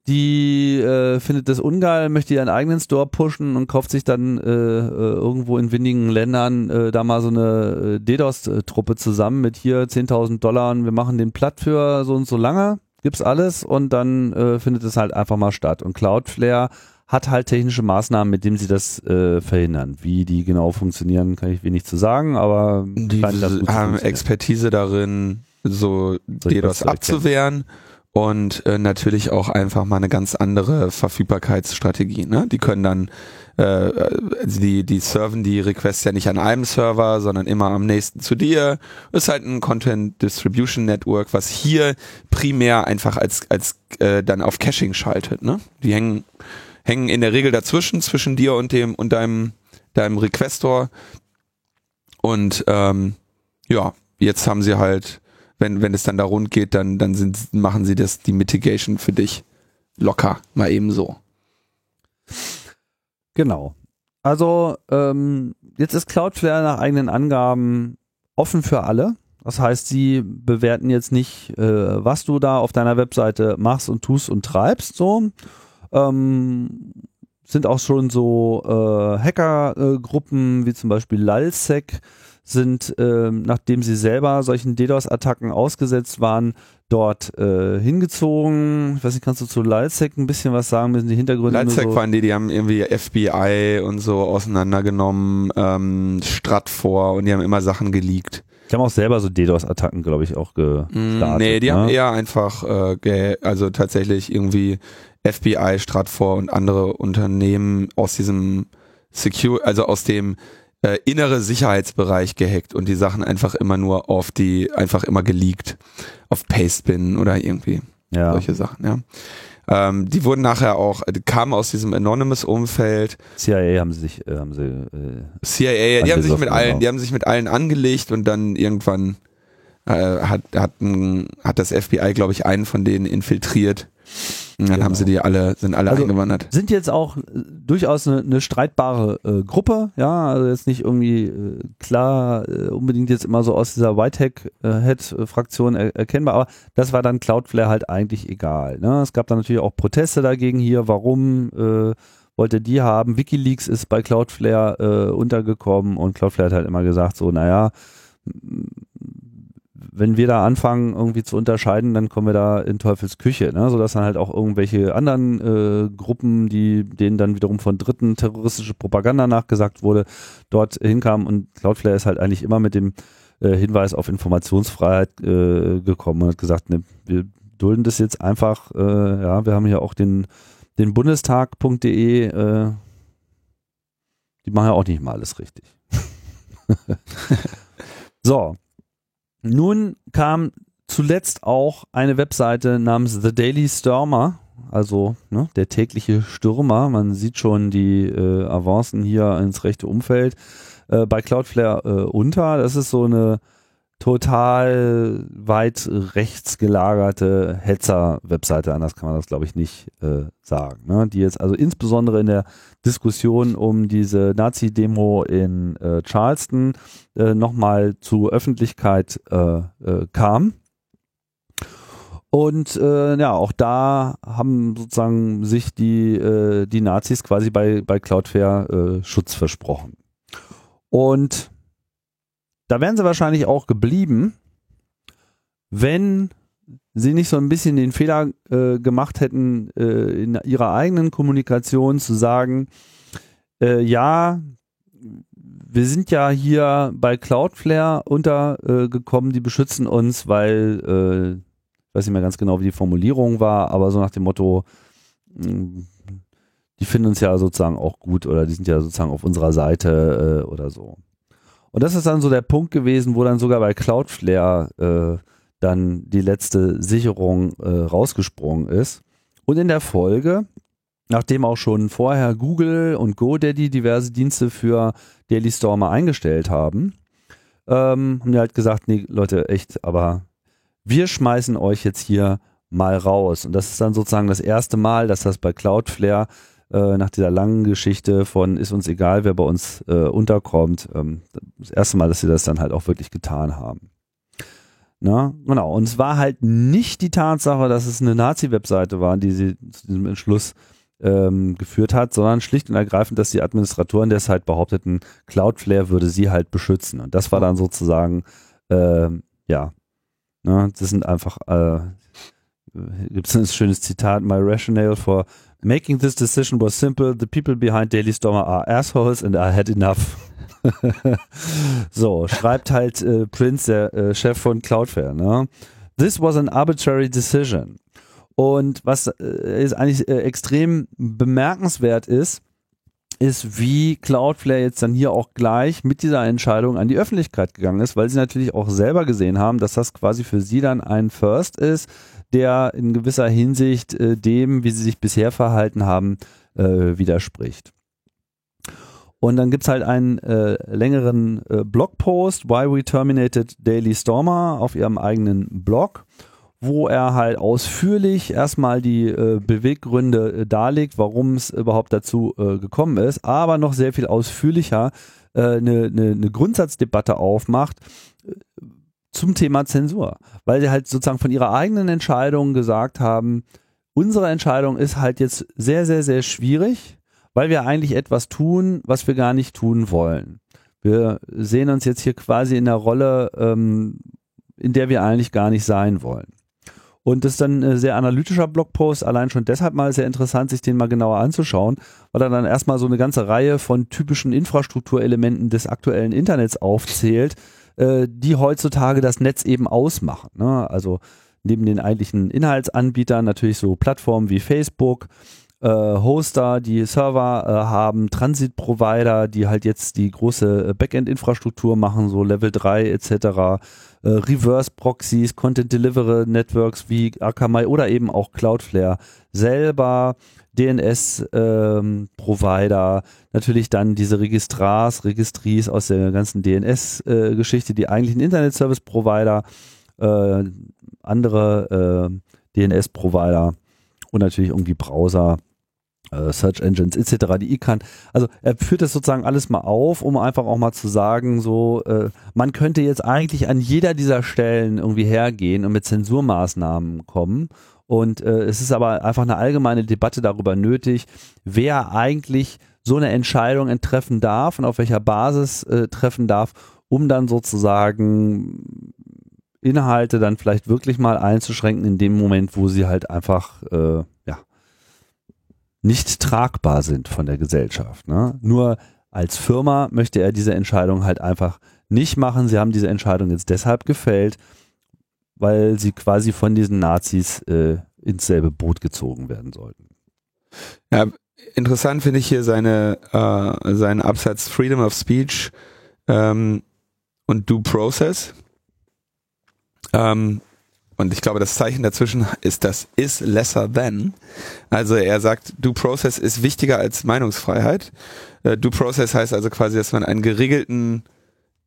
die äh, findet das ungeil, möchte ihren eigenen Store pushen und kauft sich dann äh, äh, irgendwo in wenigen Ländern äh, da mal so eine äh, DDoS-Truppe zusammen mit hier 10.000 Dollar und wir machen den platt für so und so lange, gibt's alles und dann äh, findet es halt einfach mal statt. Und Cloudflare hat halt technische Maßnahmen, mit denen sie das äh, verhindern. Wie die genau funktionieren, kann ich wenig zu sagen, aber die haben Expertise darin, so DDoS abzuwehren und äh, natürlich auch einfach mal eine ganz andere Verfügbarkeitsstrategie. Ne? Die können dann äh, die die serven die Requests ja nicht an einem Server, sondern immer am nächsten zu dir. Ist halt ein Content Distribution Network, was hier primär einfach als als äh, dann auf Caching schaltet. Ne? Die hängen hängen in der Regel dazwischen zwischen dir und dem und deinem deinem Requestor und ähm, ja jetzt haben sie halt wenn, wenn es dann da rund geht, dann, dann sind, machen sie das, die Mitigation für dich locker, mal eben so. Genau. Also, ähm, jetzt ist Cloudflare nach eigenen Angaben offen für alle. Das heißt, sie bewerten jetzt nicht, äh, was du da auf deiner Webseite machst und tust und treibst, so. Ähm, sind auch schon so äh, Hackergruppen äh, wie zum Beispiel LulzSec, sind, äh, nachdem sie selber solchen DDoS-Attacken ausgesetzt waren, dort äh, hingezogen. Ich weiß nicht, kannst du zu Lalsec ein bisschen was sagen? Müssen die Hintergründe Lalsec so waren die, die haben irgendwie FBI und so auseinandergenommen, ähm, Stratfor und die haben immer Sachen geleakt. Die haben auch selber so DDoS-Attacken, glaube ich, auch gestartet. Mm, nee, die ne? haben eher einfach, äh, also tatsächlich irgendwie FBI, Stratfor und andere Unternehmen aus diesem Secure, also aus dem äh, innere Sicherheitsbereich gehackt und die Sachen einfach immer nur auf die, einfach immer geleakt. Auf Pastebin oder irgendwie. Ja. Solche Sachen, ja. Ähm, die wurden nachher auch, die kamen aus diesem Anonymous-Umfeld. CIA haben sie sich, äh, haben sie, äh, CIA, die haben sich mit allen, die haben sich mit allen angelegt und dann irgendwann äh, hat, hat, ein, hat das FBI, glaube ich, einen von denen infiltriert und dann genau. haben sie die alle, sind alle also eingewandert. Sind jetzt auch äh, durchaus eine, eine streitbare äh, Gruppe, ja, also jetzt nicht irgendwie äh, klar äh, unbedingt jetzt immer so aus dieser Whitehack-Head-Fraktion er erkennbar, aber das war dann Cloudflare halt eigentlich egal. Ne? Es gab dann natürlich auch Proteste dagegen hier, warum äh, wollte die haben. Wikileaks ist bei Cloudflare äh, untergekommen und Cloudflare hat halt immer gesagt, so, naja, wenn wir da anfangen, irgendwie zu unterscheiden, dann kommen wir da in Teufels Küche, ne? sodass dann halt auch irgendwelche anderen äh, Gruppen, die denen dann wiederum von Dritten terroristische Propaganda nachgesagt wurde, dort hinkamen und Cloudflare ist halt eigentlich immer mit dem äh, Hinweis auf Informationsfreiheit äh, gekommen und hat gesagt, ne, wir dulden das jetzt einfach, äh, ja, wir haben hier auch den, den Bundestag.de, äh, die machen ja auch nicht mal alles richtig. so, nun kam zuletzt auch eine Webseite namens The Daily Stürmer, also ne, der tägliche Stürmer. Man sieht schon die äh, Avancen hier ins rechte Umfeld äh, bei Cloudflare äh, unter. Das ist so eine total weit rechts gelagerte Hetzer-Webseite, anders kann man das glaube ich nicht äh, sagen. Ne? Die jetzt also insbesondere in der Diskussion um diese Nazi-Demo in äh, Charleston äh, nochmal zu Öffentlichkeit äh, äh, kam. Und äh, ja, auch da haben sozusagen sich die, die Nazis quasi bei, bei Cloudflare Schutz versprochen. Und da wären sie wahrscheinlich auch geblieben, wenn sie nicht so ein bisschen den Fehler äh, gemacht hätten, äh, in ihrer eigenen Kommunikation zu sagen, äh, ja, wir sind ja hier bei Cloudflare untergekommen, die beschützen uns, weil, äh, ich weiß nicht mehr ganz genau, wie die Formulierung war, aber so nach dem Motto, mm, die finden uns ja sozusagen auch gut oder die sind ja sozusagen auf unserer Seite äh, oder so. Und das ist dann so der Punkt gewesen, wo dann sogar bei Cloudflare äh, dann die letzte Sicherung äh, rausgesprungen ist. Und in der Folge, nachdem auch schon vorher Google und GoDaddy diverse Dienste für Daily Stormer eingestellt haben, ähm, haben die halt gesagt, nee, Leute, echt, aber wir schmeißen euch jetzt hier mal raus. Und das ist dann sozusagen das erste Mal, dass das bei Cloudflare äh, nach dieser langen Geschichte von ist uns egal, wer bei uns äh, unterkommt, ähm, das erste Mal, dass sie das dann halt auch wirklich getan haben. Na, genau. Und es war halt nicht die Tatsache, dass es eine Nazi-Webseite war, die sie zu diesem Entschluss ähm, geführt hat, sondern schlicht und ergreifend, dass die Administratoren deshalb behaupteten, Cloudflare würde sie halt beschützen. Und das war dann sozusagen, äh, ja, ne, das sind einfach, äh, gibt es ein schönes Zitat, my rationale for Making this decision was simple. The people behind Daily Stormer are assholes and I had enough. so, schreibt halt äh, Prince, der äh, Chef von Cloudflare. Ne? This was an arbitrary decision. Und was äh, ist eigentlich äh, extrem bemerkenswert ist, ist, wie Cloudflare jetzt dann hier auch gleich mit dieser Entscheidung an die Öffentlichkeit gegangen ist, weil sie natürlich auch selber gesehen haben, dass das quasi für sie dann ein First ist, der in gewisser Hinsicht äh, dem, wie sie sich bisher verhalten haben, äh, widerspricht. Und dann gibt's halt einen äh, längeren äh, Blogpost, Why We Terminated Daily Stormer, auf ihrem eigenen Blog, wo er halt ausführlich erstmal die äh, Beweggründe äh, darlegt, warum es überhaupt dazu gekommen ist, aber noch sehr viel ausführlicher eine äh, ne, ne, ne Grundsatzdebatte aufmacht zum Thema Zensur, weil sie halt sozusagen von ihrer eigenen Entscheidung gesagt haben, unsere Entscheidung ist halt jetzt sehr, sehr, sehr schwierig weil wir eigentlich etwas tun, was wir gar nicht tun wollen. Wir sehen uns jetzt hier quasi in der Rolle, ähm, in der wir eigentlich gar nicht sein wollen. Und das ist dann ein sehr analytischer Blogpost, allein schon deshalb mal sehr interessant, sich den mal genauer anzuschauen, weil er dann erstmal so eine ganze Reihe von typischen Infrastrukturelementen des aktuellen Internets aufzählt, äh, die heutzutage das Netz eben ausmachen. Ne? Also neben den eigentlichen Inhaltsanbietern natürlich so Plattformen wie Facebook, äh, Hoster, die Server äh, haben, Transit-Provider, die halt jetzt die große äh, Backend-Infrastruktur machen, so Level 3 etc., äh, Reverse-Proxies, Content-Delivery-Networks wie Akamai oder eben auch Cloudflare selber, DNS-Provider, ähm, natürlich dann diese Registrars, Registries aus der ganzen DNS-Geschichte, äh, die eigentlichen Internet-Service-Provider, äh, andere äh, DNS-Provider und natürlich irgendwie Browser, äh, Search Engines etc., die ich kann. Also er führt das sozusagen alles mal auf, um einfach auch mal zu sagen, so äh, man könnte jetzt eigentlich an jeder dieser Stellen irgendwie hergehen und mit Zensurmaßnahmen kommen. Und äh, es ist aber einfach eine allgemeine Debatte darüber nötig, wer eigentlich so eine Entscheidung treffen darf und auf welcher Basis äh, treffen darf, um dann sozusagen Inhalte dann vielleicht wirklich mal einzuschränken in dem Moment, wo sie halt einfach äh, ja nicht tragbar sind von der Gesellschaft. Ne? Nur als Firma möchte er diese Entscheidung halt einfach nicht machen. Sie haben diese Entscheidung jetzt deshalb gefällt, weil sie quasi von diesen Nazis äh, ins selbe Boot gezogen werden sollten. Ja, interessant finde ich hier seine äh, seinen Absatz Freedom of Speech ähm, und Due Process. Ähm, und ich glaube, das Zeichen dazwischen ist das is lesser than. Also er sagt, Due Process ist wichtiger als Meinungsfreiheit. Äh, Due Process heißt also quasi, dass man einen geregelten,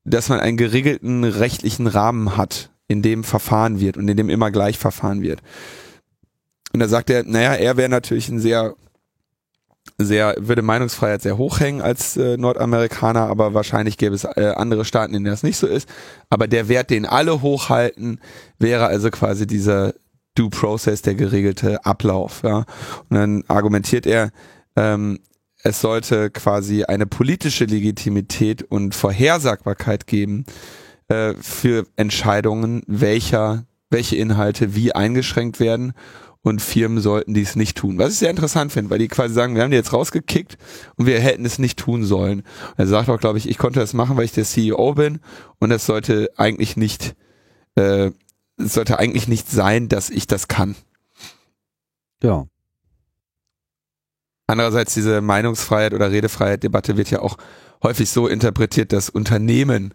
dass man einen geregelten rechtlichen Rahmen hat, in dem verfahren wird und in dem immer gleich verfahren wird. Und da sagt er, naja, er wäre natürlich ein sehr sehr, würde Meinungsfreiheit sehr hoch hängen als äh, Nordamerikaner, aber wahrscheinlich gäbe es äh, andere Staaten, in denen das nicht so ist. Aber der Wert, den alle hochhalten, wäre also quasi dieser Due Process, der geregelte Ablauf. Ja? Und dann argumentiert er, ähm, es sollte quasi eine politische Legitimität und Vorhersagbarkeit geben äh, für Entscheidungen, welcher, welche Inhalte wie eingeschränkt werden und Firmen sollten dies nicht tun. Was ich sehr interessant finde, weil die quasi sagen, wir haben die jetzt rausgekickt und wir hätten es nicht tun sollen. Und er sagt auch, glaube ich, ich konnte das machen, weil ich der CEO bin und es sollte eigentlich nicht, äh, sollte eigentlich nicht sein, dass ich das kann. Ja. Andererseits diese Meinungsfreiheit oder Redefreiheit-Debatte wird ja auch häufig so interpretiert, dass Unternehmen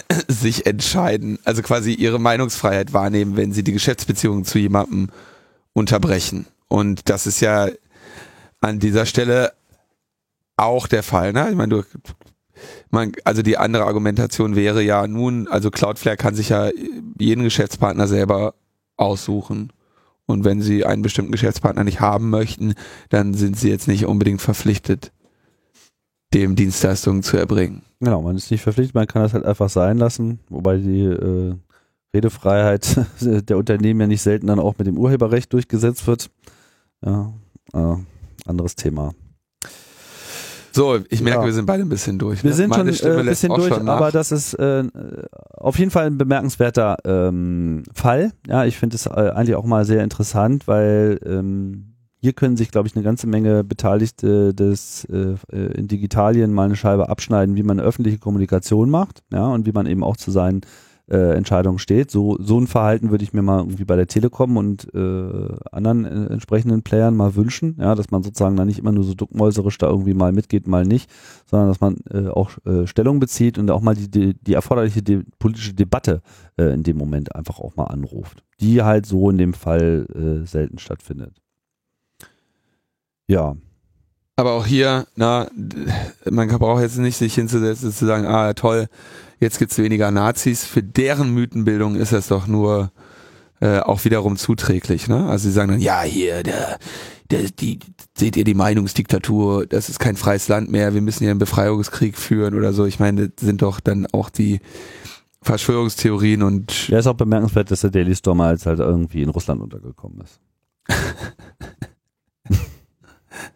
sich entscheiden, also quasi ihre Meinungsfreiheit wahrnehmen, wenn sie die Geschäftsbeziehungen zu jemandem unterbrechen. Und das ist ja an dieser Stelle auch der Fall. Ne? Ich meine, du, man, also die andere Argumentation wäre ja nun, also Cloudflare kann sich ja jeden Geschäftspartner selber aussuchen. Und wenn sie einen bestimmten Geschäftspartner nicht haben möchten, dann sind sie jetzt nicht unbedingt verpflichtet, dem Dienstleistungen zu erbringen. Genau, man ist nicht verpflichtet, man kann das halt einfach sein lassen, wobei die äh, Redefreiheit der Unternehmen ja nicht selten dann auch mit dem Urheberrecht durchgesetzt wird. Ja, äh, anderes Thema. So, ich merke, ja. wir sind beide ein bisschen durch. Wir ne? sind Meine schon äh, ein bisschen durch, aber das ist äh, auf jeden Fall ein bemerkenswerter ähm, Fall. Ja, ich finde es äh, eigentlich auch mal sehr interessant, weil ähm, hier können sich, glaube ich, eine ganze Menge Beteiligte des äh, äh, in Digitalien mal eine Scheibe abschneiden, wie man öffentliche Kommunikation macht, ja, und wie man eben auch zu seinen äh, Entscheidung steht. So, so ein Verhalten würde ich mir mal irgendwie bei der Telekom und äh, anderen äh, entsprechenden Playern mal wünschen, ja, dass man sozusagen da nicht immer nur so duckmäuserisch da irgendwie mal mitgeht, mal nicht, sondern dass man äh, auch äh, Stellung bezieht und auch mal die, die, die erforderliche de politische Debatte äh, in dem Moment einfach auch mal anruft, die halt so in dem Fall äh, selten stattfindet. Ja, aber auch hier, na, man braucht jetzt nicht sich hinzusetzen und zu sagen, ah toll, jetzt gibt's weniger Nazis. Für deren Mythenbildung ist das doch nur äh, auch wiederum zuträglich. Ne? Also sie sagen dann, ja, hier, der, der, die, seht ihr die Meinungsdiktatur, das ist kein freies Land mehr, wir müssen hier einen Befreiungskrieg führen oder so. Ich meine, das sind doch dann auch die Verschwörungstheorien und. Ja, ist auch bemerkenswert, dass der Daily Storm als halt irgendwie in Russland untergekommen ist.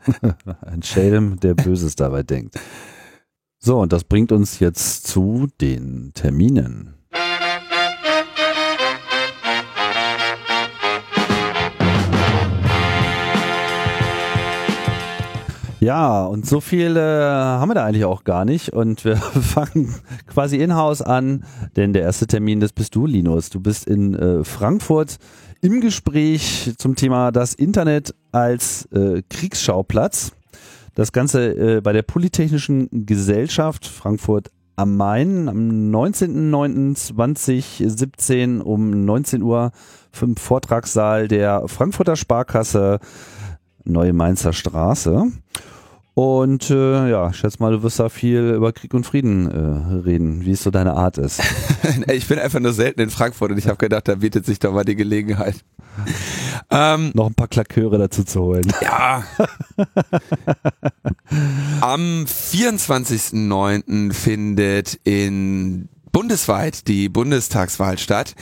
Ein Schelm, der Böses dabei denkt. So, und das bringt uns jetzt zu den Terminen. Ja, und so viel äh, haben wir da eigentlich auch gar nicht. Und wir fangen quasi in-house an, denn der erste Termin, das bist du, Linus. Du bist in äh, Frankfurt im Gespräch zum Thema das Internet als äh, Kriegsschauplatz. Das Ganze äh, bei der Polytechnischen Gesellschaft Frankfurt am Main am 19.09.2017 um 19 Uhr im Vortragssaal der Frankfurter Sparkasse Neue Mainzer Straße. Und äh, ja, ich schätze mal, du wirst da viel über Krieg und Frieden äh, reden, wie es so deine Art ist. ich bin einfach nur selten in Frankfurt und ich habe gedacht, da bietet sich doch mal die Gelegenheit. ähm, Noch ein paar Klaköre dazu zu holen. Ja. Am 24.09. findet in bundesweit die Bundestagswahl statt.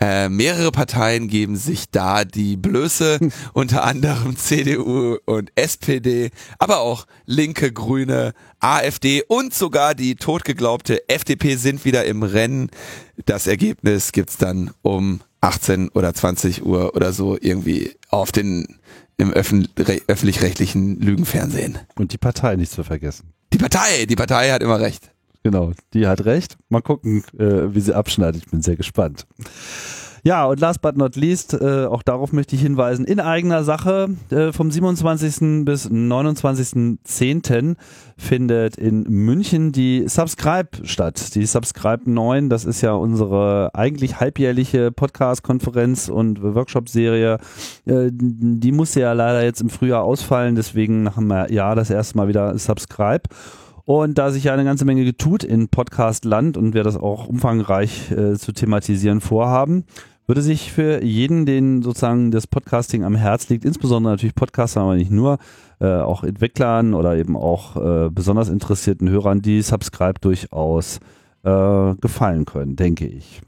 Äh, mehrere Parteien geben sich da die Blöße, unter anderem CDU und SPD, aber auch Linke, Grüne, AfD und sogar die totgeglaubte FDP sind wieder im Rennen. Das Ergebnis gibt's dann um 18 oder 20 Uhr oder so irgendwie auf den im öffentlich-rechtlichen Lügenfernsehen. Und die Partei nicht zu vergessen. Die Partei, die Partei hat immer recht. Genau, die hat recht. Mal gucken, äh, wie sie abschneidet. Ich bin sehr gespannt. Ja, und last but not least, äh, auch darauf möchte ich hinweisen, in eigener Sache äh, vom 27. bis 29.10. findet in München die Subscribe statt. Die Subscribe 9, das ist ja unsere eigentlich halbjährliche Podcast-Konferenz und Workshop-Serie. Äh, die musste ja leider jetzt im Frühjahr ausfallen, deswegen nach einem Jahr das erste Mal wieder Subscribe. Und da sich ja eine ganze Menge getut in Podcast-Land und wir das auch umfangreich äh, zu thematisieren vorhaben, würde sich für jeden, den sozusagen das Podcasting am Herz liegt, insbesondere natürlich Podcaster, aber nicht nur, äh, auch Entwicklern oder eben auch äh, besonders interessierten Hörern, die Subscribe durchaus äh, gefallen können, denke ich.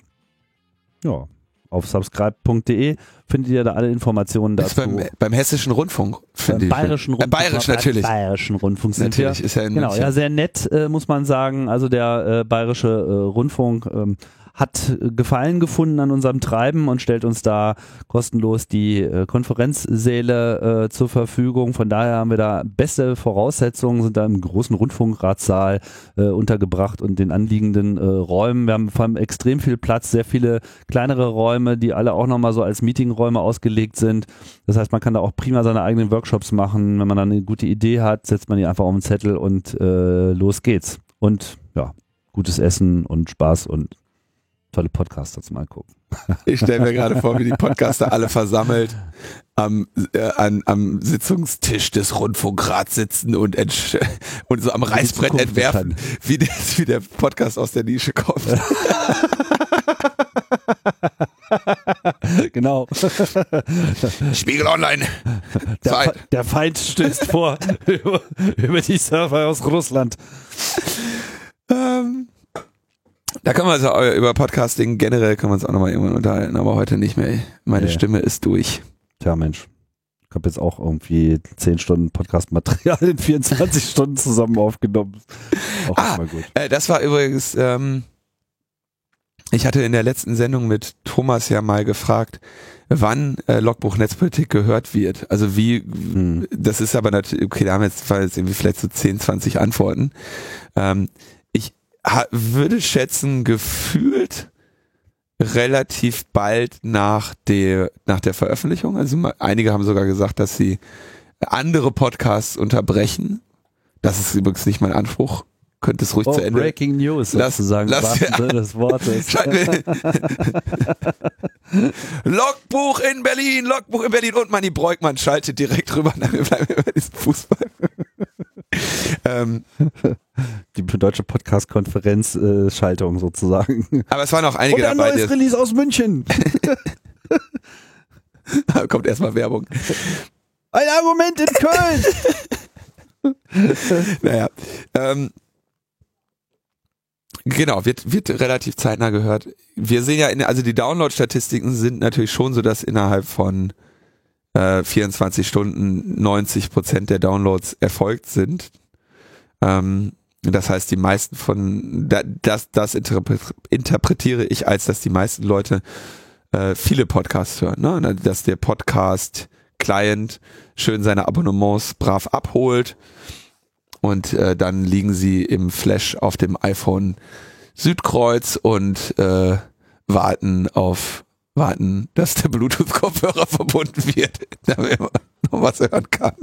Ja auf subscribe.de findet ihr da alle Informationen dazu. Beim, beim, Hessischen Rundfunk, finde ich. Bayerischen Rundfunk. Äh, bayerisch natürlich. Bayerischen Rundfunk sind natürlich, wir. Ist ja genau, ja, sehr nett, äh, muss man sagen. Also der äh, Bayerische äh, Rundfunk ähm, hat Gefallen gefunden an unserem Treiben und stellt uns da kostenlos die äh, Konferenzsäle äh, zur Verfügung. Von daher haben wir da beste Voraussetzungen, sind da im großen Rundfunkratssaal äh, untergebracht und den anliegenden äh, Räumen. Wir haben vor allem extrem viel Platz, sehr viele kleinere Räume, die alle auch nochmal so als Meetingräume ausgelegt sind. Das heißt, man kann da auch prima seine eigenen Workshops machen. Wenn man dann eine gute Idee hat, setzt man die einfach auf den Zettel und äh, los geht's. Und ja, gutes Essen und Spaß und tolle Podcaster zum Angucken. Ich stelle mir gerade vor, wie die Podcaster alle versammelt am, äh, an, am Sitzungstisch des Rundfunkrats sitzen und, und so am Reißbrett entwerfen, wie, das, wie der Podcast aus der Nische kommt. genau. Spiegel Online. Der, Fe der Feind stößt vor über, über die Server aus Russland. Da kann man also über Podcasting generell kann man es auch nochmal irgendwann unterhalten, aber heute nicht mehr. Meine nee. Stimme ist durch. Tja, Mensch. Ich habe jetzt auch irgendwie 10 Stunden Podcast-Material in 24 Stunden zusammen aufgenommen. Auch ah, gut. Äh, das war übrigens, ähm, ich hatte in der letzten Sendung mit Thomas ja mal gefragt, wann äh, Logbuch Netzpolitik gehört wird. Also wie, hm. das ist aber natürlich, okay, da haben wir jetzt, jetzt irgendwie vielleicht so 10, 20 Antworten. Ähm, würde schätzen, gefühlt relativ bald nach der, nach der Veröffentlichung. Also einige haben sogar gesagt, dass sie andere Podcasts unterbrechen. Das ist übrigens nicht mein Anspruch. Könnte es ruhig oh, zu Ende. Breaking News lass, sozusagen. Lass, ja. des Wortes. Logbuch in Berlin, Logbuch in Berlin und Manni Breukmann schaltet direkt rüber. Nein, wir bleiben über diesen Fußball. Ähm, die deutsche Podcast-Konferenz-Schaltung äh, sozusagen. Aber es waren auch einige Und ein dabei. Neues die Release aus München. da kommt erstmal Werbung. Ein Argument in Köln. naja. Ähm, genau, wird, wird relativ zeitnah gehört. Wir sehen ja, in, also die Download-Statistiken sind natürlich schon so, dass innerhalb von äh, 24 Stunden 90 Prozent der Downloads erfolgt sind. Ähm, das heißt, die meisten von, das, das interpretiere ich als, dass die meisten Leute äh, viele Podcasts hören, ne? dass der Podcast-Client schön seine Abonnements brav abholt und äh, dann liegen sie im Flash auf dem iPhone Südkreuz und äh, warten auf warten, dass der Bluetooth-Kopfhörer verbunden wird, damit man noch was hören kann.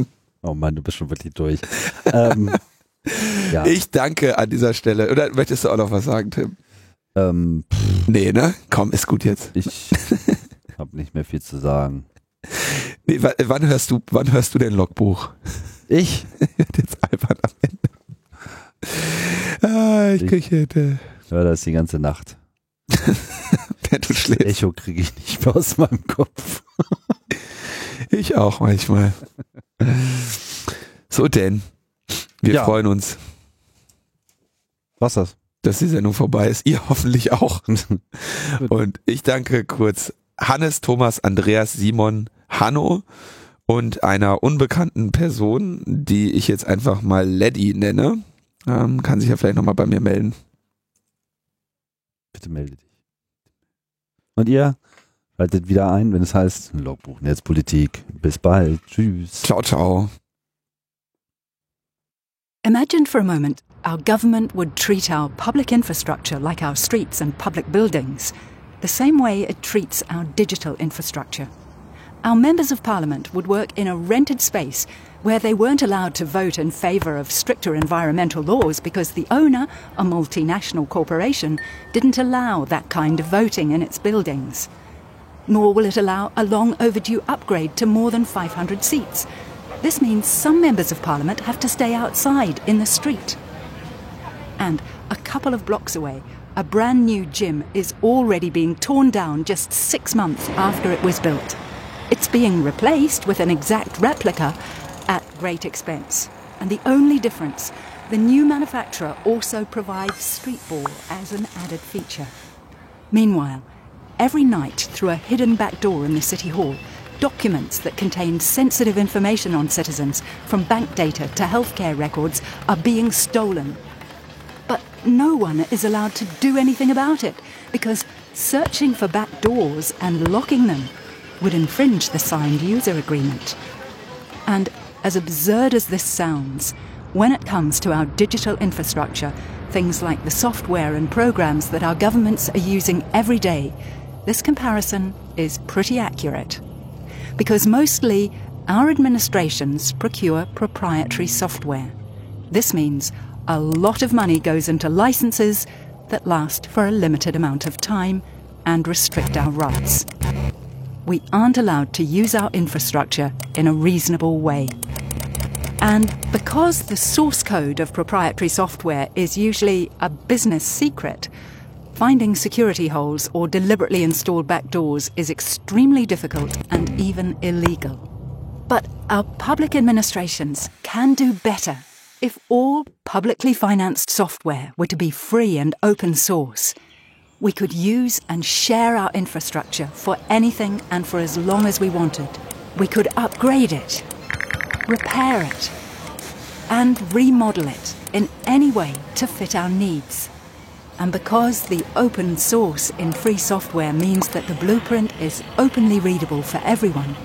Oh Mann, du bist schon wirklich durch. ähm, ja. Ich danke an dieser Stelle. Oder möchtest du auch noch was sagen, Tim? Ähm, nee, ne? Komm, ist gut jetzt. Ich habe nicht mehr viel zu sagen. Nee, wann hörst du, wann hörst du denn Logbuch? Ich? jetzt albern am Ende. Ah, ich, ich kriege Ja, das ist die ganze Nacht. Wenn du schläfst. Echo kriege ich nicht mehr aus meinem Kopf. ich auch manchmal. So denn. Wir ja. freuen uns. Was das? Dass die Sendung vorbei ist. Ihr hoffentlich auch. und ich danke kurz Hannes, Thomas, Andreas, Simon, Hanno und einer unbekannten Person, die ich jetzt einfach mal Leddy nenne. Ähm, kann sich ja vielleicht nochmal bei mir melden. Bitte melde dich. Und ihr schaltet wieder ein, wenn es heißt Logbuch Netzpolitik. Bis bald. Tschüss. Ciao, ciao. Imagine for a moment our government would treat our public infrastructure like our streets and public buildings, the same way it treats our digital infrastructure. Our members of parliament would work in a rented space where they weren't allowed to vote in favour of stricter environmental laws because the owner, a multinational corporation, didn't allow that kind of voting in its buildings. Nor will it allow a long overdue upgrade to more than 500 seats this means some members of parliament have to stay outside in the street. And a couple of blocks away, a brand new gym is already being torn down just six months after it was built. It's being replaced with an exact replica at great expense. And the only difference, the new manufacturer also provides streetball as an added feature. Meanwhile, every night through a hidden back door in the City Hall, Documents that contain sensitive information on citizens, from bank data to healthcare records, are being stolen. But no one is allowed to do anything about it because searching for back doors and locking them would infringe the signed user agreement. And as absurd as this sounds, when it comes to our digital infrastructure, things like the software and programs that our governments are using every day, this comparison is pretty accurate because mostly our administrations procure proprietary software. This means a lot of money goes into licenses that last for a limited amount of time and restrict our rights. We aren't allowed to use our infrastructure in a reasonable way. And because the source code of proprietary software is usually a business secret, Finding security holes or deliberately installed backdoors is extremely difficult and even illegal. But our public administrations can do better if all publicly financed software were to be free and open source. We could use and share our infrastructure for anything and for as long as we wanted. We could upgrade it, repair it, and remodel it in any way to fit our needs. And because the open source in free software means that the blueprint is openly readable for everyone,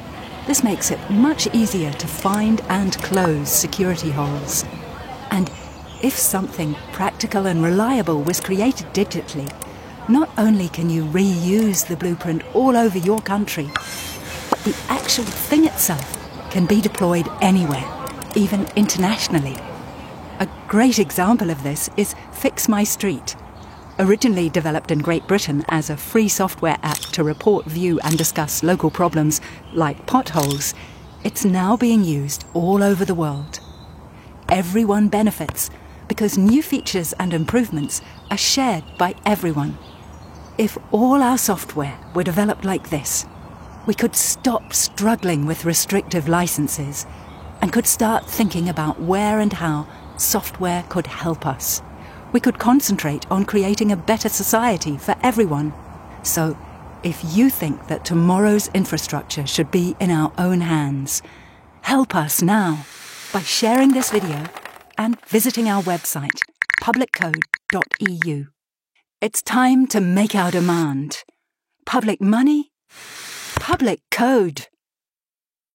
this makes it much easier to find and close security holes. And if something practical and reliable was created digitally, not only can you reuse the blueprint all over your country, but the actual thing itself can be deployed anywhere, even internationally. A great example of this is Fix My Street. Originally developed in Great Britain as a free software app to report, view, and discuss local problems like potholes, it's now being used all over the world. Everyone benefits because new features and improvements are shared by everyone. If all our software were developed like this, we could stop struggling with restrictive licenses and could start thinking about where and how software could help us. We could concentrate on creating a better society for everyone. So, if you think that tomorrow's infrastructure should be in our own hands, help us now by sharing this video and visiting our website, publiccode.eu. It's time to make our demand. Public money, public code.